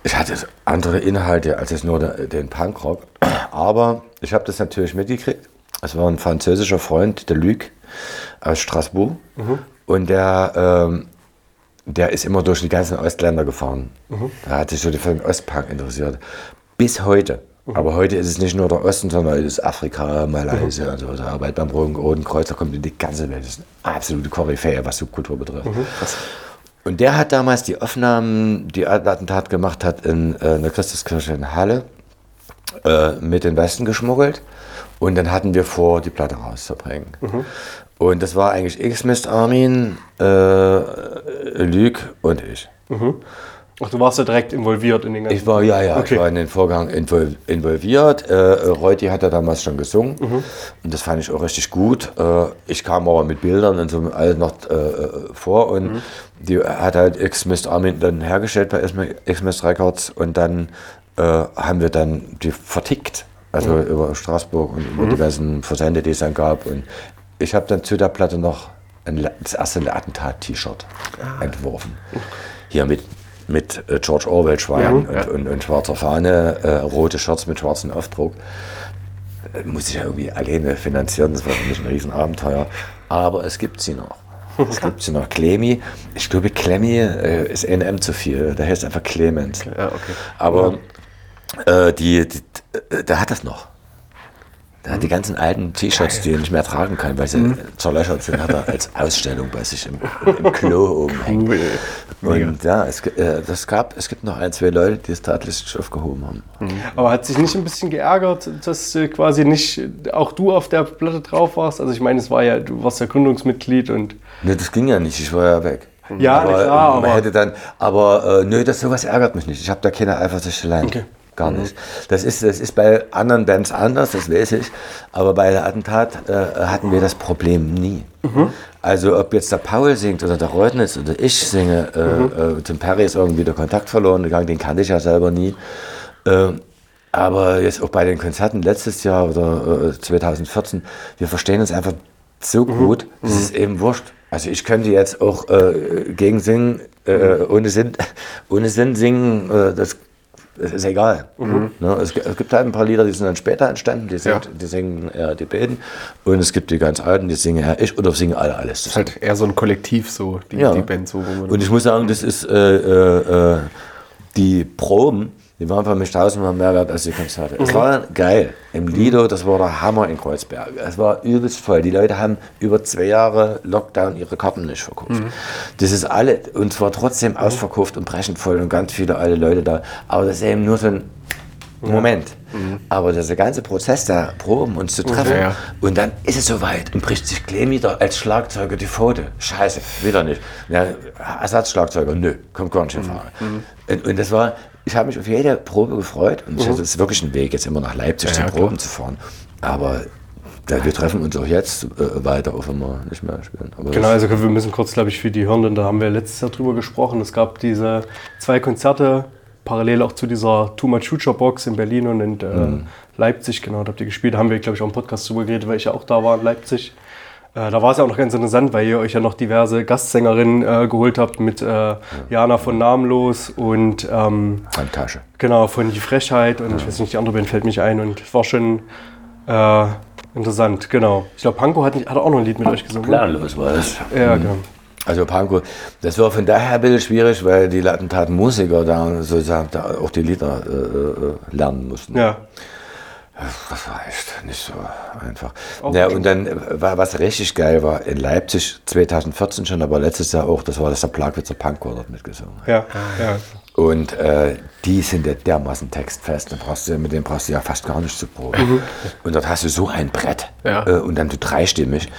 Speaker 4: Ich hatte andere Inhalte als jetzt nur den Punkrock. Aber ich habe das natürlich mitgekriegt. Es war ein französischer Freund, der Luc aus Straßburg. Und der, ähm, der ist immer durch die ganzen Ostländer gefahren. Da hat sich so für den Ostpunk interessiert. Bis heute. Aber heute ist es nicht nur der Osten, sondern es ist Afrika, Malaysia und so. Da arbeitet beim Roten Kreuz, da kommt in die ganze Welt. Das ist eine absolute Koryphäe, was Subkultur betrifft. Und der hat damals die Aufnahmen, die Attentat gemacht hat, in äh, einer Christuskirche in Halle äh, mit den Westen geschmuggelt. Und dann hatten wir vor, die Platte rauszubringen. Und das war eigentlich X-Mist Armin, äh, Luc und ich.
Speaker 3: Ach, du warst ja direkt involviert in den ganzen.
Speaker 4: Ich war, ja, ja,
Speaker 3: Okay.
Speaker 4: ich war in den Vorgang invol involviert. Äh, Reuti hat ja damals schon gesungen und das fand ich auch richtig gut. Äh, ich kam aber mit Bildern und so alles noch äh, vor und die hat halt X-Mist Armin dann hergestellt bei X-Mist Records und dann äh, haben wir dann die vertickt. Also über Straßburg und über die ganzen Versende, die es dann gab. Und ich habe dann zu der Platte noch ein, das erste Attentat-T-Shirt entworfen. Hier mit, mit äh, George Orwell Schwein und, und, und schwarzer Fahne, äh, rote Shirts mit schwarzem Aufdruck. Äh, Muss ich ja irgendwie alleine finanzieren, das war für mich ein Riesenabenteuer. Aber es gibt sie noch. Es (laughs) gibt sie noch. Clemi, ich glaube, Clemmy äh, ist NM zu viel. Der heißt einfach Clemens.
Speaker 3: Ja, okay.
Speaker 4: Aber die, die, der hat das noch. Hat die ganzen alten T-Shirts, die er nicht mehr tragen kann, weil sie zerlöchert sind, hat er als Ausstellung bei sich im, im Klo (laughs) oben hängen. Und ja, es, äh, das gab, es gibt noch ein, zwei Leute, die es tatsächlich aufgehoben haben.
Speaker 3: Aber hat sich nicht ein bisschen geärgert, dass äh, quasi nicht auch du auf der Platte drauf warst? Also ich meine, es war ja, du warst ja Gründungsmitglied und
Speaker 4: Ne, das ging ja nicht, ich war ja weg.
Speaker 3: Ja,
Speaker 4: aber,
Speaker 3: klar,
Speaker 4: man
Speaker 3: aber-
Speaker 4: hätte dann, aber äh, nö, das sowas ärgert mich nicht. Ich habe da keine Eifersüchteleien.
Speaker 3: Okay. Mhm.
Speaker 4: Gar nicht. Das ist, das ist bei anderen Bands anders, das weiß ich. Aber bei der Attentat äh, hatten wir das Problem nie.
Speaker 3: Mhm.
Speaker 4: Also ob jetzt der Paul singt oder der Reutnitz oder ich singe, äh,
Speaker 3: Mhm.
Speaker 4: äh, zum Perry ist irgendwie der Kontakt verloren gegangen, den kannte ich ja selber nie. Ähm, aber jetzt auch bei den Konzerten letztes Jahr oder äh, 2014, wir verstehen uns einfach so gut, das ist eben wurscht. Also ich könnte jetzt auch äh, gegen singen, äh, ohne, Sinn, (laughs) ohne Sinn singen, äh, das es ist egal. Ne? Es, es gibt halt ein paar Lieder, die sind dann später entstanden, die, singt,
Speaker 2: Ja.
Speaker 4: die singen eher die beiden. Und es gibt die ganz alten, die singen eher ich oder singen alle alles.
Speaker 2: ist halt eher so ein Kollektiv, so die,
Speaker 4: Ja.
Speaker 2: die Band. So,
Speaker 4: Und ich muss sagen, das ist äh, äh, äh, die Proben, die waren für mich tausendmal mehr wert als die Konzerte. Es war geil. Im Lido, das war der Hammer in Kreuzberg. Es war übelst voll. Die Leute haben über zwei Jahre Lockdown ihre Karten nicht verkauft. Das ist alle, und zwar trotzdem ausverkauft und brechend voll und ganz viele alte Leute da. Aber das ist eben nur so ein Moment. Aber dieser ganze Prozess der Proben uns zu treffen
Speaker 2: Ja, ja.
Speaker 4: und dann ist es soweit und bricht sich Clem wieder als Schlagzeuger die Pfote. Scheiße, wieder nicht. Ja, Ersatzschlagzeuger, nö, kommt gar nicht in Frage. Und, und das war, ich habe mich auf jede Probe gefreut und es ist wirklich ein Weg, jetzt immer nach Leipzig zu
Speaker 2: ja,
Speaker 4: Proben zu fahren. Aber ja, wir treffen uns auch jetzt äh, weiter, auch wenn wir nicht mehr spielen. Aber
Speaker 3: Genau, also wir müssen kurz, glaube ich, für die Hörenden, da haben wir letztes Jahr drüber gesprochen. Es gab diese zwei Konzerte, parallel auch zu dieser Too Much Future Box in Berlin und in äh, Leipzig, genau, da habt ihr gespielt. Da haben wir, glaube ich, auch im Podcast drüber geredet, weil ich ja auch da war in Leipzig. Äh, da war es ja auch noch ganz interessant, weil ihr euch ja noch diverse Gastsängerinnen äh, geholt habt mit äh, Jana von Namenlos und ähm,
Speaker 4: Fantasche.
Speaker 3: Genau, von Die Frechheit und ich weiß nicht, die andere Band fällt mich ein und war schon äh, interessant, genau. Ich glaube, Panko hat, hat auch noch ein Lied mit euch gesungen. oder?
Speaker 4: Planlos war das.
Speaker 3: Ja, genau.
Speaker 4: Also Pankow, das war von daher ein bisschen schwierig, weil die Attentatenmusiker da sozusagen da auch die Lieder äh, äh, lernen mussten.
Speaker 3: Ja,
Speaker 4: Das war echt nicht so einfach.
Speaker 3: Auch
Speaker 4: ja, und dann äh, war was richtig geil war in Leipzig 2014 schon, aber letztes Jahr auch, das war das der Plagwitzer Pankow dort mitgesungen. hat.
Speaker 3: ja, ja.
Speaker 4: Und äh, die sind ja dermaßen textfest, dann brauchst du, mit denen brauchst du ja fast gar nicht zu proben. Und dort hast du so ein Brett
Speaker 2: Ja.
Speaker 4: äh, und dann so dreistimmig.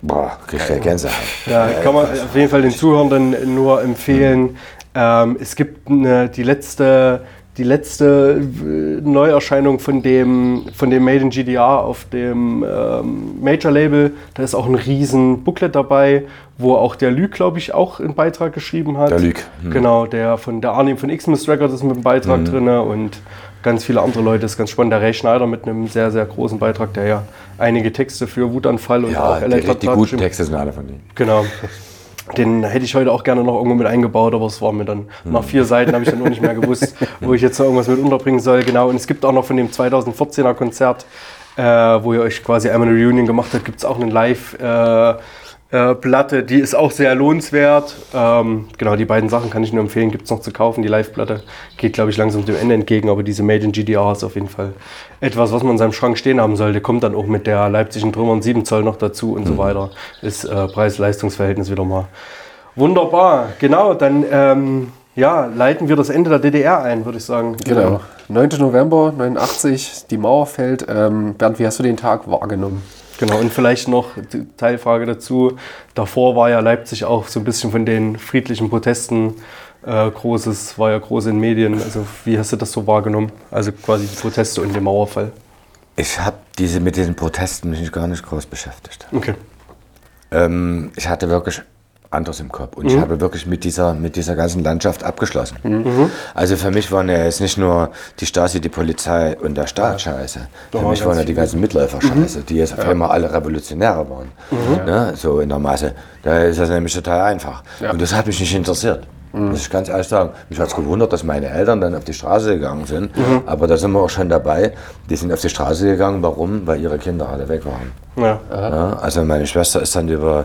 Speaker 4: Boah, kriegst du ja Gänsehaut.
Speaker 3: Ja, kann man auf jeden Fall den Zuhörenden nur empfehlen. Ähm, es gibt eine, die letzte, die letzte äh, Neuerscheinung von dem, von dem Made in GDR auf dem ähm, Major-Label. Da ist auch ein riesen Booklet dabei, wo auch der Lü, glaube ich, auch einen Beitrag geschrieben hat.
Speaker 4: Der Lüg, hm.
Speaker 3: Genau, der von der Arnim von Xmas Records ist mit einem Beitrag
Speaker 4: Mhm.
Speaker 3: drin und ganz viele andere Leute. Das ist ganz spannend. Der Ray Schneider mit einem sehr, sehr großen Beitrag, der ja einige Texte für Wutanfall und
Speaker 4: Ja,
Speaker 3: auch
Speaker 4: die,
Speaker 3: Elektra
Speaker 4: die guten Texte sind alle von denen.
Speaker 3: Genau. (laughs) Den hätte ich heute auch gerne noch irgendwo mit eingebaut, aber es war mir dann nach vier Seiten habe ich dann auch nicht mehr gewusst, wo ich jetzt noch irgendwas mit unterbringen soll. Genau. Und es gibt auch noch von dem 2014er Konzert, äh, wo ihr euch quasi einmal eine Reunion gemacht habt, gibt es auch eine Live- äh, äh, Platte, die ist auch sehr lohnenswert. Ähm, genau, die beiden Sachen kann ich nur empfehlen, gibt es noch zu kaufen. Die Live-Platte geht, glaube ich, langsam dem Ende entgegen, aber diese Made in GDR ist auf jeden Fall etwas, was man in seinem Schrank stehen haben sollte. Kommt dann auch mit der Leipzigen Trümmern 7 Zoll noch dazu und so weiter. Ist äh, Preis-Leistungs-Verhältnis wieder mal wunderbar. Genau, dann ähm, ja, leiten wir das Ende der DDR ein, würde ich sagen.
Speaker 2: Genau. 9. November 89, die Mauer fällt. Ähm, Bernd, wie hast du den Tag wahrgenommen?
Speaker 3: Genau, und vielleicht noch die Teilfrage dazu. Davor war ja Leipzig auch so ein bisschen von den friedlichen Protesten äh, großes, war ja groß in Medien. Also wie hast du das so wahrgenommen? Also quasi die Proteste und den Mauerfall.
Speaker 4: Ich habe diese mit diesen Protesten mich gar nicht groß beschäftigt.
Speaker 3: Okay.
Speaker 4: Ähm, ich hatte wirklich anderes im Kopf und ich habe wirklich mit dieser, mit dieser ganzen Landschaft abgeschlossen. Also für mich waren ja jetzt nicht nur die Stasi, die Polizei und der Staat scheiße. Für
Speaker 3: waren
Speaker 4: mich waren ja die ganzen Mitläufer scheiße, die jetzt auf einmal alle Revolutionäre waren. Ne? So in der Masse. Da ist das nämlich total einfach. Und das hat mich nicht interessiert. Muss ich ganz ehrlich sagen. Mich hat es gewundert, dass meine Eltern dann auf die Straße gegangen sind. Aber da sind wir auch schon dabei. Die sind auf die Straße gegangen. Warum? Weil ihre Kinder alle weg waren.
Speaker 3: Ja.
Speaker 4: Ja, also meine Schwester ist dann über,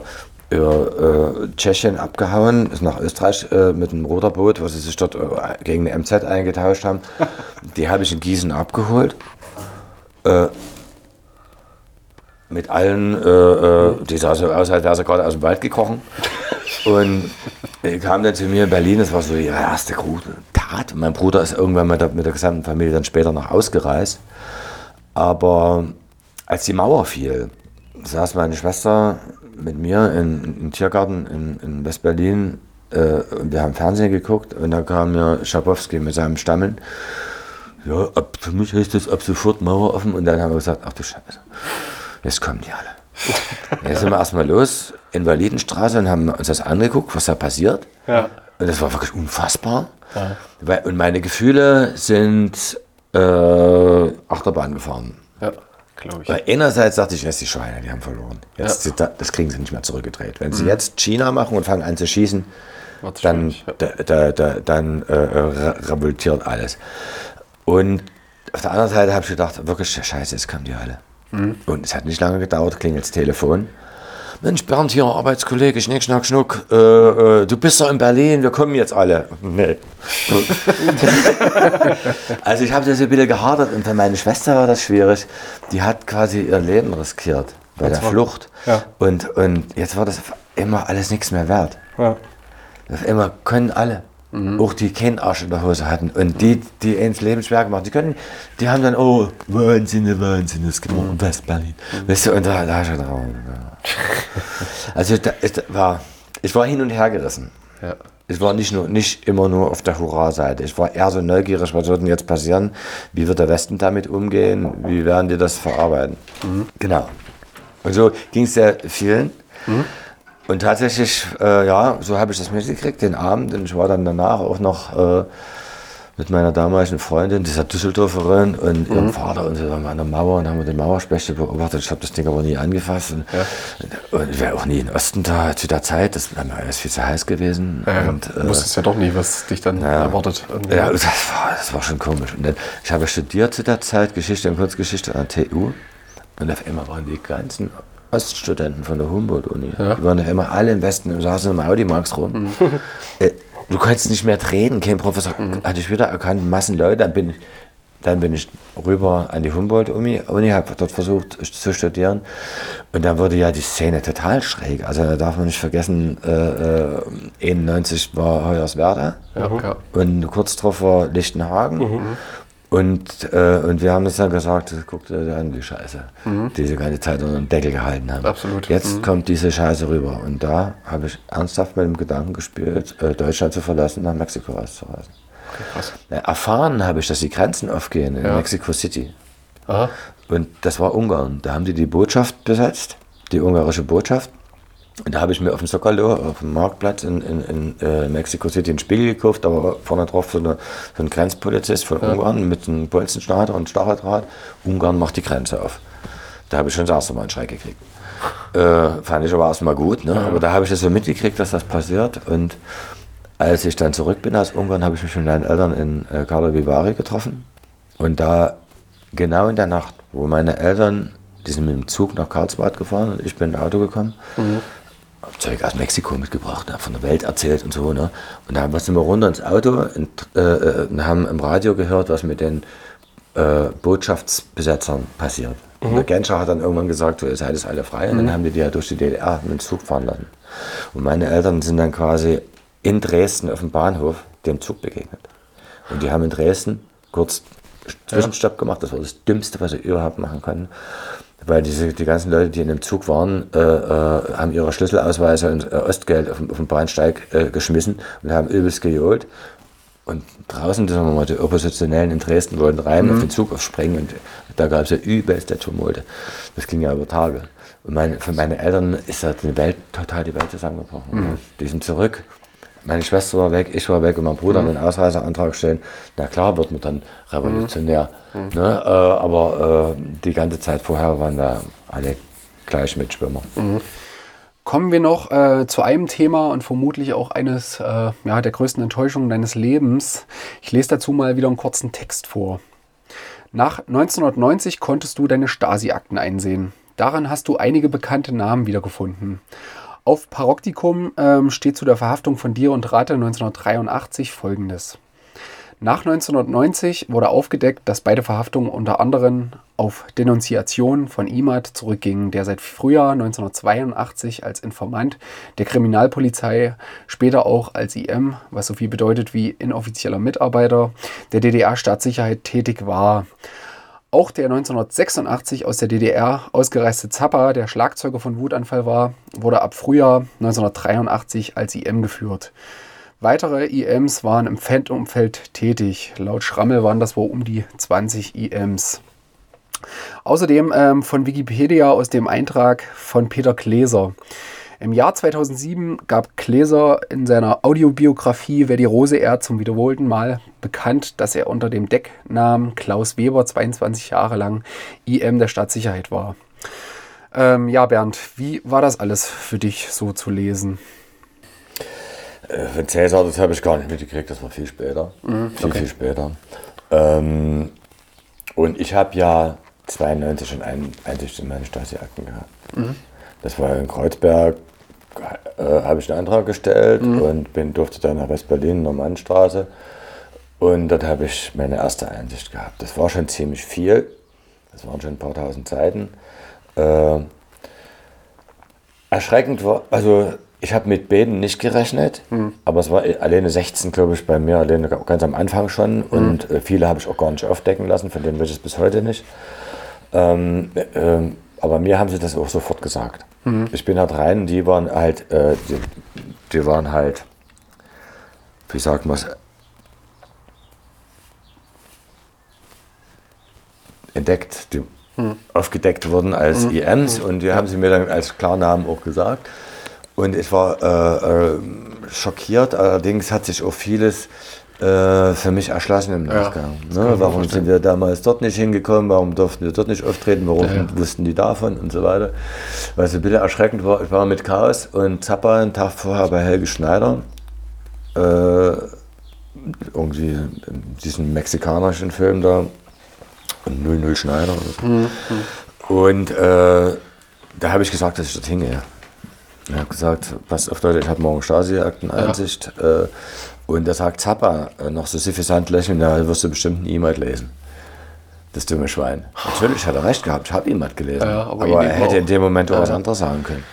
Speaker 4: über äh, Tschechien abgehauen, ist nach Österreich äh, mit einem Ruderboot, was sie sich dort äh, gegen eine MZ eingetauscht haben. (laughs) Die habe ich in Gießen abgeholt. Äh, mit allen, äh, äh, die sah so aus, als wäre sie gerade aus dem Wald gekrochen. (laughs) Und kam dann zu mir in Berlin, das war so ihre erste große Tat. Mein Bruder ist irgendwann mit der, mit der gesamten Familie dann später noch ausgereist. Aber als die Mauer fiel, saß meine Schwester mit mir in, im Tiergarten in, in West-Berlin äh, wir haben Fernsehen geguckt und da kam mir Schabowski mit seinem Stammeln. Ja, ab, für mich heißt das ab sofort Mauer offen und dann haben wir gesagt, ach du Scheiße, jetzt kommen die alle. (laughs) Jetzt sind wir erstmal los in Validenstraße und haben uns das angeguckt, was da passiert.
Speaker 3: Ja.
Speaker 4: Und das war wirklich unfassbar. Weil, und meine Gefühle sind äh, Achterbahn gefahren.
Speaker 2: Ja, glaube ich.
Speaker 4: Weil einerseits dachte ich, jetzt die Schweine, die haben verloren. Jetzt, Das kriegen sie nicht mehr zurückgedreht. Wenn sie
Speaker 2: Mhm.
Speaker 4: jetzt China machen und fangen an zu schießen, dann,
Speaker 2: ja.
Speaker 4: da, da, da, dann äh, re- revoltiert alles. Und auf der anderen Seite habe ich gedacht, wirklich, scheiße, jetzt kommen die alle. Und es hat nicht lange gedauert, klingelt das Telefon. Mensch, Bernd hier, Arbeitskollege, Schnick, Schnack, Schnuck, äh, äh, du bist doch in Berlin, wir kommen jetzt alle. Nee. (laughs) also ich habe das ein bisschen gehadert und für meine Schwester war das schwierig. Die hat quasi ihr Leben riskiert bei der
Speaker 3: war-
Speaker 4: Flucht.
Speaker 3: ja.
Speaker 4: Und, und jetzt war das immer alles nichts mehr wert.
Speaker 3: Ja.
Speaker 4: Auf immer können alle. Auch die keinen Arsch in der Hose hatten. Und die, die ins Leben schwer gemacht, die können, die haben dann, oh, Wahnsinn, Wahnsinn, es gibt in West-Berlin. Weißt du, und da, da schon drauf. (laughs) Also da, es war, ich war hin und her gerissen.
Speaker 2: Ja.
Speaker 4: Ich war nicht, nur, nicht immer nur auf der Hurra-Seite. Ich war eher so neugierig, was wird denn jetzt passieren? Wie wird der Westen damit umgehen? Wie werden die das verarbeiten? Genau. Und so ging es sehr vielen. Und tatsächlich, äh, ja, so habe ich das mitgekriegt, den Abend. Und ich war dann danach auch noch äh, mit meiner damaligen Freundin, dieser Düsseldorferin und ihrem Vater und so waren wir an der Mauer und haben den Mauerspechte beobachtet. Ich habe das Ding aber nie angefasst. Und, und ich wäre auch nie in Osten da zu der Zeit. Das wäre mir alles viel zu heiß gewesen.
Speaker 2: Ja,
Speaker 4: und,
Speaker 2: du wusstest ja doch nie, was dich dann erwartet. irgendwie.
Speaker 4: ja, das war, das war schon komisch. Und dann, ich habe studiert zu der Zeit Geschichte und Kunstgeschichte an der TU. Und auf einmal waren die ganzen Oststudenten von der Humboldt-Uni. Die waren auf einmal alle im Westen und saßen im Audimax rum. Äh, du konntest nicht mehr reden. Kein Professor hatte ich wieder erkannt. Massen Leute. Dann bin ich, dann bin ich rüber an die Humboldt-Uni, Uni, habe dort versucht zu studieren. Und dann wurde ja die Szene total schräg. Also da darf man nicht vergessen, äh, äh, 91 war Hoyerswerda.
Speaker 2: Ja, ja.
Speaker 4: Und kurz drauf war Lichtenhagen. Und, äh, und wir haben das dann gesagt, guck dir an die Scheiße, die sie ganze Zeit unter den Deckel gehalten haben.
Speaker 2: Absolut.
Speaker 4: Jetzt kommt diese Scheiße rüber. Und da habe ich ernsthaft mit dem Gedanken gespielt, äh, Deutschland zu verlassen, nach Mexiko auszureisen.
Speaker 2: krass.
Speaker 4: Na, erfahren habe ich, dass die Grenzen aufgehen in
Speaker 2: Ja.
Speaker 4: Mexico City.
Speaker 2: Aha.
Speaker 4: Und das war Ungarn. Da haben die die Botschaft besetzt, die ungarische Botschaft. Und da habe ich mir auf dem Sockerlo, auf dem Marktplatz in, in, in äh, Mexico City einen Spiegel gekauft. Da war vorne drauf so, eine, so ein Grenzpolizist von Ungarn mit einem Bolzenschneider und Stacheldraht. Ungarn macht die Grenze auf. Da habe ich schon das erste Mal einen Schreck gekriegt. Äh, fand ich aber erstmal gut. Ne? Aber da habe ich das so mitgekriegt, dass das passiert. Und als ich dann zurück bin aus Ungarn, habe ich mich mit meinen Eltern in äh, Karlovy Vary getroffen. Und da, genau in der Nacht, wo meine Eltern, die sind mit dem Zug nach Karlsbad gefahren und ich bin in Auto gekommen, hab Zeug aus Mexiko mitgebracht, hab von der Welt erzählt und so. Ne? Und da sind wir runter ins Auto und, äh, äh, und haben im Radio gehört, was mit den äh, Botschaftsbesetzern passiert. Und der Genscher hat dann irgendwann gesagt, so, ihr seid jetzt alle frei. Und dann haben die die ja durch die DDR mit dem Zug fahren lassen. Und meine Eltern sind dann quasi in Dresden auf dem Bahnhof dem Zug begegnet. Und die haben in Dresden kurz Zwischenstopp gemacht. Das war das Dümmste, was sie überhaupt machen konnten. Weil diese, die ganzen Leute, die in dem Zug waren, äh, äh, haben ihre Schlüsselausweise und äh, Ostgeld auf, auf den Bahnsteig äh, geschmissen und haben übelst gejohlt. Und draußen, sagen wir mal, die Oppositionellen in Dresden wollten rein auf den Zug aufspringen und da gab es ja übelste Tumulte. Das ging ja über Tage. Und meine, für meine Eltern ist da die Welt, total die Welt zusammengebrochen. Die sind zurück. Meine Schwester war weg, ich war weg und mein Bruder hat einen Ausreiseantrag stellen. Na klar wird man dann revolutionär. Ne? Äh, aber äh, die ganze Zeit vorher waren da alle gleich Mitschwimmer.
Speaker 2: Kommen wir noch äh, zu einem Thema und vermutlich auch eines äh, ja, der größten Enttäuschungen deines Lebens. Ich lese dazu mal wieder einen kurzen Text vor. Nach 1990 konntest du deine Stasi-Akten einsehen. Daran hast du einige bekannte Namen wiedergefunden. Auf Paroktikum ähm, steht zu der Verhaftung von dir und Rate 1983 folgendes. Nach 1990 wurde aufgedeckt, dass beide Verhaftungen unter anderem auf Denunziation von Imad zurückgingen, der seit Frühjahr 1982 als Informant der Kriminalpolizei, später auch als IM, was so viel bedeutet wie inoffizieller Mitarbeiter der DDR-Staatssicherheit tätig war. Auch der 1986 aus der DDR ausgereiste Zappa, der Schlagzeuger von Wutanfall war, wurde ab Frühjahr 1983 als IM geführt. Weitere IMs waren im Fan-Umfeld tätig. Laut Schrammel waren das wohl um die 20 IMs. Außerdem ähm, von Wikipedia aus dem Eintrag von Peter Gläser. Im Jahr 2007 gab Gläser in seiner Audiobiografie Wer die Rose ehrt zum wiederholten Mal bekannt, dass er unter dem Decknamen Klaus Weber 22 Jahre lang IM der Staatssicherheit war. Ähm, ja, Bernd, wie war das alles für dich so zu lesen?
Speaker 4: Äh, Von Cäsar, das habe ich gar nicht mitgekriegt, das war viel später. viel, viel später. Ähm, und ich habe ja 92 schon ein, Einsicht in meine Stasi-Akten gehabt. Das war in Kreuzberg, äh, habe ich einen Antrag gestellt und bin, durfte dann nach West-Berlin, Normannstraße. Und dort habe ich meine erste Einsicht gehabt. Das war schon ziemlich viel. Das waren schon ein paar tausend Seiten. Äh, erschreckend war, also ich habe mit Beten nicht gerechnet, aber es war alleine 16, glaube ich, bei mir, alleine ganz am Anfang schon. Und äh, viele habe ich auch gar nicht aufdecken lassen, von denen weiß ich es bis heute nicht. Ähm, ähm, aber mir haben sie das auch sofort gesagt. Ich bin halt rein, die waren halt, äh, die, die waren halt, wie sagt man es, entdeckt, die aufgedeckt wurden als IMs und die haben sie mir dann als Klarnamen auch gesagt. Und ich war äh, äh, schockiert, allerdings hat sich auch vieles äh, für mich erschlossen im Nachgang. ne? Warum sind wir damals dort nicht hingekommen, warum durften wir dort nicht auftreten, warum wussten die davon und so weiter. Was ein bisschen erschreckend war, ich war mit Chaos und Zappa einen Tag vorher bei Helge Schneider. Äh, irgendwie diesen mexikanischen Film da, 00 Schneider. So. Und äh, da habe ich gesagt, dass ich dort hingehe. Ich habe gesagt, pass auf Leute, ich habe morgen Stasi-Akteneinsicht. Äh, und da sagt Zappa äh, noch so suffisant lächeln, da wirst du bestimmt ein E-Mail lesen. Das dumme Schwein. Natürlich hat er recht gehabt, ich habe E-Mail gelesen.
Speaker 2: Ja, aber
Speaker 4: aber er hätte
Speaker 2: auch.
Speaker 4: in dem Moment auch was anderes sagen können.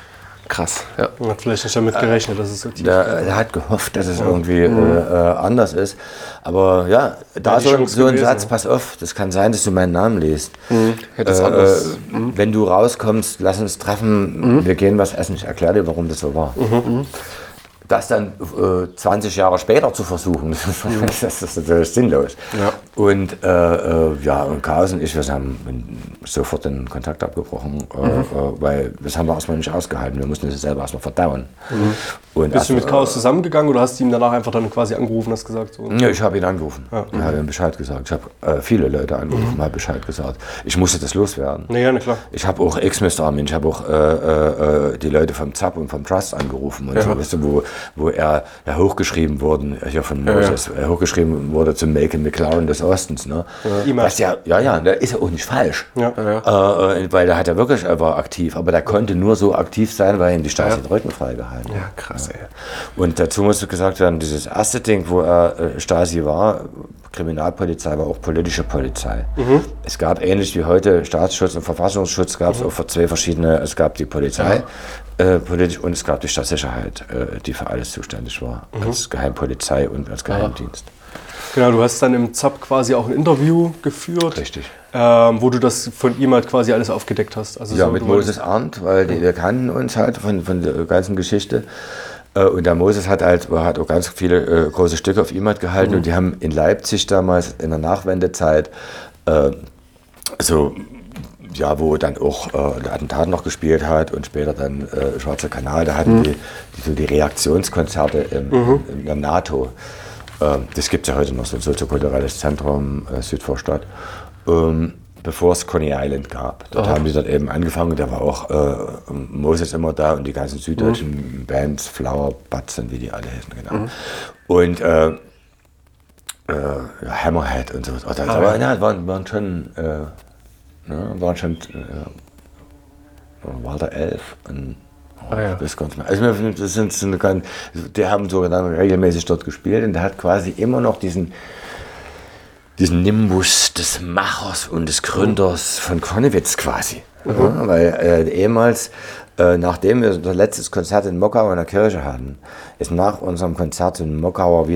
Speaker 2: Krass. Ja.
Speaker 3: Man hat vielleicht nicht damit gerechnet, dass es so tief
Speaker 4: Der, er hat gehofft, dass es irgendwie äh, äh, anders ist. Aber ja, da so, ein
Speaker 3: gewesen,
Speaker 4: Satz,
Speaker 3: ja.
Speaker 4: pass auf, das kann sein, dass du meinen Namen liest.
Speaker 2: Hätte es
Speaker 4: Äh,
Speaker 2: anders.
Speaker 4: äh, Wenn du rauskommst, lass uns treffen, wir gehen was essen, ich erkläre dir, warum das so war. Das dann äh, 20 Jahre später zu versuchen, (laughs) (laughs) das ist natürlich sinnlos.
Speaker 2: Ja.
Speaker 4: Und äh, äh, ja, und Chaos und ich, wir haben sofort den Kontakt abgebrochen, äh, äh, weil das haben wir erstmal nicht ausgehalten. Wir mussten das selber erstmal verdauen. Und
Speaker 3: Bist du mit
Speaker 4: erst-
Speaker 3: Chaos zusammengegangen oder hast du ihm danach einfach dann quasi angerufen und hast gesagt, so,
Speaker 4: ja, ich habe ihn angerufen. Ich habe ihm Bescheid gesagt. Ich habe viele Leute angerufen, habe Bescheid gesagt. Ich musste das loswerden.
Speaker 3: ja, na klar.
Speaker 4: Ich habe auch Ex-Mr. Armin, ich habe auch die Leute vom ZAP und vom Trust angerufen, und so, weißt du, wo, wo er ja, hochgeschrieben wurden, äh, hier von Moses, äh, hochgeschrieben wurde zum Macon McLaren des Ostens. Ne?
Speaker 3: E-Mail.
Speaker 4: Was ja, ja, ja, der ist ja auch nicht falsch.
Speaker 3: Ja.
Speaker 4: Äh, äh, weil der hat ja wirklich, er war aktiv, aber der konnte nur so aktiv sein, weil ihm die Stasi den Rücken freigehalten hat.
Speaker 2: ja, krass, ey.
Speaker 4: Und dazu musste gesagt werden, dieses erste Ding, wo er äh, Stasi war, Kriminalpolizei war auch politische Polizei. Es gab ähnlich wie heute Staatsschutz und Verfassungsschutz, gab es auch für zwei verschiedene, es gab die Polizei äh, politisch und es gab die Staatssicherheit, äh, die für alles zuständig war, als Geheimpolizei und als Geheimdienst.
Speaker 3: Genau, du hast dann im ZAP quasi auch ein Interview geführt.
Speaker 4: Richtig.
Speaker 3: Ähm, wo du das von ihm halt quasi alles aufgedeckt hast. Also
Speaker 4: Ja,
Speaker 3: so,
Speaker 4: mit Moses Arndt, weil die, wir kannten uns halt von, von der ganzen Geschichte. Äh, Und der Moses hat halt hat auch ganz viele äh, große Stücke auf ihm halt gehalten und die haben in Leipzig damals in der Nachwendezeit äh, so ja, wo dann auch äh, der Attentat noch gespielt hat und später dann äh, Schwarzer Kanal, da hatten die, die so die Reaktionskonzerte im, in der NATO. Ähm, das gibt es ja heute noch, so ein soziokulturelles Zentrum äh, Südvorstadt. Ähm, bevor es Coney Island gab. Dort haben die dort eben angefangen, da war auch äh, Moses immer da und die ganzen süddeutschen Bands, Flower, Batzen, wie die alle heißen, genau. Und äh, äh, Hammerhead und so. Also, aber ja, waren, waren schon, äh, ne, waren schon äh, Walter Elf und oh,
Speaker 2: Ah, ja.
Speaker 4: mehr. Also das sind, sind ganz, die haben sogar dann regelmäßig dort gespielt und der hat quasi immer noch diesen diesen Nimbus des Machers und des Gründers von Konnewitz quasi. Ja, weil äh, ehemals, äh, nachdem wir unser letztes Konzert in Mockau in der Kirche hatten, ist nach unserem Konzert eine Mockauer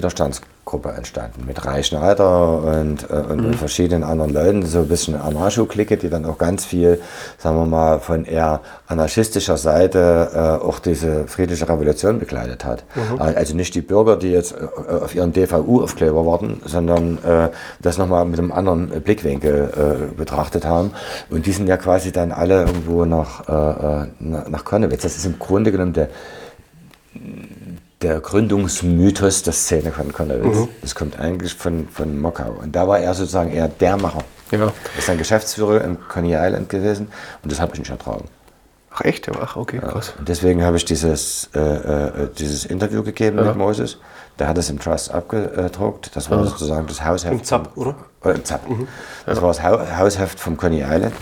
Speaker 4: Widerstandsgruppe entstanden. Mit Rai Schneider und, äh, und, und verschiedenen anderen Leuten, so ein bisschen Anarcho-Clique, die dann auch ganz viel, sagen wir mal, von eher anarchistischer Seite äh, auch diese friedliche Revolution begleitet hat. Also nicht die Bürger, die jetzt äh, auf ihren DVU-Aufkleber warten, sondern äh, das nochmal mit einem anderen Blickwinkel äh, betrachtet haben. Und die sind ja quasi dann alle irgendwo nach, äh, äh, nach nach Konnewitz. Das ist im Grunde genommen der, der Gründungsmythos der Szene von Konnewitz. Das kommt eigentlich von, von Mockau. Und da war er sozusagen eher der Macher.
Speaker 2: Ja.
Speaker 4: Er ist ein Geschäftsführer in Coney Island gewesen und das habe ich nicht ertragen.
Speaker 2: Ach, echt? Ja, ach, okay, krass.
Speaker 4: Und deswegen habe ich dieses, äh, äh, dieses Interview gegeben mit Moses. Der hat es im Trust abgedruckt. Das war sozusagen das Hausheft.
Speaker 3: Im ZAP, oder?
Speaker 4: Oder Zapp. Das war das Hau Hausheft vom Coney Island.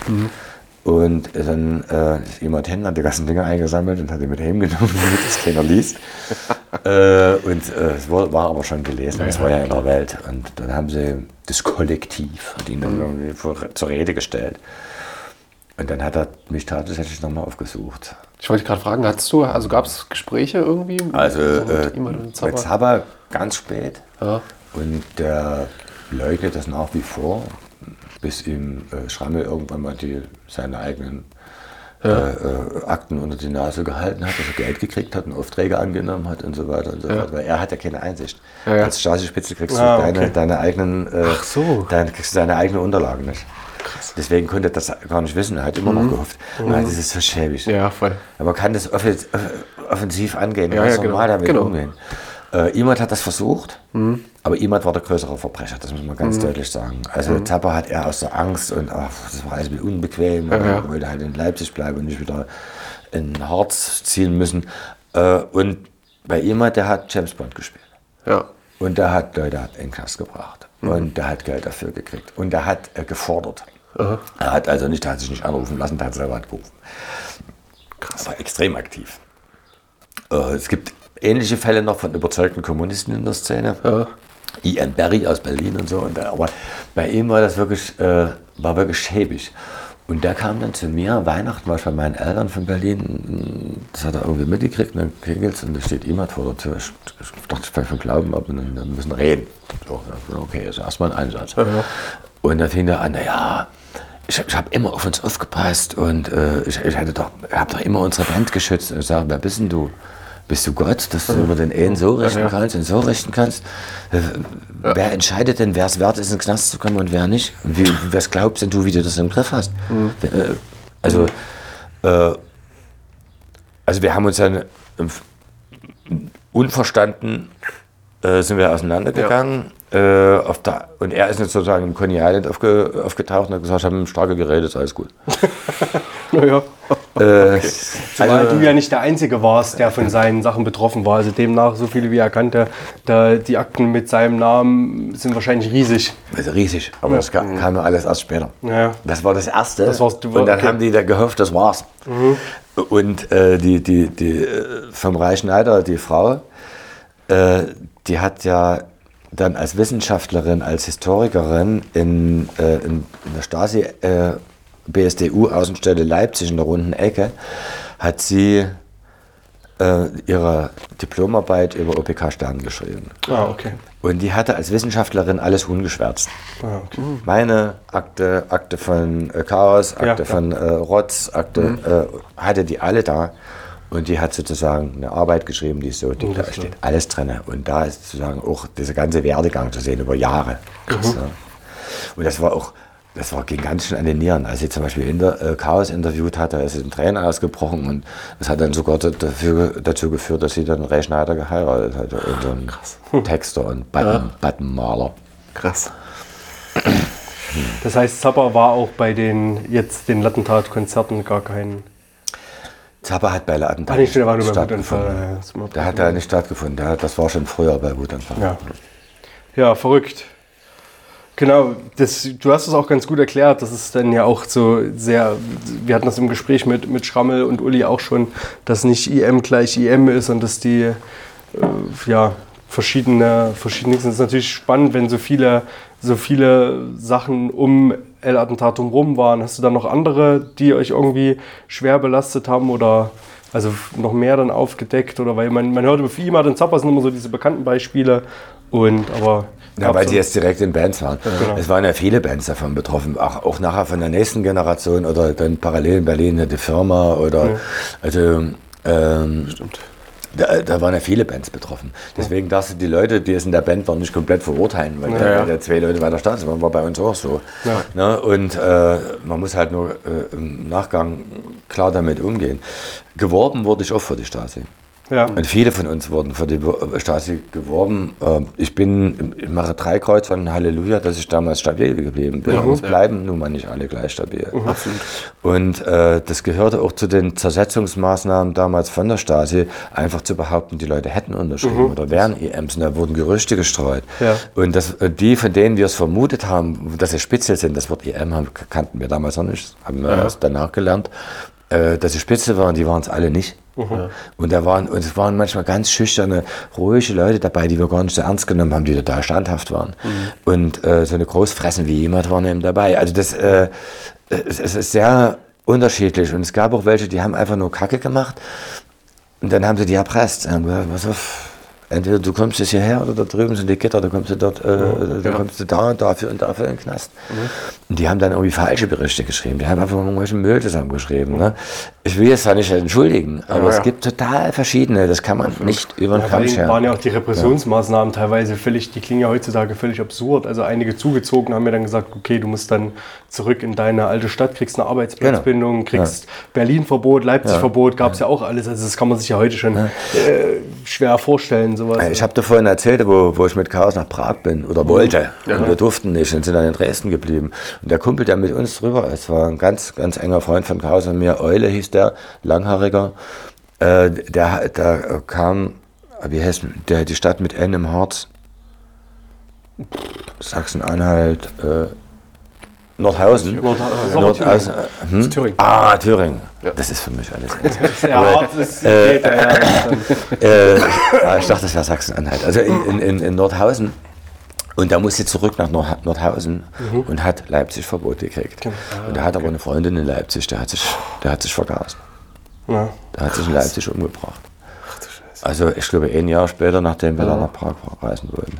Speaker 4: Und dann äh, ist jemand hin, hat die ganzen Dinge eingesammelt und hat die mit heimgenommen, (laughs) damit das keiner liest. (laughs) äh, und äh, es war, war aber schon gelesen, es war ja in der Welt. Und dann haben sie das Kollektiv, hat ihn dann irgendwie vor, zur Rede gestellt. Und dann hat er mich tatsächlich nochmal aufgesucht.
Speaker 2: Ich wollte gerade fragen, hattest du, also gab es Gespräche irgendwie?
Speaker 4: Also
Speaker 2: mit
Speaker 4: äh,
Speaker 2: mit
Speaker 4: mit
Speaker 2: Zappa?
Speaker 4: Zappa ganz spät.
Speaker 2: Ja.
Speaker 4: Und der leugnet das nach wie vor, bis ihm äh, Schrammel irgendwann mal die, seine eigenen äh, äh, Akten unter die Nase gehalten hat, dass er Geld gekriegt hat und Aufträge angenommen hat und so weiter und so fort. Weil er hat ja keine Einsicht.
Speaker 2: Ja, ja.
Speaker 4: Als Stasi-Spitze kriegst
Speaker 3: Ah,
Speaker 4: du deine,
Speaker 3: okay.
Speaker 4: deine eigenen äh,
Speaker 3: Ach so.
Speaker 4: deine, kriegst du deine eigenen Unterlagen nicht. Deswegen konnte er das gar nicht wissen. Er hat immer noch gehofft. Ah, das ist so schäbig.
Speaker 2: Mhm. Ja, voll.
Speaker 4: Aber man kann das offen- offensiv angehen,
Speaker 2: Ja, ja, genau.
Speaker 4: normal damit
Speaker 2: Genau.
Speaker 4: umgehen. Äh, Imad hat das versucht, aber Imad war der größere Verbrecher, das muss man
Speaker 2: Mhm.
Speaker 4: ganz deutlich sagen. Also Zappa hat er aus der Angst und ach, das war alles unbequem
Speaker 2: Ja, ja.
Speaker 4: er wollte halt in Leipzig bleiben und nicht wieder in Harz ziehen müssen. Äh, und bei Imad, der hat James Bond gespielt.
Speaker 2: Ja.
Speaker 4: Und der hat Leute in den Knast gebracht. Und der hat Geld dafür gekriegt. Und der hat äh, gefordert. Er hat also nicht, der hat sich nicht anrufen lassen, der hat selber angerufen. Krass. War extrem aktiv. Äh, es gibt ähnliche Fälle noch von überzeugten Kommunisten in der Szene. Ian Berry aus Berlin und so. Und aber bei ihm war das wirklich, äh, war wirklich schäbig. Und der kam dann zu mir, Weihnachten war ich bei meinen Eltern von Berlin, das hat er irgendwie mitgekriegt, und dann klingelt's und da steht jemand vor der Tür. Ich, ich dachte, vielleicht von Glauben ab und dann, dann müssen wir reden. So, ja, okay, ist erstmal ein Einsatz. Und dann fing er an, naja, ich, ich habe immer auf uns aufgepasst und äh, ich, ich doch, habe doch immer unsere Band geschützt. Und ich sage, wer bist denn du? Bist du Gott, dass du über den einen so richten kannst und so richten kannst? Äh, Wer entscheidet denn, wer es wert ist, in den Knast zu kommen und wer nicht? Und wie, was glaubst denn du, wie du das im Griff hast? Äh, Also, äh, also wir haben uns dann unverstanden äh, sind wir auseinandergegangen. Äh, auf der, und er ist jetzt sozusagen im Coney Island aufge, aufgetaucht und hat gesagt, ich habe starke geredet, ist alles gut. (laughs)
Speaker 3: Naja.
Speaker 4: Äh,
Speaker 3: Weil du ja nicht der Einzige warst, der von seinen Sachen betroffen war. Also demnach, so viele wie er kannte, da die Akten mit seinem Namen sind wahrscheinlich riesig.
Speaker 4: Also riesig, aber das kam, kam nur alles erst später.
Speaker 3: Ja.
Speaker 4: Das war das Erste.
Speaker 3: Das war's, du-
Speaker 4: und dann
Speaker 3: okay.
Speaker 4: haben die da gehofft, das war's. Und äh, die, die, die äh, vom Reichschneider, die Frau, äh, die hat ja dann als Wissenschaftlerin, als Historikerin in, äh, in, in der Stasi äh, BSDU-Außenstelle Leipzig in der runden Ecke, hat sie äh, ihre Diplomarbeit über OPK-Sternen geschrieben.
Speaker 3: Ah, okay.
Speaker 4: Und die hatte als Wissenschaftlerin alles ungeschwärzt.
Speaker 3: Ah, okay.
Speaker 4: Meine Akte, Akte von äh, Chaos, Akte
Speaker 3: Ja, ja.
Speaker 4: von äh, Rotz, Akte, äh, hatte die alle da. Und die hat sozusagen eine Arbeit geschrieben, die ist so, die, da steht alles drin. Und da ist sozusagen auch dieser ganze Werdegang zu sehen über Jahre. Krass, ne? Und das war auch, das war, ging ganz schön an den Nieren. Als sie zum Beispiel in der, äh, Chaos interviewt hat, da ist sie in Tränen ausgebrochen und das hat dann sogar da- dafür, dazu geführt, dass sie dann Ray Schneider geheiratet hat. Und dann Texter und Button, Buttonmaler.
Speaker 2: Krass.
Speaker 3: Das heißt, Zappa war auch bei den jetzt den Lattentat-Konzerten gar kein.
Speaker 4: Zappa hat bei Laden
Speaker 3: Ach, nicht, der war nur
Speaker 4: stattgefunden.
Speaker 3: Wutanfall, ja, mal
Speaker 4: Der hat da nicht stattgefunden. Das war schon früher bei Wutanfall.
Speaker 3: Ja. Ja, verrückt. Genau, das, du hast es auch ganz gut erklärt. Das ist dann ja auch so sehr, wir hatten das im Gespräch mit, mit Schrammel und Uli auch schon, dass nicht IM gleich IM ist und dass die äh, ja, verschiedene, verschiedene. Es ist natürlich spannend, wenn so viele, so viele Sachen um El-Attentat rum waren. Hast du da noch andere, die euch irgendwie schwer belastet haben oder also noch mehr dann aufgedeckt? Oder weil man, man hört über Fima und Zappa sind immer so diese bekannten Beispiele. Und aber
Speaker 4: Ja, weil sie jetzt direkt in Bands waren.
Speaker 3: Genau.
Speaker 4: Es waren ja viele Bands davon betroffen, auch, auch nachher von der nächsten Generation oder dann parallel in Berlin die Firma oder also ähm, Da, da waren ja viele Bands betroffen. Deswegen darfst du die Leute, die es in der Band waren, nicht komplett verurteilen, weil
Speaker 2: Ja, ja.
Speaker 4: der zwei Leute bei der Stasi waren, war bei uns auch so.
Speaker 3: Ja.
Speaker 4: Ne? Und äh, man muss halt nur äh, im Nachgang klar damit umgehen. Geworben wurde ich auch für die Stasi.
Speaker 3: Ja.
Speaker 4: Und viele von uns wurden für die Stasi geworben. Äh, Ich bin, ich mache drei Kreuz von Halleluja, dass ich damals stabil geblieben bin. Und es bleiben nun mal nicht alle gleich stabil. Und äh, das gehörte auch zu den Zersetzungsmaßnahmen damals von der Stasi, einfach zu behaupten, die Leute hätten unterschrieben oder wären EMs. Und da wurden Gerüchte gestreut.
Speaker 3: Ja.
Speaker 4: Und das, äh, die, von denen wir es vermutet haben, dass sie Spitzel sind, das Wort EM haben, kannten wir damals noch nicht, haben wir erst danach gelernt, äh, dass sie Spitzel waren, die waren es alle nicht. Und da waren, und es waren manchmal ganz schüchterne, ruhige Leute dabei, die wir gar nicht so ernst genommen haben, die total standhaft waren. Und äh, so eine Großfressen wie jemand waren eben dabei. Also das, äh, es, es ist sehr unterschiedlich. Und es gab auch welche, die haben einfach nur Kacke gemacht. Und dann haben sie die erpresst. Und haben gesagt, pass auf, entweder du kommst jetzt hierher oder da drüben sind die Gitter, da kommst du dort, äh, da kommst du da und dafür und dafür in den Knast. Und die haben dann irgendwie falsche Berichte geschrieben. Die haben einfach irgendwelchen Müll zusammengeschrieben. Ne? Ich will jetzt da nicht entschuldigen, aber es gibt total verschiedene, das kann man nicht über den Kamm scheren.
Speaker 3: waren ja auch die Repressionsmaßnahmen teilweise völlig, die klingen ja heutzutage völlig absurd. Also einige zugezogen haben mir dann gesagt, okay, du musst dann zurück in deine alte Stadt, kriegst eine Arbeitsplatzbindung, kriegst Berlin-Verbot, Leipzig-Verbot, gab es ja auch alles. Also das kann man sich ja heute schon äh, schwer vorstellen, sowas.
Speaker 4: Ich habe dir vorhin erzählt, wo, wo ich mit Chaos nach Prag bin oder wollte. Und wir durften nicht und sind dann in Dresden geblieben. Und der Kumpel, der mit uns drüber ist, war ein ganz, ganz enger Freund von Chaos und mir. Eule hieß der, langhaariger. Äh, der, der kam, wie heißt der, die Stadt mit N im Harz? Sachsen-Anhalt, äh, Nordhausen.
Speaker 3: Nordhausen.
Speaker 4: Nordhausen. äh, Hm?
Speaker 2: Thüringen.
Speaker 4: Ah, Thüringen. Das ist für mich alles. (laughs)
Speaker 3: ja, ja, ja, das (laughs)
Speaker 4: äh, ah, ich dachte, das wäre Sachsen-Anhalt. Also in, in, in, Nordhausen. Und der musste zurück nach Nord Nordhausen und hat Leipzig Verbot gekriegt. Und der hat aber eine Freundin in Leipzig, der hat sich, der hat sich vergaßt.
Speaker 3: ja.
Speaker 4: Der hat sich in Leipzig umgebracht. Also ich glaube ein Jahr später, nachdem wir dann nach Prag reisen wollten.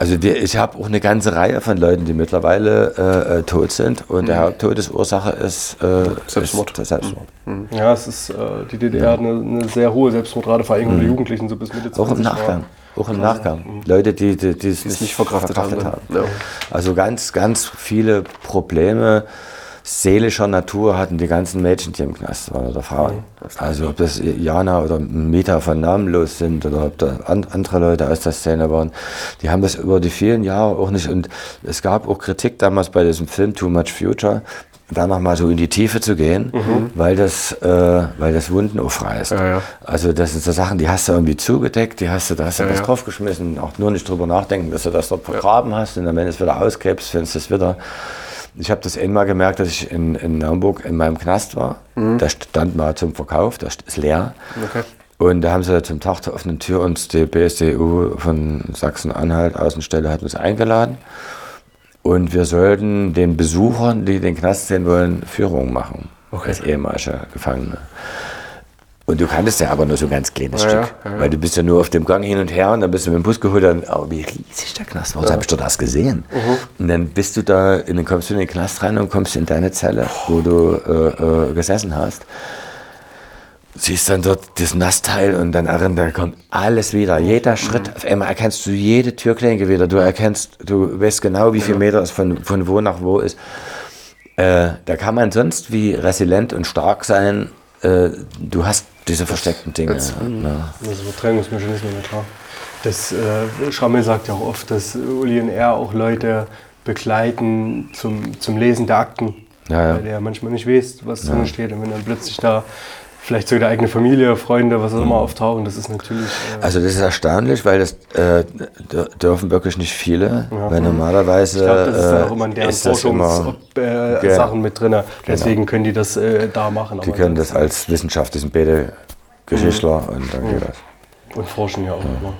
Speaker 4: Also die, ich habe auch eine ganze Reihe von Leuten, die mittlerweile äh, äh, tot sind und der Haupttodesursache ist äh,
Speaker 2: Selbstmord.
Speaker 4: Ist der Selbstmord.
Speaker 3: Ja, es ist äh, die DDR hat eine, eine sehr hohe Selbstmordrate, vor allem unter Jugendlichen, so bis Mitte 20
Speaker 4: Auch im. Nachgang. Auch im Nachgang. Leute, die, die, die es nicht,
Speaker 2: nicht verkraftet haben, ne? Ja.
Speaker 4: Also ganz, ganz viele Probleme seelischer Natur hatten die ganzen Mädchen, die im Knast waren oder Frauen. Also ob das Jana oder Meta von Namenlos sind oder ob da an, andere Leute aus der Szene waren, die haben das über die vielen Jahre auch nicht. Und es gab auch Kritik damals bei diesem Film Too Much Future, da nochmal so in die Tiefe zu gehen, weil, das, äh, weil das Wunden aufreißt.
Speaker 2: Ja, ja.
Speaker 4: Also das sind so Sachen, die hast du irgendwie zugedeckt, die hast du, da hast du
Speaker 2: Ja,
Speaker 4: was draufgeschmissen, auch nur nicht drüber nachdenken, dass du das dort vergraben hast und dann, wenn du es wieder ausgräbst, findest du es wieder. Ich habe das einmal gemerkt, dass ich in, in Hamburg in meinem Knast war. Der stand mal zum Verkauf, der ist leer.
Speaker 2: Okay.
Speaker 4: Und da haben sie zum Tag der offenen Tür uns die BSDU von Sachsen-Anhalt Außenstelle hat uns eingeladen. Und wir sollten den Besuchern, die den Knast sehen wollen, Führungen machen. Als ehemalige Gefangene. Und du kanntest ja aber nur so ein ganz kleines
Speaker 2: Ja,
Speaker 4: Stück.
Speaker 2: ja, ja.
Speaker 4: Weil du bist ja nur auf dem Gang hin und her und dann bist du mit dem Bus geholt. Dann, aber wie riesig der Knast war, so habe ich doch das gesehen.
Speaker 2: Mhm.
Speaker 4: Und dann bist du da, in den, kommst du in den Knast rein und kommst in deine Zelle, wo du äh, äh, gesessen hast siehst dann dort das Nassteil und dann darin, da kommt alles wieder. Jeder Schritt, auf einmal erkennst du jede Türklinke wieder. Du erkennst, du weißt genau, wie viel Meter es von, von wo nach wo ist. Äh, da kann man sonst wie resilient und stark sein. Äh, du hast diese versteckten Dinge. Ja.
Speaker 3: Also Verdrängungsmechanismen, ja klar. Das, äh, Schrammel sagt ja auch oft, dass Uli und er auch Leute begleiten zum, zum Lesen der Akten.
Speaker 4: Ja, ja.
Speaker 3: Weil der manchmal nicht weiß, was drin steht. Und wenn dann plötzlich da vielleicht sogar eigene Familie, Freunde, was auch immer auftauchen, das ist natürlich. Äh,
Speaker 4: Also das ist erstaunlich, weil das äh, dürfen wirklich nicht viele, weil normalerweise
Speaker 3: ich glaube, das ist dann auch
Speaker 4: äh,
Speaker 3: immer in deren
Speaker 4: das immer,
Speaker 3: Forschungssachen äh,
Speaker 4: Genau.
Speaker 3: Sachen mit drin. Deswegen können die das äh, da machen.
Speaker 4: die können das als Wissenschaft, die sind beide Geschichtler und dann geht das.
Speaker 3: Und forschen ja auch immer.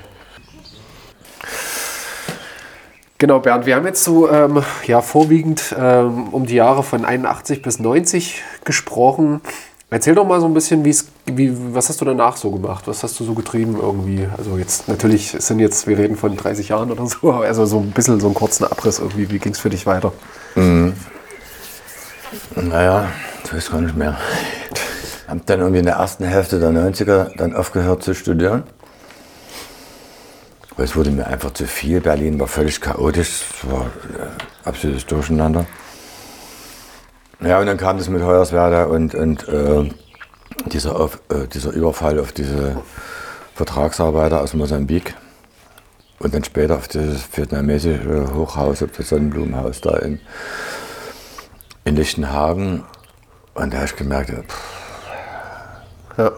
Speaker 2: Genau, Bernd, wir haben jetzt so ähm, ja, vorwiegend ähm, um die Jahre von 81 bis 90 gesprochen. Erzähl doch mal so ein bisschen, wie, was hast du danach so gemacht? Was hast du so getrieben irgendwie? Also jetzt natürlich sind jetzt, wir reden von 30 Jahren oder so, also so ein bisschen so einen kurzen Abriss irgendwie. Wie ging es für dich weiter?
Speaker 4: Naja, ich weiß gar nicht mehr. Hab dann irgendwie in der ersten Hälfte der 90er dann aufgehört zu studieren. Weil es wurde mir einfach zu viel. Berlin war völlig chaotisch. Es war äh, absolutes Durcheinander. Ja, und dann kam das mit Hoyerswerda und, und äh, dieser, auf, äh, dieser Überfall auf diese Vertragsarbeiter aus Mosambik und dann später auf das vietnamesische Hochhaus, auf das Sonnenblumenhaus da in, in Lichtenhagen. Und da habe ich gemerkt, pff,
Speaker 2: Ja.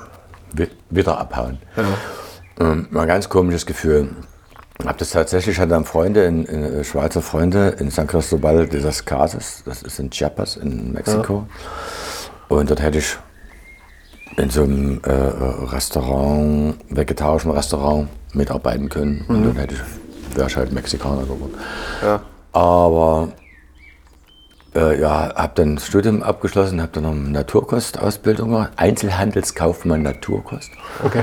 Speaker 4: wi- wieder abhauen. Ähm, war ein ganz komisches Gefühl. Habe das tatsächlich, hatte dann Freunde, in, in, äh, Schweizer Freunde in San Cristobal de las Casas, das ist in Chiapas in Mexiko. Und dort hätte ich in so einem äh, Restaurant, vegetarischen Restaurant mitarbeiten können. Und dann hätte ich, wäre ich halt Mexikaner geworden.
Speaker 2: Ja.
Speaker 4: Aber äh, ja, habe dann das Studium abgeschlossen, habe dann noch eine Naturkostausbildung gemacht, Einzelhandelskaufmann Naturkost.
Speaker 2: Okay.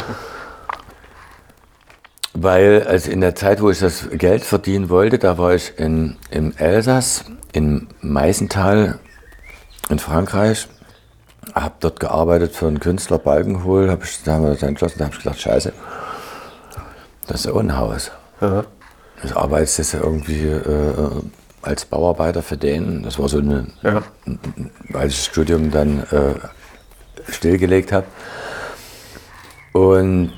Speaker 4: Weil also in der Zeit, wo ich das Geld verdienen wollte, da war ich in, im Elsass, in Meißental in Frankreich, habe dort gearbeitet für einen Künstler Balkenhol, hab ich, da haben wir das entschlossen, da habe ich gedacht, scheiße, das ist ja auch ein Haus.
Speaker 2: Ja.
Speaker 4: Ich arbeite jetzt irgendwie äh, als Bauarbeiter für den. Das war so eine,
Speaker 2: Ja.
Speaker 4: als ich das Studium dann äh, stillgelegt habe. Und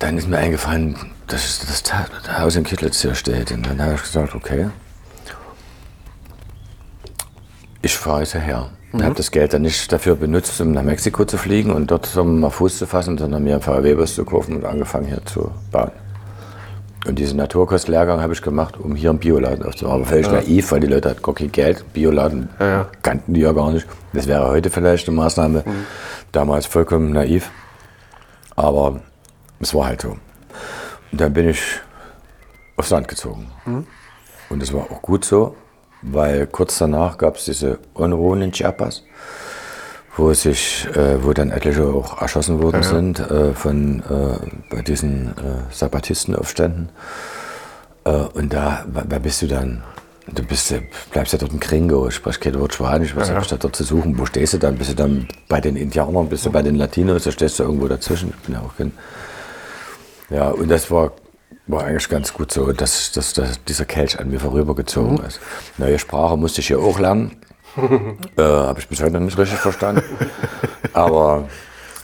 Speaker 4: dann ist mir eingefallen, dass das Haus in Kittlitz hier steht. Und dann habe ich gesagt, okay, ich fahre jetzt hierher. Ich habe das Geld dann nicht dafür benutzt, um nach Mexiko zu fliegen und dort so mal Fuß zu fassen, sondern mir einen VW-Bus zu kaufen und angefangen hier zu bauen. Und diesen Naturkostlehrgang habe ich gemacht, um hier einen Bioladen aufzubauen. Aber völlig naiv, weil die Leute hatten gar kein Geld. Bioladen
Speaker 2: ja.
Speaker 4: kannten die ja gar nicht. Das wäre heute vielleicht eine Maßnahme. Damals vollkommen naiv. Aber es war halt so. Und dann bin ich aufs Land gezogen. Und das war auch gut so, weil kurz danach gab es diese Unruhen in Chiapas, wo, sich, äh, wo dann etliche auch erschossen worden sind äh, von, äh, bei diesen äh, Zapatistenaufständen. Äh, und da, wer bist du dann? Du bist, ja- bleibst ja dort in Gringo, sprichst kein Wort Spanisch, was hab ich da dort zu suchen? Wo stehst du dann? Bist du dann bei den Indianern, bist du bei den Latinos, da stehst du irgendwo dazwischen. Ich bin ja auch kein. Ja, und das war, war eigentlich ganz gut so, dass, dass, dass dieser Kelch an mir vorübergezogen ist. Neue Sprache musste ich hier auch lernen. (laughs) äh, Habe ich bis heute noch nicht richtig verstanden. Aber,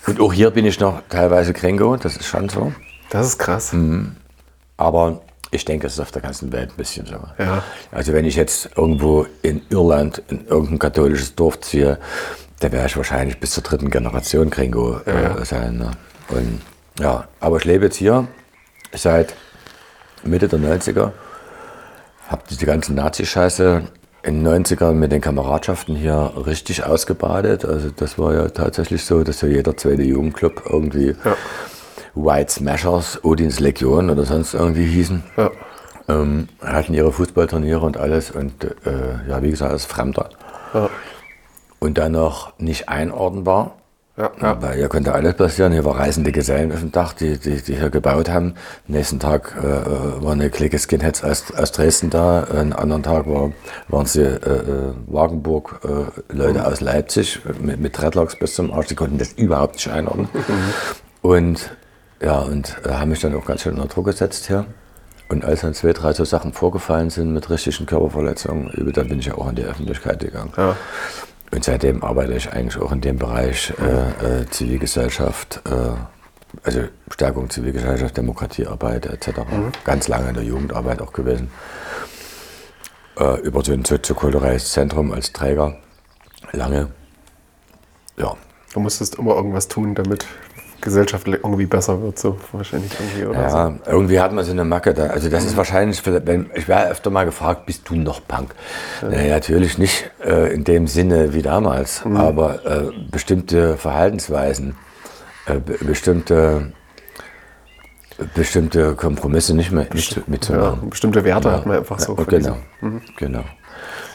Speaker 4: und auch hier bin ich noch teilweise Gringo, das ist schon so.
Speaker 2: Das ist krass.
Speaker 4: Aber ich denke, es ist auf der ganzen Welt ein bisschen so.
Speaker 2: Ja.
Speaker 4: Also wenn ich jetzt irgendwo in Irland in irgendein katholisches Dorf ziehe, da wäre ich wahrscheinlich bis zur dritten Generation Gringo äh, sein. Ne? Und, ja, aber ich lebe jetzt hier seit Mitte der 90er, habe diese ganze Nazi-Scheiße in den 90ern mit den Kameradschaften hier richtig ausgebadet. Also das war ja tatsächlich so, dass ja jeder zweite Jugendclub irgendwie White Smashers, Odins Legion oder sonst irgendwie hießen.
Speaker 2: Ja.
Speaker 4: Ähm, hatten ihre Fußballturniere und alles und äh, ja, wie gesagt, als Fremder.
Speaker 2: Ja.
Speaker 4: Und dann noch nicht einordnbar.
Speaker 2: Ja, ja.
Speaker 4: Weil hier konnte alles passieren. Hier war reisende Gesellen auf dem Dach, die, die, die hier gebaut haben. Am nächsten Tag äh, war eine Clique Skinheads aus, aus Dresden da. Einen anderen Tag war, waren sie äh, äh, Wagenburg, äh, Leute aus Leipzig mit, mit Dreadlocks bis zum Arsch. Die konnten das überhaupt nicht einordnen. (laughs) Und ja, und äh, haben mich dann auch ganz schön unter Druck gesetzt hier. Und als dann zwei, drei so Sachen vorgefallen sind mit richtigen Körperverletzungen, dann bin ich ja auch in die Öffentlichkeit gegangen.
Speaker 2: Ja.
Speaker 4: Und seitdem arbeite ich eigentlich auch in dem Bereich äh, äh, Zivilgesellschaft, äh, also Stärkung Zivilgesellschaft, Demokratiearbeit etc. Ganz lange in der Jugendarbeit auch gewesen. Äh, über so ein soziokulturelles Zentrum als Träger. Lange. Ja.
Speaker 2: Du musstest immer irgendwas tun, damit gesellschaftlich irgendwie besser wird, so wahrscheinlich irgendwie oder so.
Speaker 4: Ja, irgendwie hat man so eine Macke da. Also das ist wahrscheinlich, wenn, ich werde öfter mal gefragt, bist du noch Punk? Nee, natürlich nicht äh, in dem Sinne wie damals, aber äh, bestimmte Verhaltensweisen, äh, be bestimmte, bestimmte Kompromisse nicht mehr nicht
Speaker 2: Ja,
Speaker 4: mitzumachen.
Speaker 2: bestimmte Werte hat man einfach so.
Speaker 4: Ja, genau,
Speaker 2: diesem-
Speaker 4: genau.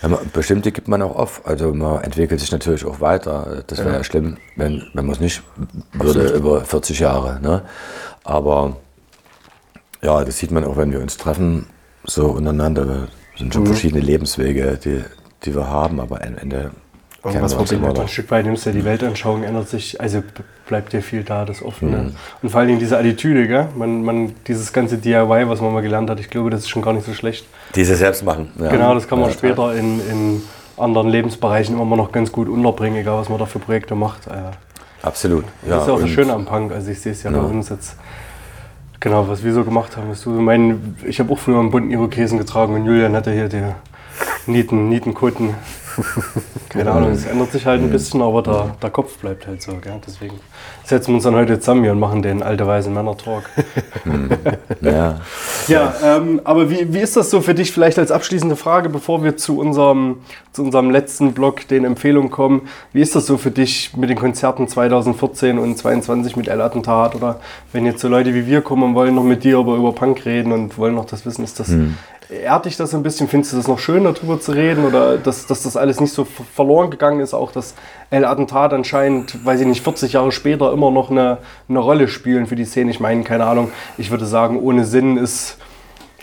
Speaker 4: Ja, bestimmte gibt man auch auf. Also man entwickelt sich natürlich auch weiter. Das wäre ja. schlimm, wenn, wenn man es nicht würde über 40 Jahre. Ne? Aber ja, das sieht man auch, wenn wir uns treffen, so untereinander. Das sind
Speaker 2: Mhm.
Speaker 4: schon verschiedene Lebenswege, die, die wir haben, aber am Ende
Speaker 2: Irgendwas
Speaker 4: wir
Speaker 2: verbindet
Speaker 3: Ein. Stück weit nimmst du ja die Weltanschauung, ändert sich, also bleibt dir viel da, das Offene. Und vor allen Dingen diese Attitüde, gell? Man, man, dieses ganze DIY, was man mal gelernt hat, ich glaube, das ist schon gar nicht so schlecht.
Speaker 4: Diese selbst machen. Ja.
Speaker 3: Genau, das kann man
Speaker 4: Ja.
Speaker 3: später in, in anderen Lebensbereichen immer noch ganz gut unterbringen, egal was man da für Projekte macht. Äh,
Speaker 4: Absolut. Ja,
Speaker 3: das ist ja auch das
Speaker 4: und-
Speaker 3: Schöne am Punk. Also ich sehe es ja, bei uns jetzt Genau, was wir so gemacht haben, ist du, mein, ich habe auch früher einen bunten Irokesen getragen und Julian hatte hier die Nieten, Nietenkutten. Keine Ahnung, es ändert sich halt ein bisschen, aber der, der Kopf bleibt halt so. Gell? Deswegen setzen wir uns dann heute zusammen hier und machen den alte weise Männer-Talk.
Speaker 4: Ja.
Speaker 3: Ja, ähm, aber wie, wie ist das so für dich vielleicht als abschließende Frage, bevor wir zu unserem, zu unserem letzten Block, den Empfehlungen kommen? Wie ist das so für dich mit den Konzerten 2014 und 2022 mit El Attentat? Oder wenn jetzt so Leute wie wir kommen und wollen noch mit dir über, über Punk reden und wollen noch das wissen, ist das, ehrt dich das ein bisschen? Findest du das noch schön, darüber zu reden? Oder dass, dass das alles nicht so ver- verloren gegangen ist? Auch das El Attentat anscheinend, weiß ich nicht, 40 Jahre später immer noch eine, eine Rolle spielen für die Szene. Ich meine, keine Ahnung, ich würde sagen, ohne Sinn ist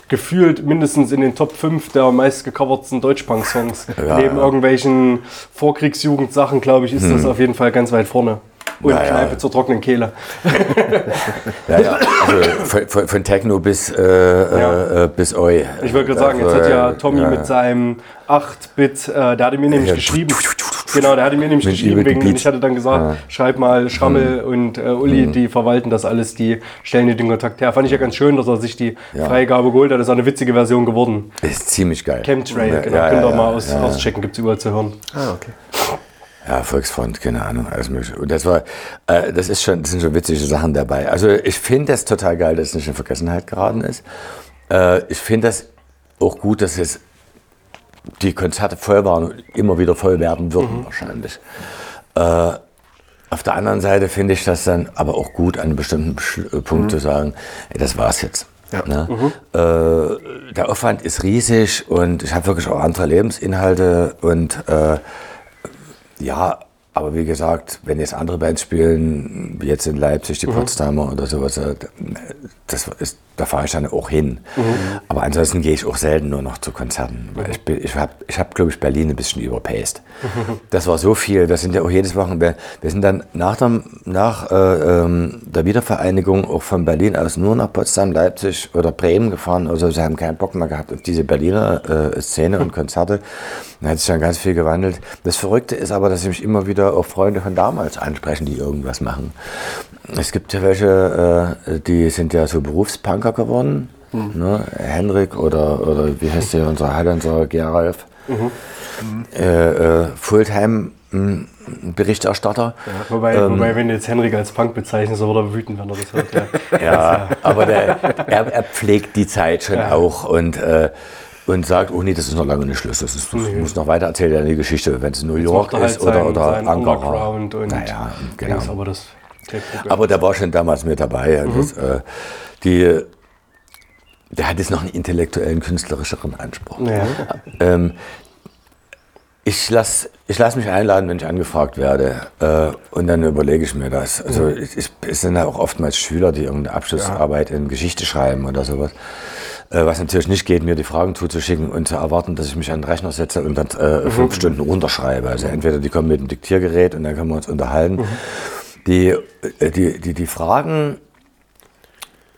Speaker 3: gefühlt mindestens in den Top 5 der meistgecovertsten Deutschpunk-Songs. (laughs)
Speaker 4: Ja,
Speaker 3: Neben
Speaker 4: ja.
Speaker 3: irgendwelchen Vorkriegsjugendsachen, glaube ich, ist das auf jeden Fall ganz weit vorne. Und
Speaker 4: Ja.
Speaker 3: Kneipe zur trockenen Kehle. (laughs)
Speaker 4: Ja, ja. Also von, von, Techno bis, äh,
Speaker 3: Ja.
Speaker 4: äh, bis Oi.
Speaker 3: Ich wollte gerade sagen, jetzt hat ja Tommy
Speaker 4: ja.
Speaker 3: mit seinem 8-Bit, äh, der hatte mir nämlich geschrieben. Genau, der hatte mir nämlich geschrieben, wegen, ich hatte dann gesagt, schreib mal Schrammel und äh, Uli, die verwalten das alles, die stellen dir den Kontakt her. Fand ich ja ganz schön, dass er sich die
Speaker 4: Ja.
Speaker 3: Freigabe geholt hat. Das ist eine witzige Version geworden.
Speaker 4: Ist ziemlich geil.
Speaker 3: Chemtrail,
Speaker 4: Ja,
Speaker 3: genau,
Speaker 4: ja,
Speaker 3: könnt ihr
Speaker 4: ja,
Speaker 3: mal
Speaker 4: ja,
Speaker 3: aus,
Speaker 4: ja.
Speaker 3: auschecken, gibt es überall zu hören.
Speaker 2: Ah, okay.
Speaker 4: Ja, Volksfront, keine Ahnung, alles mögliche. Und das war, äh, das ist schon, das sind schon witzige Sachen dabei. Also ich finde das total geil, dass es nicht in Vergessenheit geraten ist. Äh, ich finde das auch gut, dass es die Konzerte voll waren und immer wieder voll werden würden wahrscheinlich. Äh, auf der anderen Seite finde ich das dann aber auch gut, an einem bestimmten äh, Punkt zu sagen, ey, das war's jetzt. Ne? Äh, der Aufwand ist riesig und ich habe wirklich auch andere Lebensinhalte und äh, ja, aber wie gesagt, wenn jetzt andere Bands spielen, wie jetzt in Leipzig, die Potsdamer oder sowas, äh, das ist, da fahre ich dann auch hin. Aber ansonsten gehe ich auch selten nur noch zu Konzerten. Weil ich bin- ich habe, ich hab, glaube ich, Berlin ein bisschen überpaced. Das war so viel. Wir sind ja auch jedes Wochen, wir, wir sind dann nach, der, nach äh, ähm, der Wiedervereinigung auch von Berlin aus nur nach Potsdam, Leipzig oder Bremen gefahren. Also sie haben keinen Bock mehr gehabt auf diese Berliner äh, Szene und (laughs) Konzerte. Da hat sich dann ganz viel gewandelt. Das Verrückte ist aber, dass ich mich immer wieder auf Freunde von damals ansprechen, die irgendwas machen. Es gibt ja welche, äh, die sind ja so Berufspunker geworden. Ne? Henrik oder, oder wie heißt der, unser Highlandser Geralf. Äh, äh, Fulltime-Berichterstatter.
Speaker 3: Wobei,
Speaker 4: Ähm.
Speaker 3: wobei, wenn du jetzt Henrik als Punk bezeichnest, so wird er wütend, wenn er das hört. Ja.
Speaker 4: Ja, (laughs) aber der, er, er pflegt die Zeit schon auch und, äh, und sagt, oh nee, das ist noch lange nicht Schluss. Das, ist, das muss noch weiter erzählen, ja, die Geschichte, wenn es New York
Speaker 3: halt
Speaker 4: ist oder, oder
Speaker 3: sein
Speaker 4: Ankara.
Speaker 3: Und
Speaker 4: naja, genau.
Speaker 3: Dings, aber das
Speaker 4: Aber der war schon damals mit dabei. und Das, äh, die, der hat jetzt noch einen intellektuellen, künstlerischeren Anspruch.
Speaker 3: Ja.
Speaker 4: Ähm, ich lasse ich lass mich einladen, wenn ich angefragt werde. Äh, und dann überlege ich mir das. Also ich, ich, es sind ja auch oftmals Schüler, die irgendeine Abschlussarbeit in Geschichte schreiben oder sowas. Äh, was natürlich nicht geht, mir die Fragen zuzuschicken und zu erwarten, dass ich mich an den Rechner setze und dann äh, fünf Stunden runterschreibe. Also entweder die kommen mit dem Diktiergerät und dann können wir uns unterhalten. Die, äh, die, die, die Fragen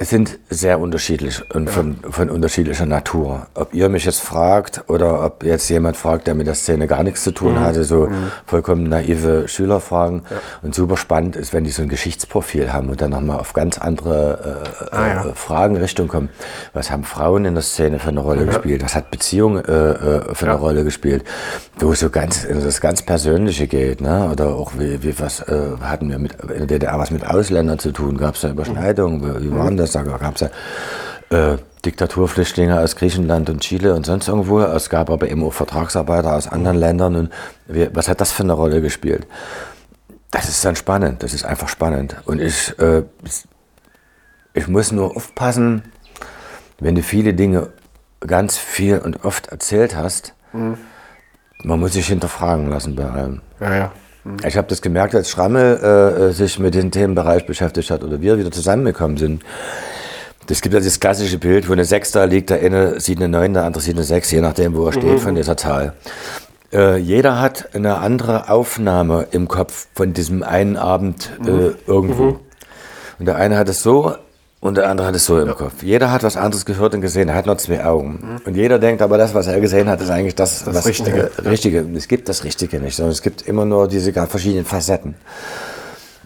Speaker 4: sind sehr unterschiedlich und von, von unterschiedlicher Natur. Ob ihr mich jetzt fragt oder ob jetzt jemand fragt, der mit der Szene gar nichts zu tun hatte, so vollkommen naive Schülerfragen. Und super spannend ist, wenn die so ein Geschichtsprofil haben und dann nochmal auf ganz andere äh, äh, Fragen Richtung kommen. Was haben Frauen in der Szene für eine Rolle gespielt? Was hat Beziehung äh, äh, für eine Rolle gespielt? Wo es so ganz, in das ganz Persönliche geht, ne? Oder auch wie, wie was äh, hatten wir mit in der DDR was mit Ausländern zu tun? Gab es da Überschneidungen? Wie- Wie waren das? Da gab es ja äh, Diktaturflüchtlinge aus Griechenland und Chile und sonst irgendwo. Es gab aber eben auch Vertragsarbeiter aus anderen Ländern. Und wie, was hat das für eine Rolle gespielt? Das ist dann spannend. Das ist einfach spannend. Und ich, äh, ich muss nur aufpassen, wenn du viele Dinge ganz viel und oft erzählt hast, man muss sich hinterfragen lassen bei allem.
Speaker 2: Ja, ja.
Speaker 4: Ich habe das gemerkt, als Schrammel äh, äh, sich mit dem Themenbereich beschäftigt hat oder wir wieder zusammengekommen sind. Das gibt ja das klassische Bild, wo eine 6 da liegt, der eine sieht eine 9, der andere sieht eine 6, je nachdem, wo er steht von dieser Zahl. Äh, jeder hat eine andere Aufnahme im Kopf von diesem einen Abend äh, irgendwo. Und der eine hat es so und der andere hat es so im Kopf. Jeder hat was anderes gehört und gesehen, er hat nur zwei Augen. Und jeder denkt aber, das, was er gesehen hat, ist eigentlich das, was
Speaker 2: Richtige.
Speaker 4: Äh, Richtige. Es gibt das Richtige nicht, sondern es gibt immer nur diese ganz verschiedenen Facetten.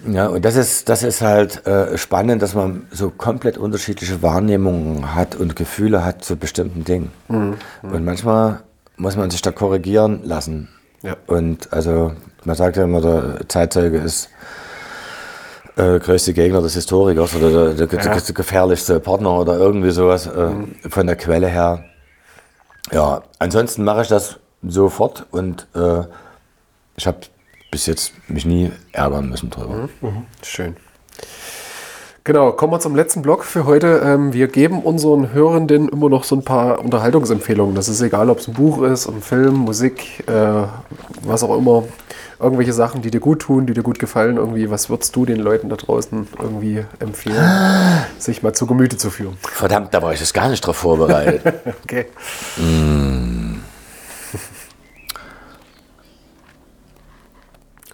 Speaker 4: Ja, und das ist, das ist halt äh, spannend, dass man so komplett unterschiedliche Wahrnehmungen hat und Gefühle hat zu bestimmten Dingen. Und manchmal muss man sich da korrigieren lassen.
Speaker 2: Ja.
Speaker 4: Und also, man sagt ja immer, der Zeitzeuge ist äh, größte Gegner des Historikers oder der, der, der, der gefährlichste Partner oder irgendwie sowas äh, von der Quelle her. Ja, ansonsten mache ich das sofort und äh, ich habe bis jetzt mich nie ärgern müssen drüber.
Speaker 2: Schön. Genau, kommen wir zum letzten Block für heute. Ähm, wir geben unseren Hörenden immer noch so ein paar Unterhaltungsempfehlungen. Das ist egal, ob es ein Buch ist, ein Film, Musik, äh, was auch immer. Irgendwelche Sachen, die dir gut tun, die dir gut gefallen. Irgendwie, was würdest du den Leuten da draußen irgendwie empfehlen, sich mal zu Gemüte zu führen?
Speaker 4: Verdammt, da war ich jetzt gar nicht drauf vorbereitet. (laughs)
Speaker 2: Okay.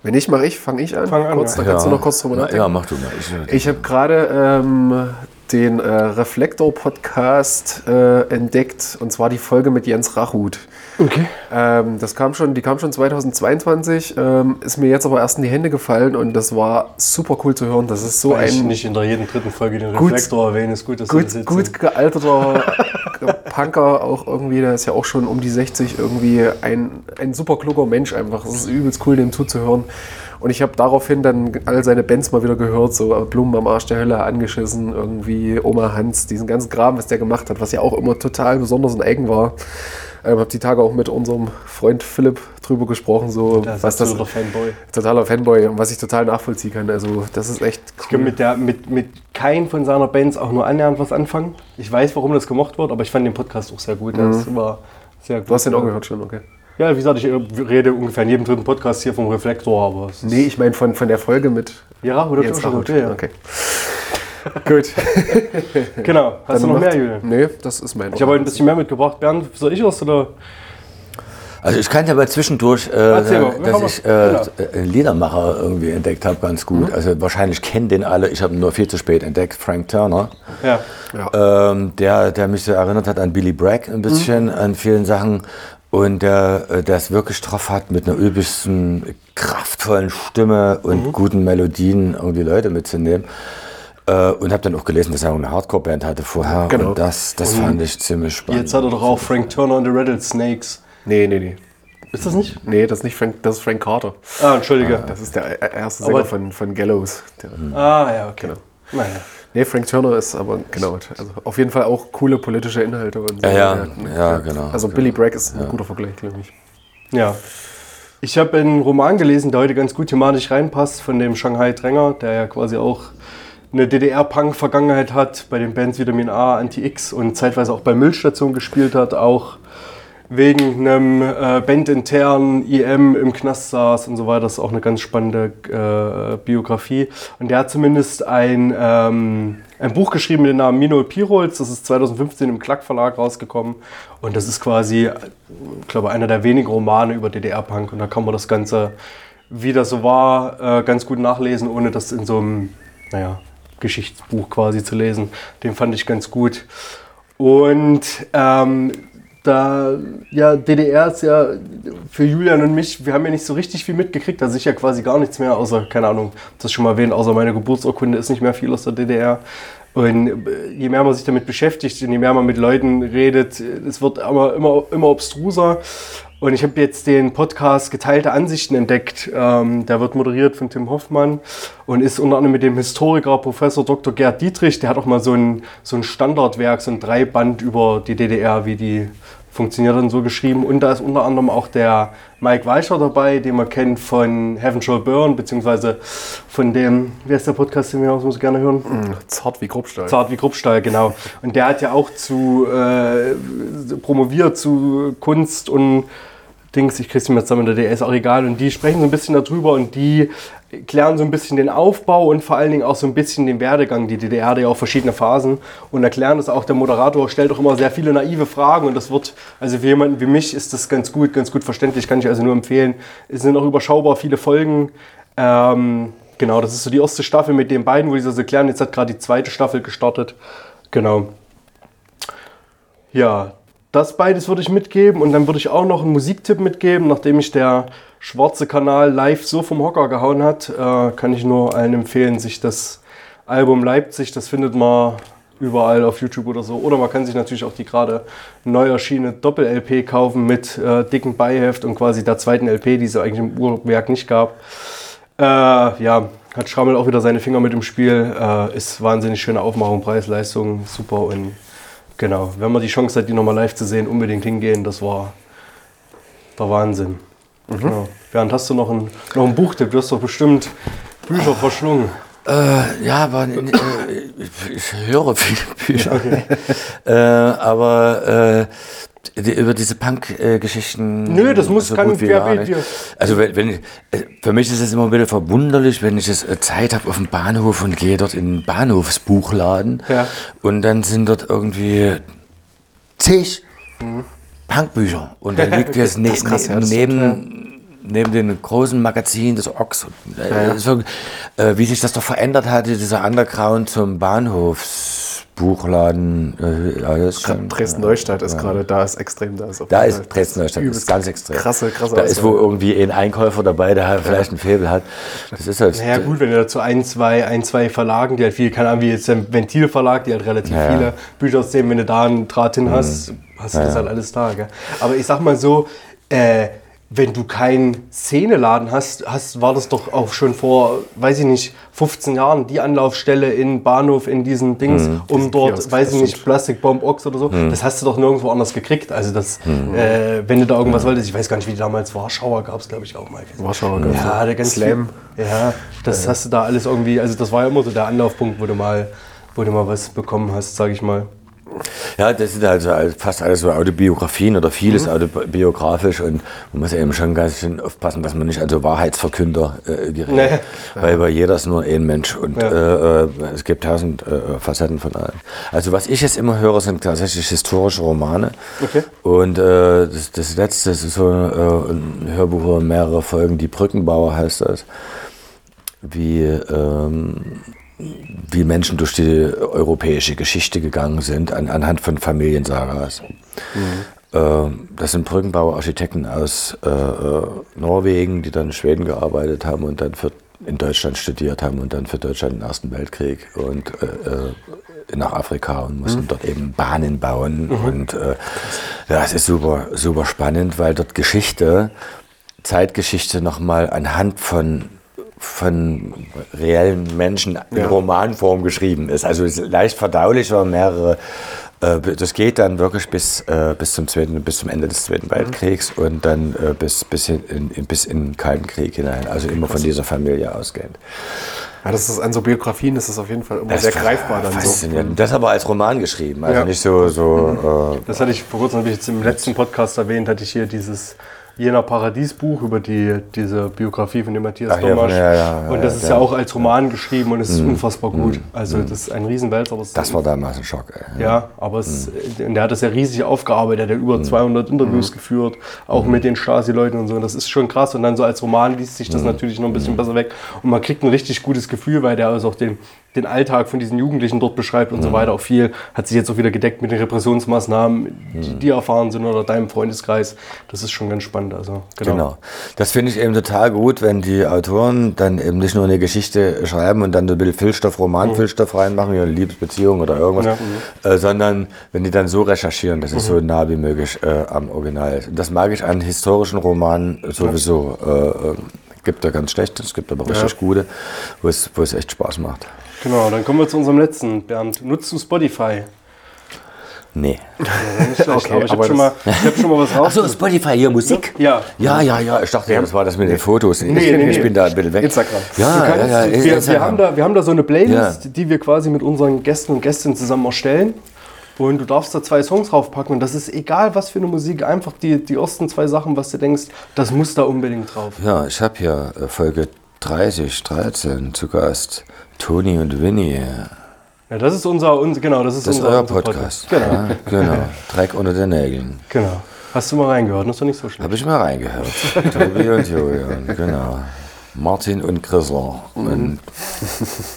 Speaker 2: Wenn nicht, mache ich, fange ich an.
Speaker 3: Fang an,
Speaker 2: kurz,
Speaker 3: ja.
Speaker 2: da kannst du noch kurz drüber
Speaker 4: Na,
Speaker 2: nachdenken.
Speaker 4: Ja, mach du mal. Ich,
Speaker 2: Ich habe gerade ähm, den äh, Reflektor-Podcast äh, entdeckt und zwar die Folge mit Jens Rachut.
Speaker 3: Okay.
Speaker 2: Ähm, das kam schon, die kam schon 2022, ähm, ist mir jetzt aber erst in die Hände gefallen und das war super cool zu hören. Das ist so
Speaker 3: Weil ich
Speaker 2: ein
Speaker 3: nicht in der jeden dritten Folge den
Speaker 2: Gut-
Speaker 3: Reflektor erwähne, ist gut, dass das
Speaker 2: gut,
Speaker 3: jetzt
Speaker 2: gut gealterter (laughs) Punker, auch irgendwie, der ist ja auch schon um die 60, irgendwie ein, ein super kluger Mensch einfach. Es ist übelst cool, dem zuzuhören. Und ich habe daraufhin dann all seine Bands mal wieder gehört, so Blumen am Arsch der Hölle angeschissen, irgendwie Oma Hans, diesen ganzen Graben, was der gemacht hat, was ja auch immer total besonders und eigen war. Ähm, habe die Tage auch mit unserem Freund Philipp drüber gesprochen, so
Speaker 3: Das
Speaker 2: was das
Speaker 3: der Fanboy.
Speaker 2: totaler Fanboy und was ich total nachvollziehen kann. Also das ist echt
Speaker 3: Ich kann
Speaker 2: cool.
Speaker 3: mit, der, mit, mit keinem von seiner Bands auch nur annähernd was anfangen. Ich weiß, warum das gemocht wird, aber ich fand den Podcast auch sehr gut. Das war sehr gut.
Speaker 2: Du hast den auch gehört schon, okay.
Speaker 3: Ja, wie gesagt, ich äh, rede ungefähr in jedem dritten Podcast hier vom Reflektor, aber
Speaker 2: Nee, ich meine von, von der Folge mit
Speaker 3: Ja, oder
Speaker 2: Jens
Speaker 3: schon
Speaker 2: Rachut.
Speaker 3: gut. Ja.
Speaker 2: Okay. Gut. (laughs)
Speaker 3: Genau. Hast du noch
Speaker 2: macht-
Speaker 3: mehr, Julian?
Speaker 2: Nee, das ist mein.
Speaker 3: Ich habe heute ein bisschen mehr mitgebracht. Bernd, soll ich was oder?
Speaker 4: Also ich kann ja mal zwischendurch, äh,
Speaker 3: mal,
Speaker 4: dass ich
Speaker 3: was-
Speaker 4: äh, einen Liedermacher irgendwie entdeckt habe, ganz gut. Also wahrscheinlich kennen den alle. Ich habe ihn nur viel zu spät entdeckt, Frank Turner.
Speaker 3: Ja.
Speaker 4: Ähm, der, der mich so erinnert hat an Billy Bragg ein bisschen, an vielen Sachen. Und der, äh, der es wirklich drauf hat, mit einer übelsten, kraftvollen Stimme und guten Melodien irgendwie Leute mitzunehmen. Äh, und habe dann auch gelesen, dass er auch eine Hardcore-Band hatte vorher.
Speaker 2: Genau.
Speaker 4: Und das, das fand ich ziemlich spannend.
Speaker 3: Jetzt hat er doch auch Frank Turner und the Rattlesnakes.
Speaker 2: Nee, nee, nee.
Speaker 3: Ist das nicht?
Speaker 2: Nee, das ist nicht Frank, das ist Frank Carter.
Speaker 3: Ah, entschuldige.
Speaker 2: Das ist der äh, erste
Speaker 3: Aber-
Speaker 2: Sänger von, von Gallows. Der,
Speaker 3: Ah, ja, okay. Naja.
Speaker 2: Nee, Frank Turner ist aber, genau. Also auf jeden Fall auch coole politische Inhalte und so.
Speaker 4: Ja, ja,
Speaker 2: Ja,
Speaker 4: ja, genau.
Speaker 2: Also Billy Bragg ist ein guter Vergleich, glaube ich.
Speaker 3: Ja. Ich habe einen Roman gelesen, der heute ganz gut thematisch reinpasst, von dem Shanghai Dränger, der ja quasi auch eine DDR-Punk-Vergangenheit hat, bei den Bands Vitamin A, Anti-X und zeitweise auch bei Milchstation gespielt hat, auch wegen einem äh, bandinternen IM im Knast saß und so weiter. Das ist auch eine ganz spannende äh, Biografie. Und der hat zumindest ein, ähm, ein Buch geschrieben mit dem Namen Minol Pirolz. Das ist 2015 im Klack Verlag rausgekommen. Und das ist quasi, ich glaube, einer der wenigen Romane über DDR-Punk. Und da kann man das Ganze, wie das so war, äh, ganz gut nachlesen, ohne das in so einem, naja, Geschichtsbuch quasi zu lesen. Den fand ich ganz gut. Und ähm, da, ja, DDR ist ja für Julian und mich, wir haben ja nicht so richtig viel mitgekriegt, da ist ja quasi gar nichts mehr, außer, keine Ahnung, das schon mal erwähnt, außer meine Geburtsurkunde ist nicht mehr viel aus der DDR. Und äh, je mehr man sich damit beschäftigt und je mehr man mit Leuten redet, es wird immer, immer, immer obstruser. Und ich habe jetzt den Podcast Geteilte Ansichten entdeckt. Ähm, der wird moderiert von Tim Hoffmann und ist unter anderem mit dem Historiker Professor Dr. Gerd Dietrich. Der hat auch mal so ein, so ein Standardwerk, so ein Dreiband über die DDR, wie die funktioniert und so geschrieben. Und da ist unter anderem auch der Mike Weicher dabei, den man kennt von Heaven Shall Burn, beziehungsweise von dem, wer ist der Podcast, den wir auch so gerne hören?
Speaker 2: Zart wie Grobstahl.
Speaker 3: Zart wie Kruppstahl, genau. Und der hat ja auch zu äh, promoviert zu Kunst und Dings, ich krieg's nicht mehr zusammen, der ist auch egal. Und die sprechen so ein bisschen darüber und die klären so ein bisschen den Aufbau und vor allen Dingen auch so ein bisschen den Werdegang. Die DDR hatte ja auch verschiedene Phasen und erklären das auch. Der Moderator stellt auch immer sehr viele naive Fragen und das wird, also für jemanden wie mich ist das ganz gut, ganz gut verständlich, kann ich also nur empfehlen. Es sind auch überschaubar viele Folgen. Ähm, genau, das ist so die erste Staffel mit den beiden, wo die das erklären. Jetzt hat gerade die zweite Staffel gestartet. Genau. Ja, das beides würde ich mitgeben und dann würde ich auch noch einen Musiktipp mitgeben, nachdem mich der schwarze Kanal live so vom Hocker gehauen hat, äh, kann ich nur allen empfehlen, sich das Album Leipzig, das findet man überall auf YouTube oder so. Oder man kann sich natürlich auch die gerade neu erschienene Doppel-LP kaufen mit äh, dicken Beiheft und quasi der zweiten LP, die es eigentlich im Uhrwerk nicht gab. Äh, ja, hat Schrammel auch wieder seine Finger mit im Spiel. Äh, ist wahnsinnig schöne Aufmachung, Preis, Leistung, super. Und genau, wenn man die Chance hat, die nochmal live zu sehen, unbedingt hingehen. Das war der Wahnsinn. Genau. Bernd, hast du noch ein, noch ein Buchtipp? Du hast doch bestimmt Bücher verschlungen.
Speaker 4: Äh, ja, aber äh, ich, höre viele Bücher. (laughs) äh, aber äh, über diese Punk-Geschichten.
Speaker 3: Nö, das muss- kann
Speaker 4: wie gar nicht.
Speaker 3: hier.
Speaker 4: Also, wenn, wenn ich, äh, für mich ist es immer wieder verwunderlich, wenn ich jetzt äh, Zeit habe auf dem Bahnhof und gehe dort in den Bahnhofsbuchladen
Speaker 3: Ja.
Speaker 4: und dann sind dort irgendwie zig Punkbücher. Und da (laughs) liegt jetzt ne, ne, neben, neben den großen Magazinen des Ochs, äh, wirklich, äh, wie sich das doch verändert hatte, dieser Underground zum Bahnhofsbuchladen. Äh,
Speaker 2: Dresden-Neustadt ist gerade, da ist extrem, da ist
Speaker 4: da ist Dresden-Neustadt, das ist ganz extrem.
Speaker 2: Krasse, krasse
Speaker 4: Da ist wo irgendwie ein Einkäufer dabei, der halt vielleicht ein Faible hat. Das ist halt.
Speaker 3: Naja gut, wenn du dazu ein, zwei, ein, zwei Verlagen, die halt viel, keine Ahnung, wie jetzt der Ventilverlag, die halt relativ
Speaker 4: Ja, ja.
Speaker 3: viele Bücher aussehen, wenn du da einen Draht hin hast, hast du das halt alles da. Gell? Aber ich sag mal so, äh, wenn du keinen Szeneladen hast, hast, war das doch auch schon vor, weiß ich nicht, 15 Jahren die Anlaufstelle in Bahnhof in diesen Dings, um dort,
Speaker 2: Kiosk,
Speaker 3: weiß ich nicht, Plastic Bomb Ox oder so. Das hast du doch nirgendwo anders gekriegt. Also das, äh, wenn du da irgendwas wolltest, ich weiß gar nicht, wie damals Warschauer gab es, glaube ich, auch mal.
Speaker 2: Warschauer gab's
Speaker 3: Ja, der ganz
Speaker 2: Slam.
Speaker 3: Viel, ja, das hast du da alles irgendwie, also das war ja immer so der Anlaufpunkt, wo du mal, wo du mal was bekommen hast, sage ich mal.
Speaker 4: Ja, das sind also fast alles so Autobiografien oder vieles
Speaker 3: Mhm.
Speaker 4: autobiografisch und man muss eben schon ganz schön aufpassen, dass man nicht an so Wahrheitsverkünder äh, gerät.
Speaker 3: Nee.
Speaker 4: Weil bei jeder ist nur ein Mensch und
Speaker 3: Ja.
Speaker 4: äh, äh, es gibt tausend äh, Facetten von allem. Also was ich jetzt immer höre, sind tatsächlich historische Romane.
Speaker 3: Okay.
Speaker 4: Und äh, das, das letzte das ist so äh, ein Hörbuch über mehrere Folgen, die Brückenbauer heißt das. Wie ähm, wie Menschen durch die europäische Geschichte gegangen sind, an, anhand von Familiensagas. Ähm, das sind Brückenbauer, Architekten aus äh, äh, Norwegen, die dann in Schweden gearbeitet haben und dann für, in Deutschland studiert haben und dann für Deutschland im Ersten Weltkrieg und äh, äh, nach Afrika und mussten dort eben Bahnen bauen. Und äh, das ist super, super spannend, weil dort Geschichte, Zeitgeschichte nochmal anhand von von reellen Menschen in Romanform geschrieben ist. Also ist leicht verdaulich, aber mehrere. äh, Das geht dann wirklich bis, äh, bis, zum, zweiten, bis zum Ende des Zweiten Weltkriegs und dann äh, bis, bis, in, in, bis in den Kalten Krieg hinein. Also immer von dieser Familie ausgehend.
Speaker 2: Ja, das ist an so Biografien, das ist auf jeden Fall immer
Speaker 4: Das
Speaker 2: sehr greifbar dann so.
Speaker 4: Das aber als Roman geschrieben, also
Speaker 3: Ja.
Speaker 4: nicht so, so
Speaker 3: Das hatte ich vor kurzem, habe ich jetzt im letzten Podcast erwähnt, hatte ich hier dieses Jena Paradies-Buch über die, diese Biografie von dem Matthias
Speaker 4: Ach ja,
Speaker 3: Domasch.
Speaker 4: ja, ja,
Speaker 3: und
Speaker 4: ja,
Speaker 3: das ist
Speaker 4: ja.
Speaker 3: auch als Roman geschrieben und es ist unfassbar gut. Also das ist ein Riesenwälzer.
Speaker 4: das war damals ein Schock. Ey.
Speaker 3: Ja, aber es, und der hat das ja riesig aufgearbeitet. Er hat ja über 200 Interviews geführt, auch mit den Stasi-Leuten und so. Und das ist schon krass. Und dann so als Roman liest sich das natürlich noch ein bisschen besser weg. Und man kriegt ein richtig gutes Gefühl, weil der also auch den, den Alltag von diesen Jugendlichen dort beschreibt und so weiter. Auch viel hat sich jetzt auch wieder gedeckt mit den Repressionsmaßnahmen, die, die erfahren sind oder deinem Freundeskreis. Das ist schon ganz spannend. Also, genau.
Speaker 4: Genau. Das finde ich eben total gut, wenn die Autoren dann eben nicht nur eine Geschichte schreiben und dann so ein bisschen Füllstoff, Romanfüllstoff reinmachen, wie eine Liebesbeziehung oder irgendwas, äh, sondern wenn die dann so recherchieren, dass es so nah wie möglich äh, am Original ist. Das mag ich an historischen Romanen sowieso. Äh, äh, gibt da ganz schlechte, es gibt aber richtig gute, wo es, wo es echt Spaß macht.
Speaker 3: Genau, dann kommen wir zu unserem letzten. Bernd, nutzt du Spotify?
Speaker 4: Nee.
Speaker 3: Schlecht, (laughs)
Speaker 2: Okay,
Speaker 3: aber ich habe schon, mal- ich hab schon mal was raus.
Speaker 4: Achso, Spotify hier, Musik?
Speaker 3: Ja.
Speaker 4: Ja, ja, ja. Ich dachte, das war das mit den Fotos. Ich,
Speaker 3: Nee, nee,
Speaker 4: ich
Speaker 3: nee.
Speaker 4: bin da ein bisschen weg.
Speaker 2: Instagram.
Speaker 4: Ja,
Speaker 3: kannst-
Speaker 4: ja, ja.
Speaker 3: wir, wir,
Speaker 4: Instagram.
Speaker 3: haben da, wir haben da so eine Playlist,
Speaker 4: Ja.
Speaker 3: die wir quasi mit unseren Gästen und Gästinnen zusammen erstellen. Und du darfst da zwei Songs draufpacken und das ist egal, was für eine Musik, einfach die, die ersten zwei Sachen, was du denkst, das muss da unbedingt drauf.
Speaker 4: Ja, ich habe hier äh, Folge 30, 13 zu Gast. Toni und Winnie.
Speaker 3: Ja, das ist unser, unser genau, das ist
Speaker 4: Das ist
Speaker 3: unser,
Speaker 4: euer
Speaker 3: unser
Speaker 4: Podcast.
Speaker 3: Genau,
Speaker 4: Ja, genau. (laughs) Dreck unter den Nägeln.
Speaker 3: genau. Hast du mal reingehört? Das ist doch nicht so schlimm.
Speaker 4: Habe ich mal reingehört. Tobi und Julian, genau. Martin und Chrisler und,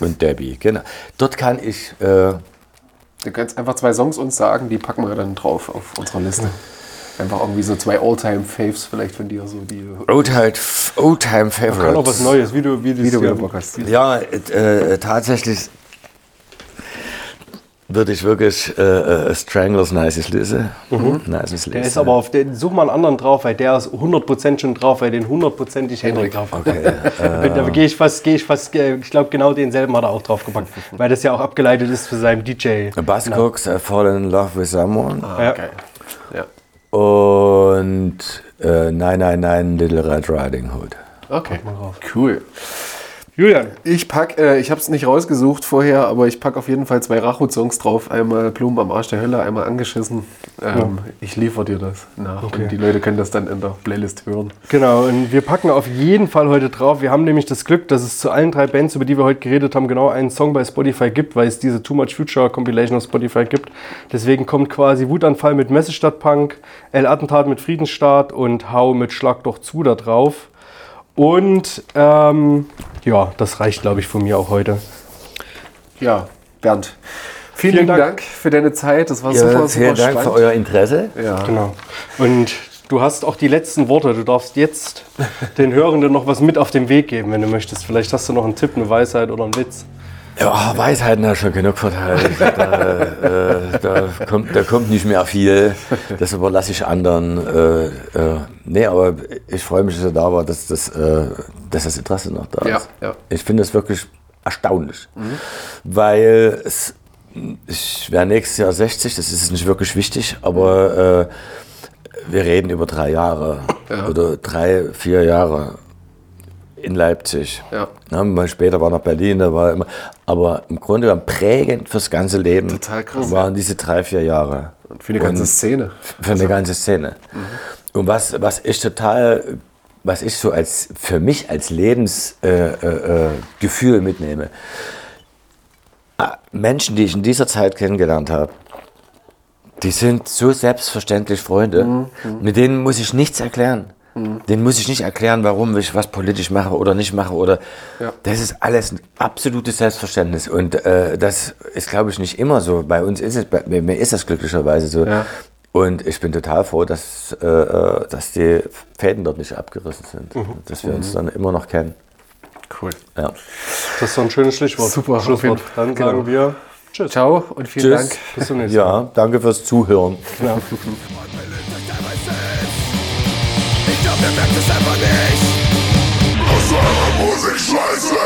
Speaker 4: und Debbie, genau. Dort kann ich äh,
Speaker 2: Du kannst einfach zwei Songs uns sagen, die packen wir dann drauf auf unserer Liste. Einfach irgendwie so zwei All-Time-Faves vielleicht von dir, so die
Speaker 4: Old-Time Old
Speaker 3: Kann auch was. Neues, wie du, wie
Speaker 2: wie du wieder
Speaker 3: ja,
Speaker 2: Bock hast.
Speaker 4: Ja, äh, tatsächlich würde ich wirklich äh, äh, Stranglers Nices Lise. Nices Lise.
Speaker 3: Der ist aber auf den, such mal einen anderen drauf, weil der ist 100% schon drauf, weil den 100%ig Henrik drauf hat.
Speaker 4: Okay, (laughs) äh,
Speaker 3: Da gehe ich fast, gehe ich fast, äh, ich glaube genau denselben hat er auch drauf gepackt, (laughs) weil das ja auch abgeleitet ist für seinen DJ.
Speaker 4: Buzzcocks, I Fall in Love with Someone.
Speaker 3: Ja.
Speaker 2: Geil. Ja.
Speaker 4: Und äh, 999 Little Red Riding Hood.
Speaker 2: Okay. Cool.
Speaker 3: Julian,
Speaker 2: Ich pack, äh, ich habe es nicht rausgesucht vorher, aber ich pack auf jeden Fall zwei Rachut-Songs drauf. Einmal Blumen am Arsch der Hölle, einmal angeschissen. Ähm, Ich liefere dir das nach
Speaker 3: Okay.
Speaker 2: und die Leute können das dann in der Playlist hören.
Speaker 3: Genau, und wir packen auf jeden Fall heute drauf. Wir haben nämlich das Glück, dass es zu allen drei Bands, über die wir heute geredet haben, genau einen Song bei Spotify gibt, weil es diese Too Much Future Compilation auf Spotify gibt. Deswegen kommt quasi Wutanfall mit Messestadt Punk, El Attentat mit Friedensstaat und Hau mit Schlag doch zu da drauf. Und ähm, ja, das reicht, glaube ich, von mir auch heute.
Speaker 2: Ja, Bernd. Vielen,
Speaker 3: Vielen
Speaker 2: Dank.
Speaker 3: Dank.
Speaker 2: für deine Zeit. Das war
Speaker 4: Ja,
Speaker 2: super, super
Speaker 4: vielen Dank für euer Interesse.
Speaker 2: ja.
Speaker 3: Genau. Und du hast auch die letzten Worte. Du darfst jetzt (laughs) den Hörenden noch was mit auf den Weg geben, wenn du möchtest. Vielleicht hast du noch einen Tipp, eine Weisheit oder einen Witz.
Speaker 4: Ja, Weisheiten hat schon genug verteilt. Da, äh, da, kommt, da kommt nicht mehr viel. Das überlasse ich anderen. Äh, äh, nee, aber ich freue mich, dass er da war, dass das, äh, dass das Interesse noch da
Speaker 2: Ja,
Speaker 4: ist.
Speaker 2: ja. Mhm.
Speaker 4: Ich finde das wirklich erstaunlich. Weil es, ich wäre nächstes Jahr 60, das ist nicht wirklich wichtig, aber äh, wir reden über drei Jahre oder drei, vier Jahre in Leipzig.
Speaker 2: Ja.
Speaker 4: Ja, später war nach Berlin, da war immer, aber im Grunde genommen prägend fürs ganze Leben
Speaker 2: Total krass,
Speaker 4: waren diese drei, vier Jahre.
Speaker 2: Und für die ganze Szene.
Speaker 4: Für eine ganze Szene. Und was, was ich total, was ich so als, für mich als Lebensgefühl äh, äh, Gefühl mitnehme, Ah, Menschen, die ich in dieser Zeit kennengelernt habe, die sind so selbstverständlich Freunde, mit denen muss ich nichts erklären. Denen muss ich nicht erklären, warum ich was politisch mache oder nicht mache. Oder
Speaker 2: Ja.
Speaker 4: Das ist alles ein absolutes Selbstverständnis. Und äh, das ist, glaube ich, nicht immer so. Bei uns ist es, bei mir ist das glücklicherweise so.
Speaker 2: Ja.
Speaker 4: Und ich bin total froh, dass, äh, äh, dass die Fäden dort nicht abgerissen sind. Dass wir uns dann immer noch kennen.
Speaker 2: Cool.
Speaker 4: Ja.
Speaker 3: Das ist so ein schönes Schlusswort.
Speaker 2: Super,
Speaker 3: Schlusswort. Dann
Speaker 2: genau.
Speaker 3: sagen wir Tschüss.
Speaker 2: Ciao und vielen
Speaker 4: Tschüss.
Speaker 2: Dank.
Speaker 3: Bis zum nächsten Mal.
Speaker 4: Ja, danke fürs Zuhören.
Speaker 3: Genau. (laughs)
Speaker 5: Perfekte Symphonies Aus eurer Musik scheiße